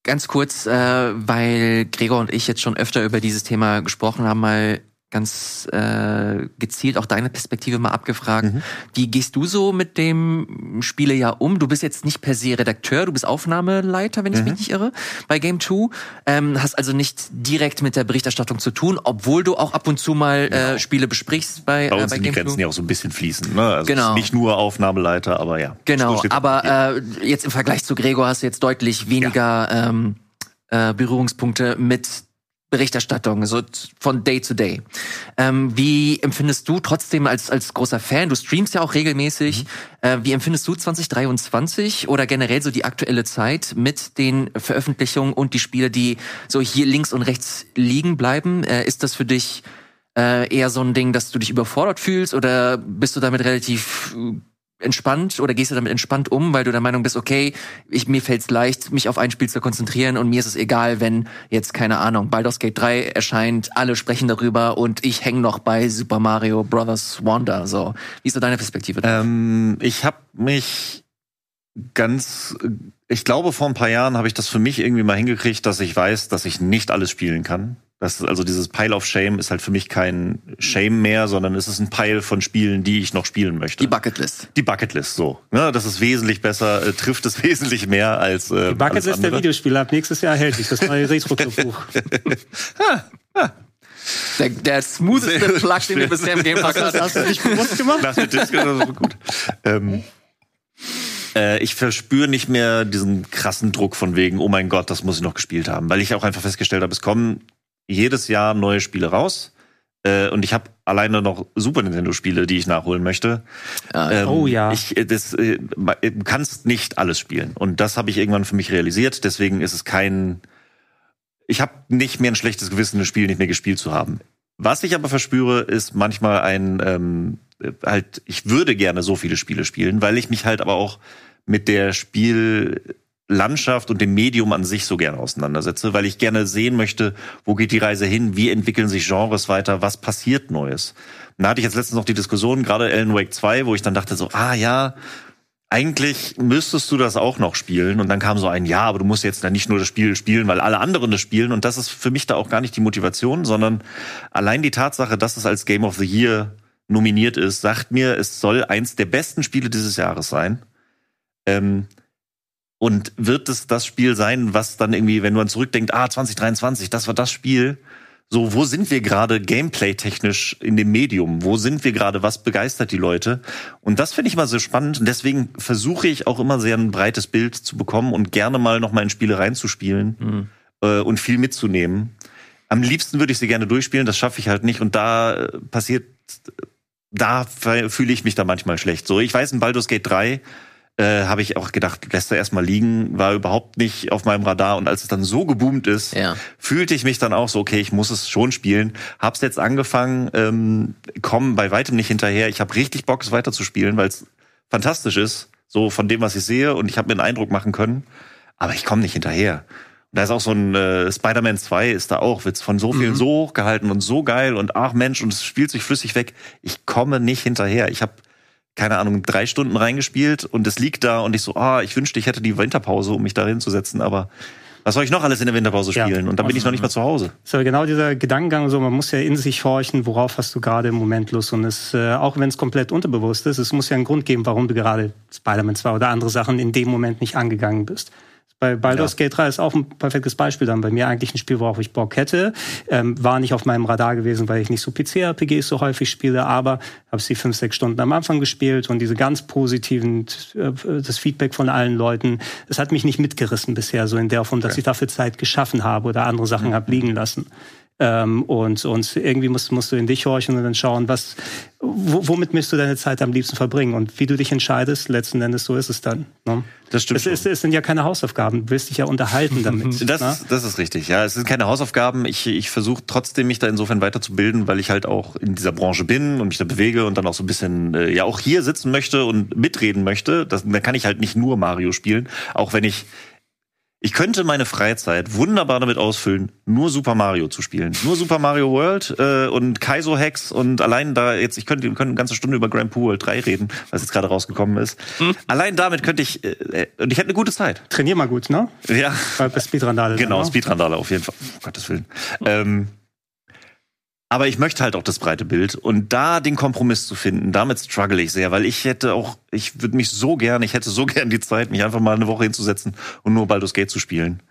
Ganz kurz, äh, weil Gregor und ich jetzt schon öfter über dieses Thema gesprochen haben, mal ganz äh, gezielt auch deine Perspektive mal abgefragt. Mhm. Wie gehst du so mit dem Spielejahr um? Du bist jetzt nicht per se Redakteur, du bist Aufnahmeleiter, wenn ich mhm. mich nicht irre, bei Game 2. Ähm, hast also nicht direkt mit der Berichterstattung zu tun, obwohl du auch ab und zu mal äh, Spiele besprichst bei, bei, uns äh, bei Game 2. die Grenzen ja auch so ein bisschen fließen. Ne? Also genau. nicht nur Aufnahmeleiter, aber ja. Genau, aber äh, jetzt im Vergleich zu Gregor hast du jetzt deutlich weniger ja. ähm, äh, Berührungspunkte mit Berichterstattung, so von Day to Day. Ähm, wie empfindest du trotzdem als, als großer Fan, du streamst ja auch regelmäßig, mhm. äh, wie empfindest du 2023 oder generell so die aktuelle Zeit mit den Veröffentlichungen und die Spiele, die so hier links und rechts liegen bleiben? Äh, ist das für dich äh, eher so ein Ding, dass du dich überfordert fühlst oder bist du damit relativ entspannt oder gehst du damit entspannt um, weil du der Meinung bist, okay, ich, mir fällt es leicht, mich auf ein Spiel zu konzentrieren und mir ist es egal, wenn jetzt, keine Ahnung, Baldur's Gate 3 erscheint, alle sprechen darüber und ich hänge noch bei Super Mario Brothers Wonder. So, wie ist so deine Perspektive? Ähm, ich habe mich ganz, ich glaube, vor ein paar Jahren habe ich das für mich irgendwie mal hingekriegt, dass ich weiß, dass ich nicht alles spielen kann. Das, also dieses Pile of Shame ist halt für mich kein Shame mehr, sondern es ist ein Pile von Spielen, die ich noch spielen möchte. Die Bucketlist. Die Bucketlist, so. Ne, das ist wesentlich besser, äh, trifft es wesentlich mehr als. Äh, die Bucketlist der Videospiele ab nächstes Jahr erhältlich, das neue Retro-Buch. Der, der smootheste Plug, den wir bisher im Game Pass hatten. Hast du nicht bewusst gemacht? Das mit Disco, das ist gut. Ähm, äh, ich verspüre nicht mehr diesen krassen Druck von wegen, oh mein Gott, das muss ich noch gespielt haben, weil ich auch einfach festgestellt habe, es kommen jedes Jahr neue Spiele raus. Äh, und ich habe alleine noch Super Nintendo-Spiele, die ich nachholen möchte. Ähm, oh ja. Ich, äh, das, äh, du kannst nicht alles spielen. Und das habe ich irgendwann für mich realisiert. Deswegen ist es kein. Ich habe nicht mehr ein schlechtes Gewissen, ein Spiel nicht mehr gespielt zu haben. Was ich aber verspüre, ist manchmal ein ähm, halt. Ich würde gerne so viele Spiele spielen, weil ich mich halt aber auch mit der Spiel Landschaft und dem Medium an sich so gerne auseinandersetze, weil ich gerne sehen möchte, wo geht die Reise hin, wie entwickeln sich Genres weiter, was passiert Neues. Und da hatte ich jetzt letztens noch die Diskussion, gerade Alan Wake 2, wo ich dann dachte so, ah ja, eigentlich müsstest du das auch noch spielen. Und dann kam so ein, ja, aber du musst jetzt dann nicht nur das Spiel spielen, weil alle anderen das spielen. Und das ist für mich da auch gar nicht die Motivation, sondern allein die Tatsache, dass es als Game of the Year nominiert ist, sagt mir, es soll eins der besten Spiele dieses Jahres sein. Ähm, und wird es das Spiel sein, was dann irgendwie, wenn man zurückdenkt, ah, 2023, das war das Spiel. So, wo sind wir gerade gameplay-technisch in dem Medium? Wo sind wir gerade? Was begeistert die Leute? Und das finde ich immer sehr spannend. Und deswegen versuche ich auch immer sehr ein breites Bild zu bekommen und gerne mal noch mal in Spiele reinzuspielen mhm. äh, und viel mitzunehmen. Am liebsten würde ich sie gerne durchspielen, das schaffe ich halt nicht. Und da äh, passiert, da fühle ich mich da manchmal schlecht. So, ich weiß, in Baldur's Gate 3 äh, habe ich auch gedacht, lässt er erstmal liegen, war überhaupt nicht auf meinem Radar. Und als es dann so geboomt ist, Ja. fühlte ich mich dann auch so, okay, ich muss es schon spielen. Hab's jetzt angefangen, ähm, komm bei weitem nicht hinterher. Ich habe richtig Bock, es weiterzuspielen, weil es fantastisch ist, so von dem, was ich sehe. Und ich habe mir einen Eindruck machen können. Aber ich komme nicht hinterher. Und da ist auch so ein äh, Spider-Man 2 ist da auch, wird's von so vielen so hochgehalten und so geil und ach Mensch, und es spielt sich flüssig weg. Ich komme nicht hinterher. Ich habe keine Ahnung, drei Stunden reingespielt und es liegt da und ich so, ah, ich wünschte, ich hätte die Winterpause, um mich da hinzusetzen, aber was soll ich noch alles in der Winterpause Ja. spielen? Und dann bin ich noch nicht mal zu Hause. So genau dieser Gedankengang, so man muss ja in sich horchen, worauf hast du gerade im Moment Lust und es, äh, auch wenn es komplett unterbewusst ist, es muss ja einen Grund geben, warum du gerade Spider-Man 2 oder andere Sachen in dem Moment nicht angegangen bist. Bei Baldur's Gate 3 ist auch ein perfektes Beispiel dann. Bei mir eigentlich ein Spiel, worauf ich Bock hätte. Ähm, war nicht auf meinem Radar gewesen, weil ich nicht so PC-RPGs so häufig spiele, aber habe sie fünf, sechs Stunden am Anfang gespielt und diese ganz positiven, äh, das Feedback von allen Leuten, es hat mich nicht mitgerissen bisher, so in der Form, dass ich dafür Zeit geschaffen habe oder andere Sachen Mhm. habe liegen lassen. Ähm, und, und irgendwie musst, musst du in dich horchen und dann schauen, was, wo, womit möchtest du deine Zeit am liebsten verbringen? Und wie du dich entscheidest, letzten Endes, so ist es dann. Ne? Das stimmt Es, es, es sind ja keine Hausaufgaben. Du willst dich ja unterhalten damit. Das, ne? ist, das ist richtig, ja. Es sind keine Hausaufgaben. Ich, ich versuche trotzdem, mich da insofern weiterzubilden, weil ich halt auch in dieser Branche bin und mich da bewege und dann auch so ein bisschen, äh, ja, auch hier sitzen möchte und mitreden möchte. Das, da kann ich halt nicht nur Mario spielen, auch wenn ich ich könnte meine Freizeit wunderbar damit ausfüllen, nur Super Mario zu spielen. Nur Super Mario World äh, und Kaizo Hacks und allein da jetzt, ich könnte, wir können eine ganze Stunde über Grand Poo World 3 reden, was jetzt gerade rausgekommen ist. Allein damit könnte ich, äh, und ich hätte eine gute Zeit. Trainier mal gut, ne? Ja. Bei, bei Speedrandale. Genau, ne? Speedrandale auf jeden Fall. Um Gottes Willen. Ähm, aber ich möchte halt auch das breite Bild und da den Kompromiss zu finden, damit struggle ich sehr, weil ich hätte auch, ich würde mich so gern, ich hätte so gern die Zeit, mich einfach mal eine Woche hinzusetzen und nur Baldur's Gate zu spielen.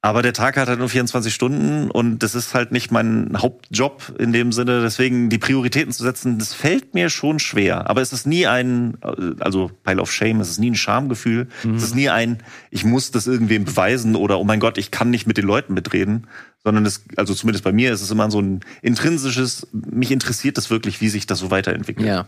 Aber der Tag hat halt nur 24 Stunden und das ist halt nicht mein Hauptjob in dem Sinne. Deswegen die Prioritäten zu setzen, das fällt mir schon schwer. Aber es ist nie ein, also Pile of Shame, es ist nie ein Schamgefühl. Es ist nie ein, ich muss das irgendwem beweisen oder oh mein Gott, ich kann nicht mit den Leuten mitreden. Sondern es, also zumindest bei mir ist es immer so ein intrinsisches, mich interessiert das wirklich, wie sich das so weiterentwickelt. Ja,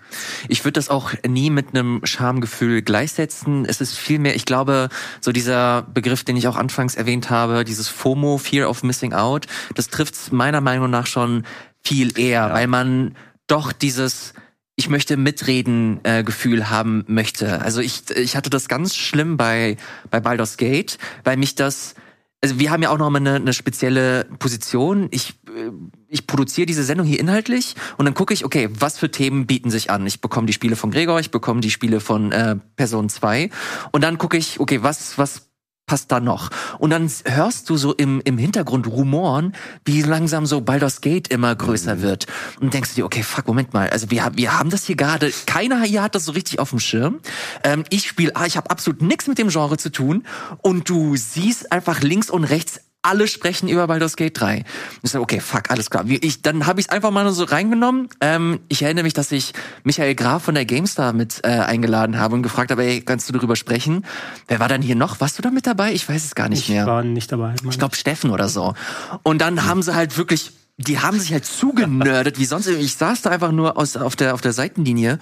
ich würde das auch nie mit einem Schamgefühl gleichsetzen. Es ist vielmehr, ich glaube, so dieser Begriff, den ich auch anfangs erwähnt habe, dieses FOMO, Fear of Missing Out, das trifft meiner Meinung nach schon viel eher, weil man doch dieses ich möchte mitreden äh, Gefühl haben möchte. Also ich ich hatte das ganz schlimm bei bei Baldur's Gate, weil mich das also wir haben ja auch noch mal eine, eine spezielle Position. Ich, äh, ich produziere diese Sendung hier inhaltlich und dann gucke ich, okay, was für Themen bieten sich an? Ich bekomme die Spiele von Gregor, ich bekomme die Spiele von äh, Person 2 und dann gucke ich, okay, was, was passt da noch? Und dann hörst du so im, im Hintergrund Rumoren, wie langsam so Baldur's Gate immer größer wird. Und denkst du dir, okay, fuck, Moment mal, also wir, wir haben das hier gerade, keiner hier hat das so richtig auf dem Schirm. Ähm, ich spiele, ah, ich habe absolut nichts mit dem Genre zu tun und du siehst einfach links und rechts alle sprechen über Baldur's Gate 3. Ich sage, okay, fuck, alles klar. Ich, dann habe ich es einfach mal nur so reingenommen. Ähm, ich erinnere mich, dass ich Michael Graf von der GameStar mit äh, eingeladen habe und gefragt habe, ey, kannst du darüber sprechen? Wer war dann hier noch? Warst du da mit dabei? Ich weiß es gar nicht Ich mehr. war nicht dabei. Ich glaube Steffen oder so. Und dann haben sie halt wirklich, die haben sich halt zugenördet, wie sonst. Ich saß da einfach nur aus, auf, der, auf der Seitenlinie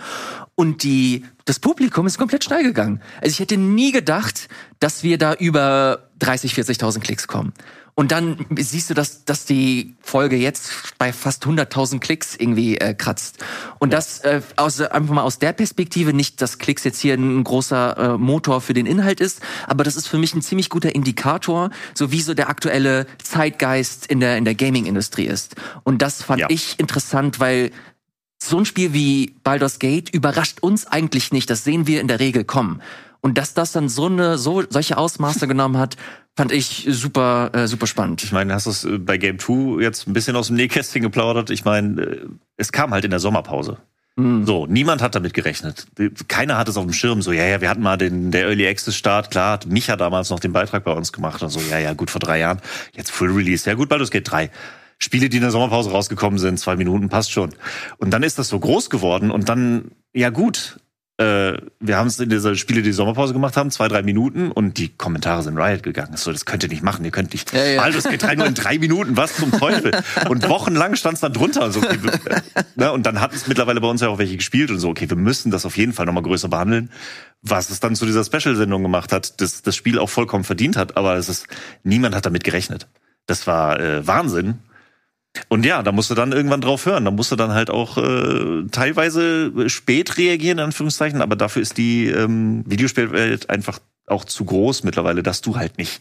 und die, das Publikum ist komplett steil gegangen. Also ich hätte nie gedacht, dass wir da über 30, 40.000 Klicks kommen. Und dann siehst du, dass, dass die Folge jetzt bei fast 100.000 Klicks irgendwie äh, kratzt. Und das äh, aus, einfach mal aus der Perspektive, nicht, dass Klicks jetzt hier ein großer äh, Motor für den Inhalt ist, aber das ist für mich ein ziemlich guter Indikator, so wie so der aktuelle Zeitgeist in der, in der Gaming-Industrie ist. Und das fand Ja. ich interessant, weil so ein Spiel wie Baldur's Gate überrascht uns eigentlich nicht. Das sehen wir in der Regel kommen. Und dass das dann so eine, so, solche Ausmaße genommen hat, fand ich super, äh, super spannend. Ich meine, hast du es äh, bei Game 2 jetzt ein bisschen aus dem Nähkästchen geplaudert? Ich meine, äh, es kam halt in der Sommerpause. So, niemand hat damit gerechnet. Keiner hat es auf dem Schirm. So, ja, ja, wir hatten mal den der Early Access Start. Klar, hat Micha damals noch den Beitrag bei uns gemacht und so, ja, ja, gut vor drei Jahren. Jetzt Full Release. Ja, gut, Baldur's Gate 3. Spiele, die in der Sommerpause rausgekommen sind, zwei Minuten, passt schon. Und dann ist das so groß geworden und dann, ja gut, äh, wir haben es in dieser Spiele, die Sommerpause gemacht haben, zwei, drei Minuten und die Kommentare sind Riot gegangen. So, das könnt ihr nicht machen, ihr könnt nicht. Ja, ja. Baldur's Gate 3 nur in drei Minuten, was zum Teufel? Und wochenlang stand es dann drunter. Und, so, okay, ne, und dann hat es mittlerweile bei uns ja auch welche gespielt und so, okay, wir müssen das auf jeden Fall nochmal größer behandeln. Was es dann zu dieser Special-Sendung gemacht hat, das das Spiel auch vollkommen verdient hat, aber es ist, niemand hat damit gerechnet. Das war äh, Wahnsinn. Und ja, da musst du dann irgendwann drauf hören. Da musst du dann halt auch äh, teilweise spät reagieren, in Anführungszeichen, aber dafür ist die ähm, Videospielwelt einfach auch zu groß mittlerweile, dass du halt nicht.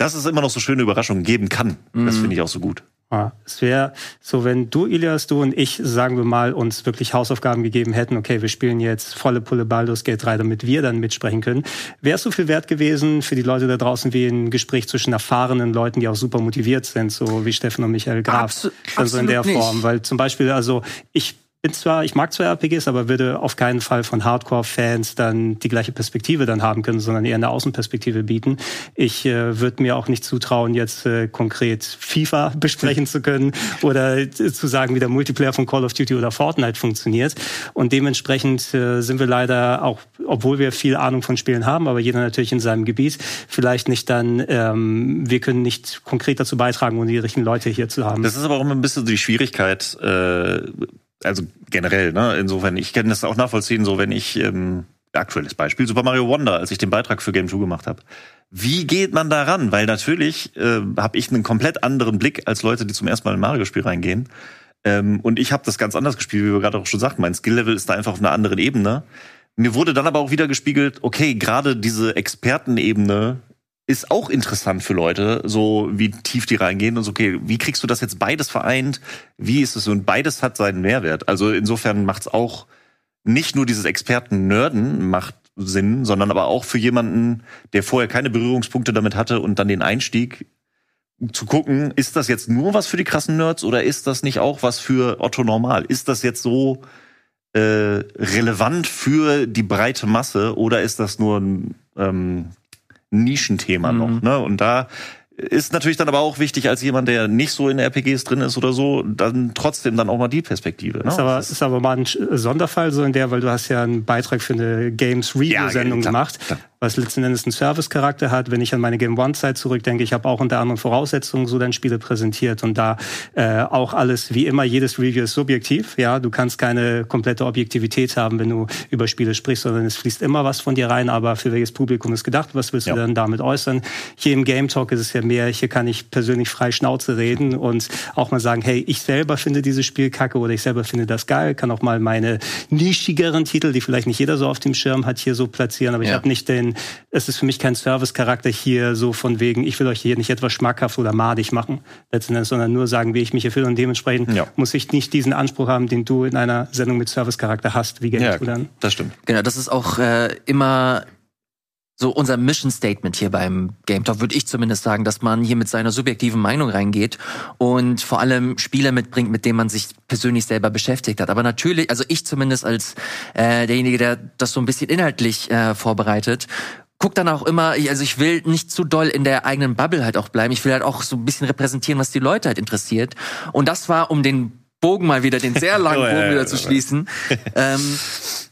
Dass es immer noch so schöne Überraschungen geben kann. Mhm. Das finde ich auch so gut. Ja, es wäre so, wenn du, Ilias, du und ich, sagen wir mal, uns wirklich Hausaufgaben gegeben hätten, okay, wir spielen jetzt volle Pulle Baldur's Gate 3, damit wir dann mitsprechen können. Wäre es so viel wert gewesen für die Leute da draußen wie ein Gespräch zwischen erfahrenen Leuten, die auch super motiviert sind, so wie Steffen und Michael Graf. Abs also in der Form. Nicht. Weil zum Beispiel, also ich bin zwar, ich mag zwar RPGs, aber würde auf keinen Fall von Hardcore-Fans dann die gleiche Perspektive dann haben können, sondern eher eine Außenperspektive bieten. Ich äh, würde mir auch nicht zutrauen, jetzt äh, konkret FIFA besprechen zu können oder äh, zu sagen, wie der Multiplayer von Call of Duty oder Fortnite funktioniert. Und dementsprechend äh, sind wir leider auch, obwohl wir viel Ahnung von Spielen haben, aber jeder natürlich in seinem Gebiet, vielleicht nicht dann, ähm, wir können nicht konkret dazu beitragen, um die richtigen Leute hier zu haben. Das ist aber auch immer ein bisschen die Schwierigkeit, äh also generell, ne? Insofern, ich kann das auch nachvollziehen, so wenn ich ähm, aktuelles Beispiel Super Mario Wonder, als ich den Beitrag für Game 2 gemacht habe. Wie geht man da ran? Weil natürlich äh, habe ich einen komplett anderen Blick als Leute, die zum ersten Mal in ein Mario-Spiel reingehen. Ähm, und ich habe das ganz anders gespielt, wie wir gerade auch schon sagten. Mein Skill-Level ist da einfach auf einer anderen Ebene. Mir wurde dann aber auch wieder gespiegelt, okay, gerade diese Expertenebene ist auch interessant für Leute, so wie tief die reingehen und so, okay, wie kriegst du das jetzt beides vereint? Wie ist es? Und beides hat seinen Mehrwert. Also insofern macht es auch nicht nur dieses Experten-Nerden macht Sinn, sondern aber auch für jemanden, der vorher keine Berührungspunkte damit hatte und dann den Einstieg zu gucken, ist das jetzt nur was für die krassen Nerds oder ist das nicht auch was für Otto Normal? Ist das jetzt so äh, relevant für die breite Masse oder ist das nur ein ähm, Nischenthema mhm. noch. Ne? Und da ist natürlich dann aber auch wichtig, als jemand, der nicht so in RPGs drin ist oder so, dann trotzdem dann auch mal die Perspektive. Ne? Ist, aber, ist aber mal ein Sonderfall so in der, weil du hast ja einen Beitrag für eine Games Review Sendung ja, gemacht. Klar was letzten Endes einen Service-Charakter hat. Wenn ich an meine Game One-Zeit zurückdenke, ich habe auch unter anderen Voraussetzungen so dann Spiele präsentiert und da äh, auch alles, wie immer, jedes Review ist subjektiv. Ja, du kannst keine komplette Objektivität haben, wenn du über Spiele sprichst, sondern es fließt immer was von dir rein, aber für welches Publikum ist gedacht, was willst ja. du dann damit äußern? Hier im Game Talk ist es ja mehr, hier kann ich persönlich frei Schnauze reden und auch mal sagen, hey, ich selber finde dieses Spiel kacke oder ich selber finde das geil, kann auch mal meine nischigeren Titel, die vielleicht nicht jeder so auf dem Schirm hat, hier so platzieren, aber ja. ich habe nicht den es ist für mich kein Service-Charakter hier so von wegen, ich will euch hier nicht etwas schmackhaft oder madig machen, letzten Endes, sondern nur sagen, wie ich mich hier fühle und dementsprechend ja. muss ich nicht diesen Anspruch haben, den du in einer Sendung mit Service-Charakter hast, wie Game ja, dann. Das stimmt. Genau, das ist auch äh, immer so unser Mission Statement hier beim Game Talk, würde ich zumindest sagen, dass man hier mit seiner subjektiven Meinung reingeht und vor allem Spiele mitbringt, mit denen man sich persönlich selber beschäftigt hat. Aber natürlich, also ich zumindest als äh, derjenige, der das so ein bisschen inhaltlich äh, vorbereitet, guck dann auch immer, also ich will nicht zu doll in der eigenen Bubble halt auch bleiben. Ich will halt auch so ein bisschen repräsentieren, was die Leute halt interessiert. Und das war, um den Bogen mal wieder, den sehr langen Bogen wieder zu schließen. ähm,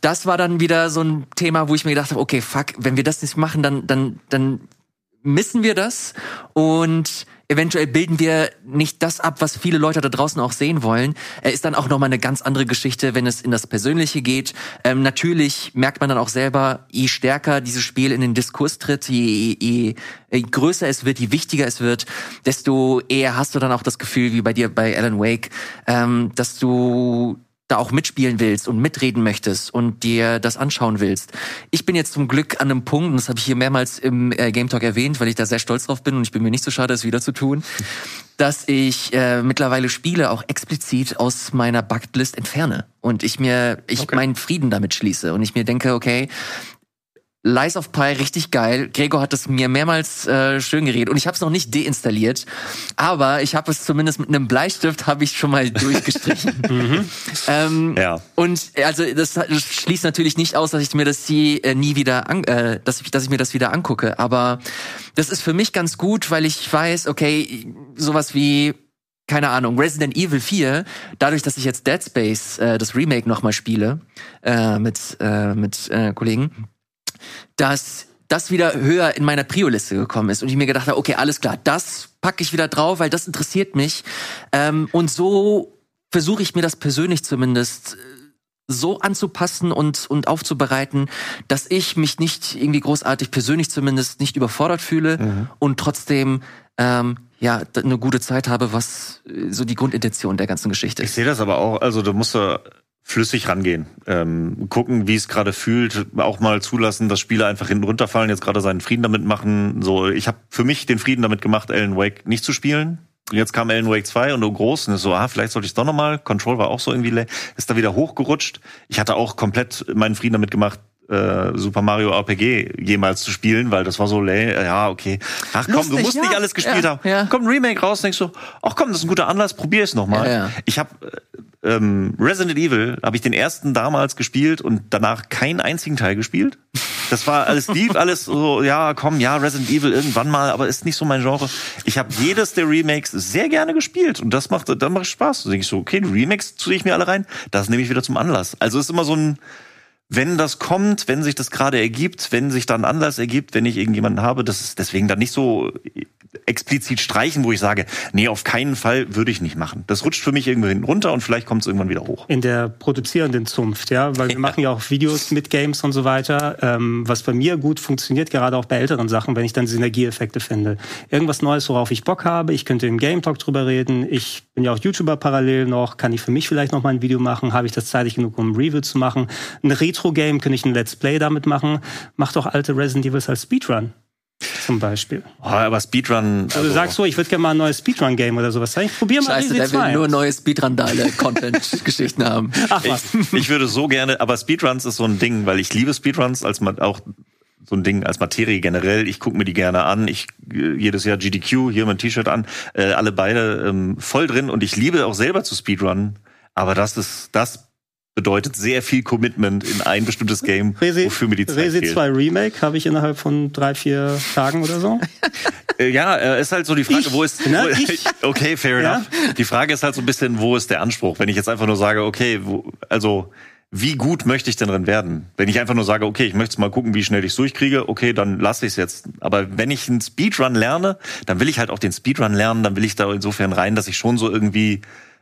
das war dann wieder so ein Thema, wo ich mir gedacht habe, okay, fuck, wenn wir das nicht machen, dann, dann, dann missen wir das und eventuell bilden wir nicht das ab, was viele Leute da draußen auch sehen wollen. Er ist dann auch nochmal eine ganz andere Geschichte, wenn es in das Persönliche geht. Ähm, natürlich merkt man dann auch selber, je stärker dieses Spiel in den Diskurs tritt, je, je, je größer es wird, je wichtiger es wird, desto eher hast du dann auch das Gefühl, wie bei dir bei Alan Wake, ähm, dass du da auch mitspielen willst und mitreden möchtest und dir das anschauen willst. Ich bin jetzt zum Glück an einem Punkt, und das habe ich hier mehrmals im äh, Game Talk erwähnt, weil ich da sehr stolz drauf bin und ich bin mir nicht so schade, es wieder zu tun, dass ich äh, mittlerweile Spiele auch explizit aus meiner Bucketlist entferne und ich mir ich okay. meinen Frieden damit schließe und ich mir denke, okay, Lies of Pi richtig geil. Gregor hat es mir mehrmals äh, schön geredet und ich habe es noch nicht deinstalliert, aber ich habe es zumindest mit einem Bleistift habe ich schon mal durchgestrichen. mhm. ähm, ja. Und also das, das, schließt natürlich nicht aus, dass ich mir das hier äh, nie wieder, an, äh, dass ich, dass ich mir das wieder angucke. Aber das ist für mich ganz gut, weil ich weiß, okay, sowas wie keine Ahnung, Resident Evil 4, dadurch, dass ich jetzt Dead Space, äh, das Remake nochmal spiele, äh, mit, äh, mit äh, Kollegen, dass das wieder höher in meiner Prio-Liste gekommen ist und ich mir gedacht habe, okay, alles klar, das packe ich wieder drauf, weil das interessiert mich. Ähm, und so versuche ich mir das persönlich zumindest äh, so anzupassen und, und aufzubereiten, dass ich mich nicht irgendwie großartig persönlich zumindest nicht überfordert fühle mhm. und trotzdem ähm, ja eine gute Zeit habe, was äh, so die Grundintention der ganzen Geschichte ist. Ich sehe das aber auch, also du musst da flüssig rangehen, ähm, gucken, wie es gerade fühlt, auch mal zulassen, dass Spiele einfach hinten runterfallen, jetzt gerade seinen Frieden damit machen. So, ich habe für mich den Frieden damit gemacht, Alan Wake nicht zu spielen. Jetzt kam Alan Wake 2 und so groß und so, ah, vielleicht sollte ich es doch nochmal. Control war auch so irgendwie, ist da wieder hochgerutscht. Ich hatte auch komplett meinen Frieden damit gemacht, äh, Super Mario RPG jemals zu spielen, weil das war so, ja, okay. Ach komm, Lustig, du musst ja. nicht alles gespielt ja, haben. Ja. Kommt ein Remake raus, denkst du, ach komm, das ist ein guter Anlass, probier es nochmal. Ja, ja. Ich habe ähm, Resident Evil, habe ich den ersten damals gespielt und danach keinen einzigen Teil gespielt. Das war alles lief, alles so, ja, komm, ja, Resident Evil irgendwann mal, aber ist nicht so mein Genre. Ich habe jedes der Remakes sehr gerne gespielt und das macht, dann macht Spaß. Da denke ich so, okay, die Remakes ziehe ich mir alle rein, das nehme ich wieder zum Anlass. Also ist immer so ein wenn das kommt, wenn sich das gerade ergibt, wenn sich dann Anlass ergibt, wenn ich irgendjemanden habe, das ist deswegen dann nicht so explizit streichen, wo ich sage, nee, auf keinen Fall würde ich nicht machen. Das rutscht für mich irgendwo hinten runter und vielleicht kommt es irgendwann wieder hoch. In der produzierenden Zunft, ja, weil wir ja. machen ja auch Videos mit Games und so weiter, ähm, was bei mir gut funktioniert, gerade auch bei älteren Sachen, wenn ich dann Synergieeffekte finde. Irgendwas Neues, worauf ich Bock habe, ich könnte im Game Talk drüber reden, ich bin ja auch YouTuber parallel noch, kann ich für mich vielleicht noch mal ein Video machen, habe ich das zeitig genug, um ein Review zu machen. Ein Retro-Game, könnte ich ein Let's Play damit machen, mach doch alte Resident Evils als Speedrun. Zum Beispiel. Oh, aber Speedrun. Also, also du sagst so, ich würde gerne mal ein neues Speedrun-Game oder sowas zeigen. Ich probier mal Scheiße, der will nur neue Speedrun-Content-Geschichten haben. Ach was. Ich, ich, würde so gerne, aber Speedruns ist so ein Ding, weil ich liebe Speedruns als man auch so ein Ding als Materie generell. Ich gucke mir die gerne an. Ich äh, jedes Jahr GDQ, hier mein T-Shirt an, äh, alle beide ähm, voll drin und ich liebe auch selber zu Speedrunnen. Aber das ist, das bedeutet sehr viel Commitment in ein bestimmtes Game, Resi, wofür mir die Zeit Resi fehlt. 2 Remake habe ich innerhalb von drei, vier Tagen oder so. Äh, ja, äh, ist halt so die Frage, ich, wo ist... Ne? Wo, okay, fair ja? enough. Die Frage ist halt so ein bisschen, wo ist der Anspruch? Wenn ich jetzt einfach nur sage, okay, wo, also wie gut möchte ich denn drin werden? Wenn ich einfach nur sage, okay, ich möchte mal gucken, wie schnell ich es durchkriege, okay, dann lasse ich es jetzt. Aber wenn ich einen Speedrun lerne, dann will ich halt auch den Speedrun lernen, dann will ich da insofern rein, dass ich schon so irgendwie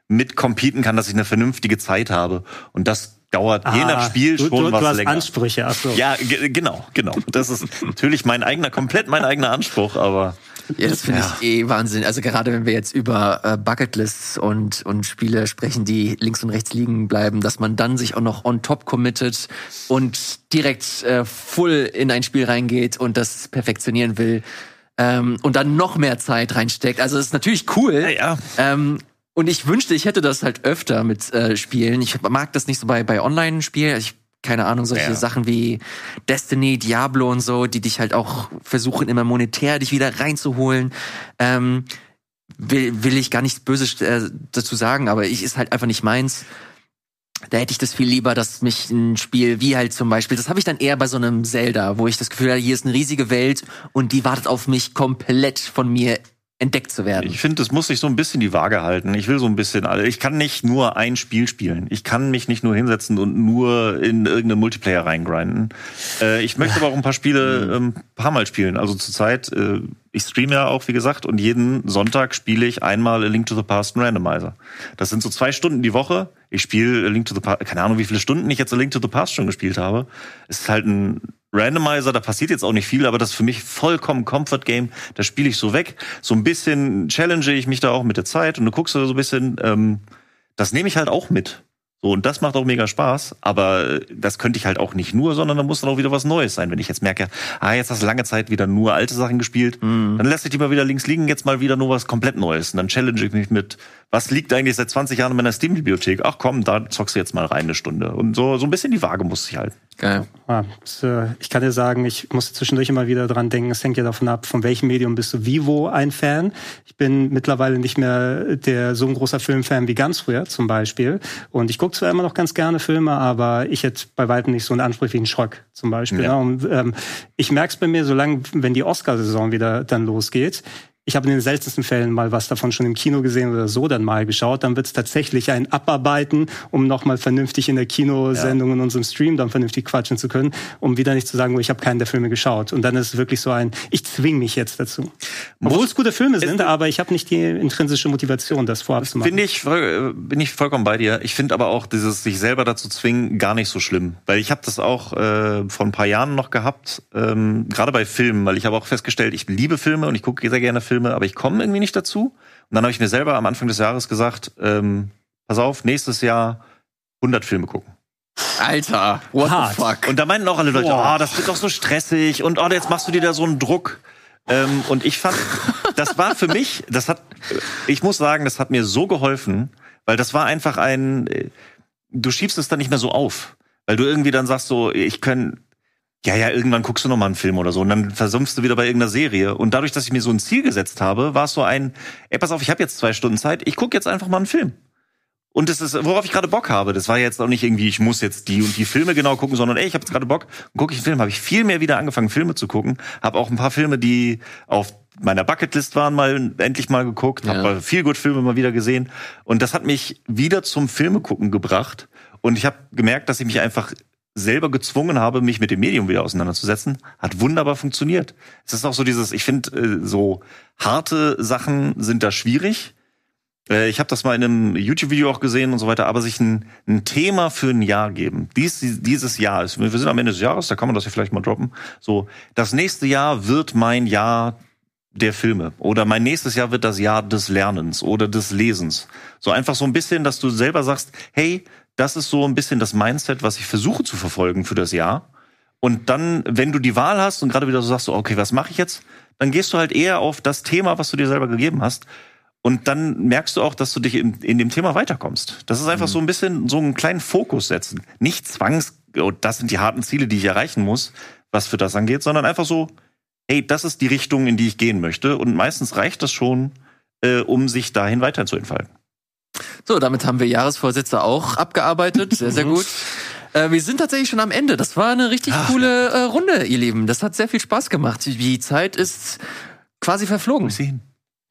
mit competen kann, dass ich eine vernünftige Zeit habe. Und das dauert ah, je nach Spiel schon du, du, was du hast länger. Ansprüche, ach so. Ja, genau, genau. Das ist natürlich mein eigener, komplett mein eigener Anspruch, aber. Ja, das finde ja. ich eh Wahnsinn. Also gerade wenn wir jetzt über äh, Bucketlists und, und Spiele sprechen, die links und rechts liegen bleiben, dass man dann sich auch noch on top committet und direkt äh, full in ein Spiel reingeht und das perfektionieren will. Ähm, und dann noch mehr Zeit reinsteckt. Also das ist natürlich cool. Ja, ja. Ähm, und ich wünschte, ich hätte das halt öfter mit äh, Spielen. Ich mag das nicht so bei, bei Online-Spielen. Ich keine Ahnung, solche ja. Sachen wie Destiny, Diablo und so, die dich halt auch versuchen, immer monetär dich wieder reinzuholen. Ähm, will, will ich gar nichts Böses äh, dazu sagen, aber ich ist halt einfach nicht meins. Da hätte ich das viel lieber, dass mich ein Spiel wie halt zum Beispiel, das habe ich dann eher bei so einem Zelda, wo ich das Gefühl habe, hier ist eine riesige Welt und die wartet auf mich komplett von mir entdeckt zu werden. Ich finde, das muss sich so ein bisschen die Waage halten. Ich will so ein bisschen, also ich kann nicht nur ein Spiel spielen. Ich kann mich nicht nur hinsetzen und nur in irgendeinen Multiplayer reingrinden. Äh, ich möchte aber auch ein paar Spiele ähm, paar Mal spielen. Also zurzeit, äh, ich streame ja auch, wie gesagt, und jeden Sonntag spiele ich einmal A Link to the Past und Randomizer. Das sind so zwei Stunden die Woche. Ich spiele A Link to the Past, keine Ahnung, wie viele Stunden ich jetzt A Link to the Past schon gespielt habe. Es ist halt ein Randomizer, da passiert jetzt auch nicht viel, aber das ist für mich vollkommen Comfort Game. Da spiele ich so weg. So ein bisschen challenge ich mich da auch mit der Zeit und du guckst so ein bisschen, ähm, das nehme ich halt auch mit. So, und das macht auch mega Spaß, aber das könnte ich halt auch nicht nur, sondern da muss dann auch wieder was Neues sein. Wenn ich jetzt merke, ah, jetzt hast du lange Zeit wieder nur alte Sachen gespielt, mhm. dann lässt sich die mal wieder links liegen, jetzt mal wieder nur was komplett Neues. Und dann challenge ich mich mit, was liegt eigentlich seit 20 Jahren in meiner Steam-Bibliothek? Ach komm, da zockst du jetzt mal rein eine Stunde. Und so, so ein bisschen die Waage muss ich halten. Geil. Äh, ich kann dir sagen, ich muss zwischendurch immer wieder dran denken, es hängt ja davon ab, von welchem Medium bist du wie wo ein Fan. Ich bin mittlerweile nicht mehr der so ein großer Filmfan wie ganz früher zum Beispiel. Und ich gucke zwar immer noch ganz gerne Filme, aber ich hätte bei weitem nicht so einen Anspruch wie ein Schrock zum Beispiel. Ja. Und, ähm, ich merke es bei mir, solange, wenn die Oscarsaison wieder dann losgeht, ich habe in den seltensten Fällen mal was davon schon im Kino gesehen oder so dann mal geschaut. Dann wird es tatsächlich ein Abarbeiten, um nochmal vernünftig in der Kinosendung ja. in unserem Stream dann vernünftig quatschen zu können, um wieder nicht zu sagen, oh, ich habe keinen der Filme geschaut. Und dann ist es wirklich so ein, ich zwinge mich jetzt dazu. Obwohl es gute Filme sind, aber ich habe nicht die intrinsische Motivation, das vorab zu machen. Finde ich, bin ich vollkommen bei dir. Ich finde aber auch dieses sich selber dazu zwingen gar nicht so schlimm. Weil ich habe das auch äh, vor ein paar Jahren noch gehabt, ähm, gerade bei Filmen, weil ich habe auch festgestellt, ich liebe Filme und ich gucke sehr gerne Filme Filme, aber ich komme irgendwie nicht dazu. Und dann habe ich mir selber am Anfang des Jahres gesagt, ähm, pass auf, nächstes Jahr 100 Filme gucken. Alter, what Hard. the fuck? Und da meinten auch alle Leute, ah, oh, das wird doch so stressig und oh, jetzt machst du dir da so einen Druck. Ähm, und ich fand, das war für mich, das hat, ich muss sagen, das hat mir so geholfen, weil das war einfach ein, äh, du schiebst es dann nicht mehr so auf. Weil du irgendwie dann sagst so, ich kann, ja, ja, irgendwann guckst du noch mal einen Film oder so und dann versumpfst du wieder bei irgendeiner Serie. Und dadurch, dass ich mir so ein Ziel gesetzt habe, war es so ein, ey, pass auf, ich habe jetzt zwei Stunden Zeit, ich gucke jetzt einfach mal einen Film. Und das ist, worauf ich gerade Bock habe. Das war jetzt auch nicht irgendwie, ich muss jetzt die und die Filme genau gucken, sondern ey, ich habe jetzt gerade Bock gucke ich einen Film. Habe ich viel mehr wieder angefangen, Filme zu gucken. Habe auch ein paar Filme, die auf meiner Bucketlist waren, mal endlich mal geguckt. Ja. Habe viel gut Filme mal wieder gesehen. Und das hat mich wieder zum Filme gucken gebracht. Und ich habe gemerkt, dass ich mich einfach selber gezwungen habe, mich mit dem Medium wieder auseinanderzusetzen, hat wunderbar funktioniert. Es ist auch so dieses, ich finde, äh, so harte Sachen sind da schwierig. Äh, ich habe das mal in einem YouTube-Video auch gesehen und so weiter, aber sich ein, ein Thema für ein Jahr geben. Dies, dieses Jahr ist, wir sind am Ende des Jahres, da kann man das ja vielleicht mal droppen. So, das nächste Jahr wird mein Jahr der Filme oder mein nächstes Jahr wird das Jahr des Lernens oder des Lesens. So einfach so ein bisschen, dass du selber sagst, hey, das ist so ein bisschen das Mindset, was ich versuche zu verfolgen für das Jahr. Und dann, wenn du die Wahl hast und gerade wieder so sagst, okay, was mache ich jetzt? Dann gehst du halt eher auf das Thema, was du dir selber gegeben hast. Und dann merkst du auch, dass du dich in, in dem Thema weiterkommst. Das ist einfach mhm. so ein bisschen so einen kleinen Fokus setzen. Nicht zwangs, oh, das sind die harten Ziele, die ich erreichen muss, was für das angeht, sondern einfach so, hey, das ist die Richtung, in die ich gehen möchte. Und meistens reicht das schon, äh, um sich dahin weiterzuentfalten. So, damit haben wir Jahresvorsätze auch abgearbeitet. Sehr, sehr gut. Äh, wir sind tatsächlich schon am Ende. Das war eine richtig Ach, coole äh, Runde, ihr Lieben. Das hat sehr viel Spaß gemacht. Die Zeit ist quasi verflogen. Sehen.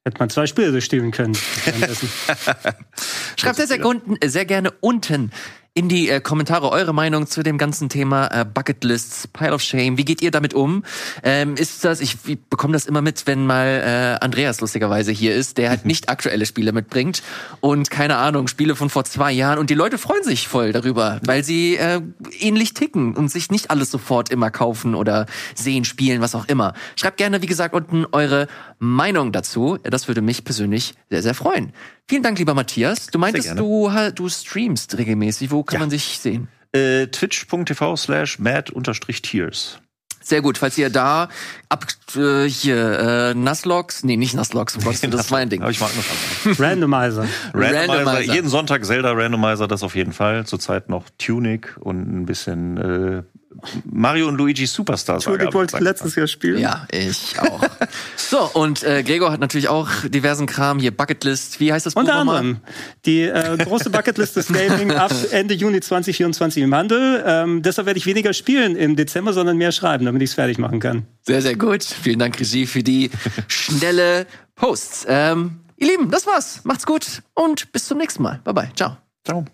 Hätte man zwei Spiele durchspielen können. Schreibt sehr, sehr, unten, sehr gerne unten in die äh, Kommentare eure Meinung zu dem ganzen Thema äh, Bucketlists, Pile of Shame. Wie geht ihr damit um? Ähm, ist das, ich, bekomme das immer mit, wenn mal äh, Andreas lustigerweise hier ist, der halt nicht aktuelle Spiele mitbringt und keine Ahnung, Spiele von vor zwei Jahren und die Leute freuen sich voll darüber, weil sie äh, ähnlich ticken und sich nicht alles sofort immer kaufen oder sehen, spielen, was auch immer. Schreibt gerne, wie gesagt, unten eure Meinung dazu. Das würde mich persönlich sehr, sehr freuen. Vielen Dank, lieber Matthias. Du meintest, du, du streamst regelmäßig. Wo kann ja. man sich sehen? Äh, Twitch.tv slash mad-tears. Sehr gut, falls ihr da ab äh, hier äh, Nuzlocks, nee, nicht Nuzlocks, das ist mein Ding. Aber ich mag noch Randomizer. Randomizer. Randomizer. Jeden Sonntag Zelda Randomizer, das auf jeden Fall. Zurzeit noch Tunic und ein bisschen äh, Mario und Luigi Superstars. Tunic wollte ich letztes Jahr spielen. Ja, ich auch. so, und äh, Gregor hat natürlich auch diversen Kram, hier Bucketlist, wie heißt das Buch Unter anderem die äh, große Bucketlist des Gaming ab Ende Juni 2024 im Handel. Ähm, deshalb werde ich weniger spielen im Dezember, sondern mehr schreiben, damit ich es fertig machen kann. Sehr, sehr gut. Vielen Dank, Regie, für die schnelle Posts. Ähm, ihr Lieben, das war's. Macht's gut und bis zum nächsten Mal. Bye bye. Ciao. Ciao.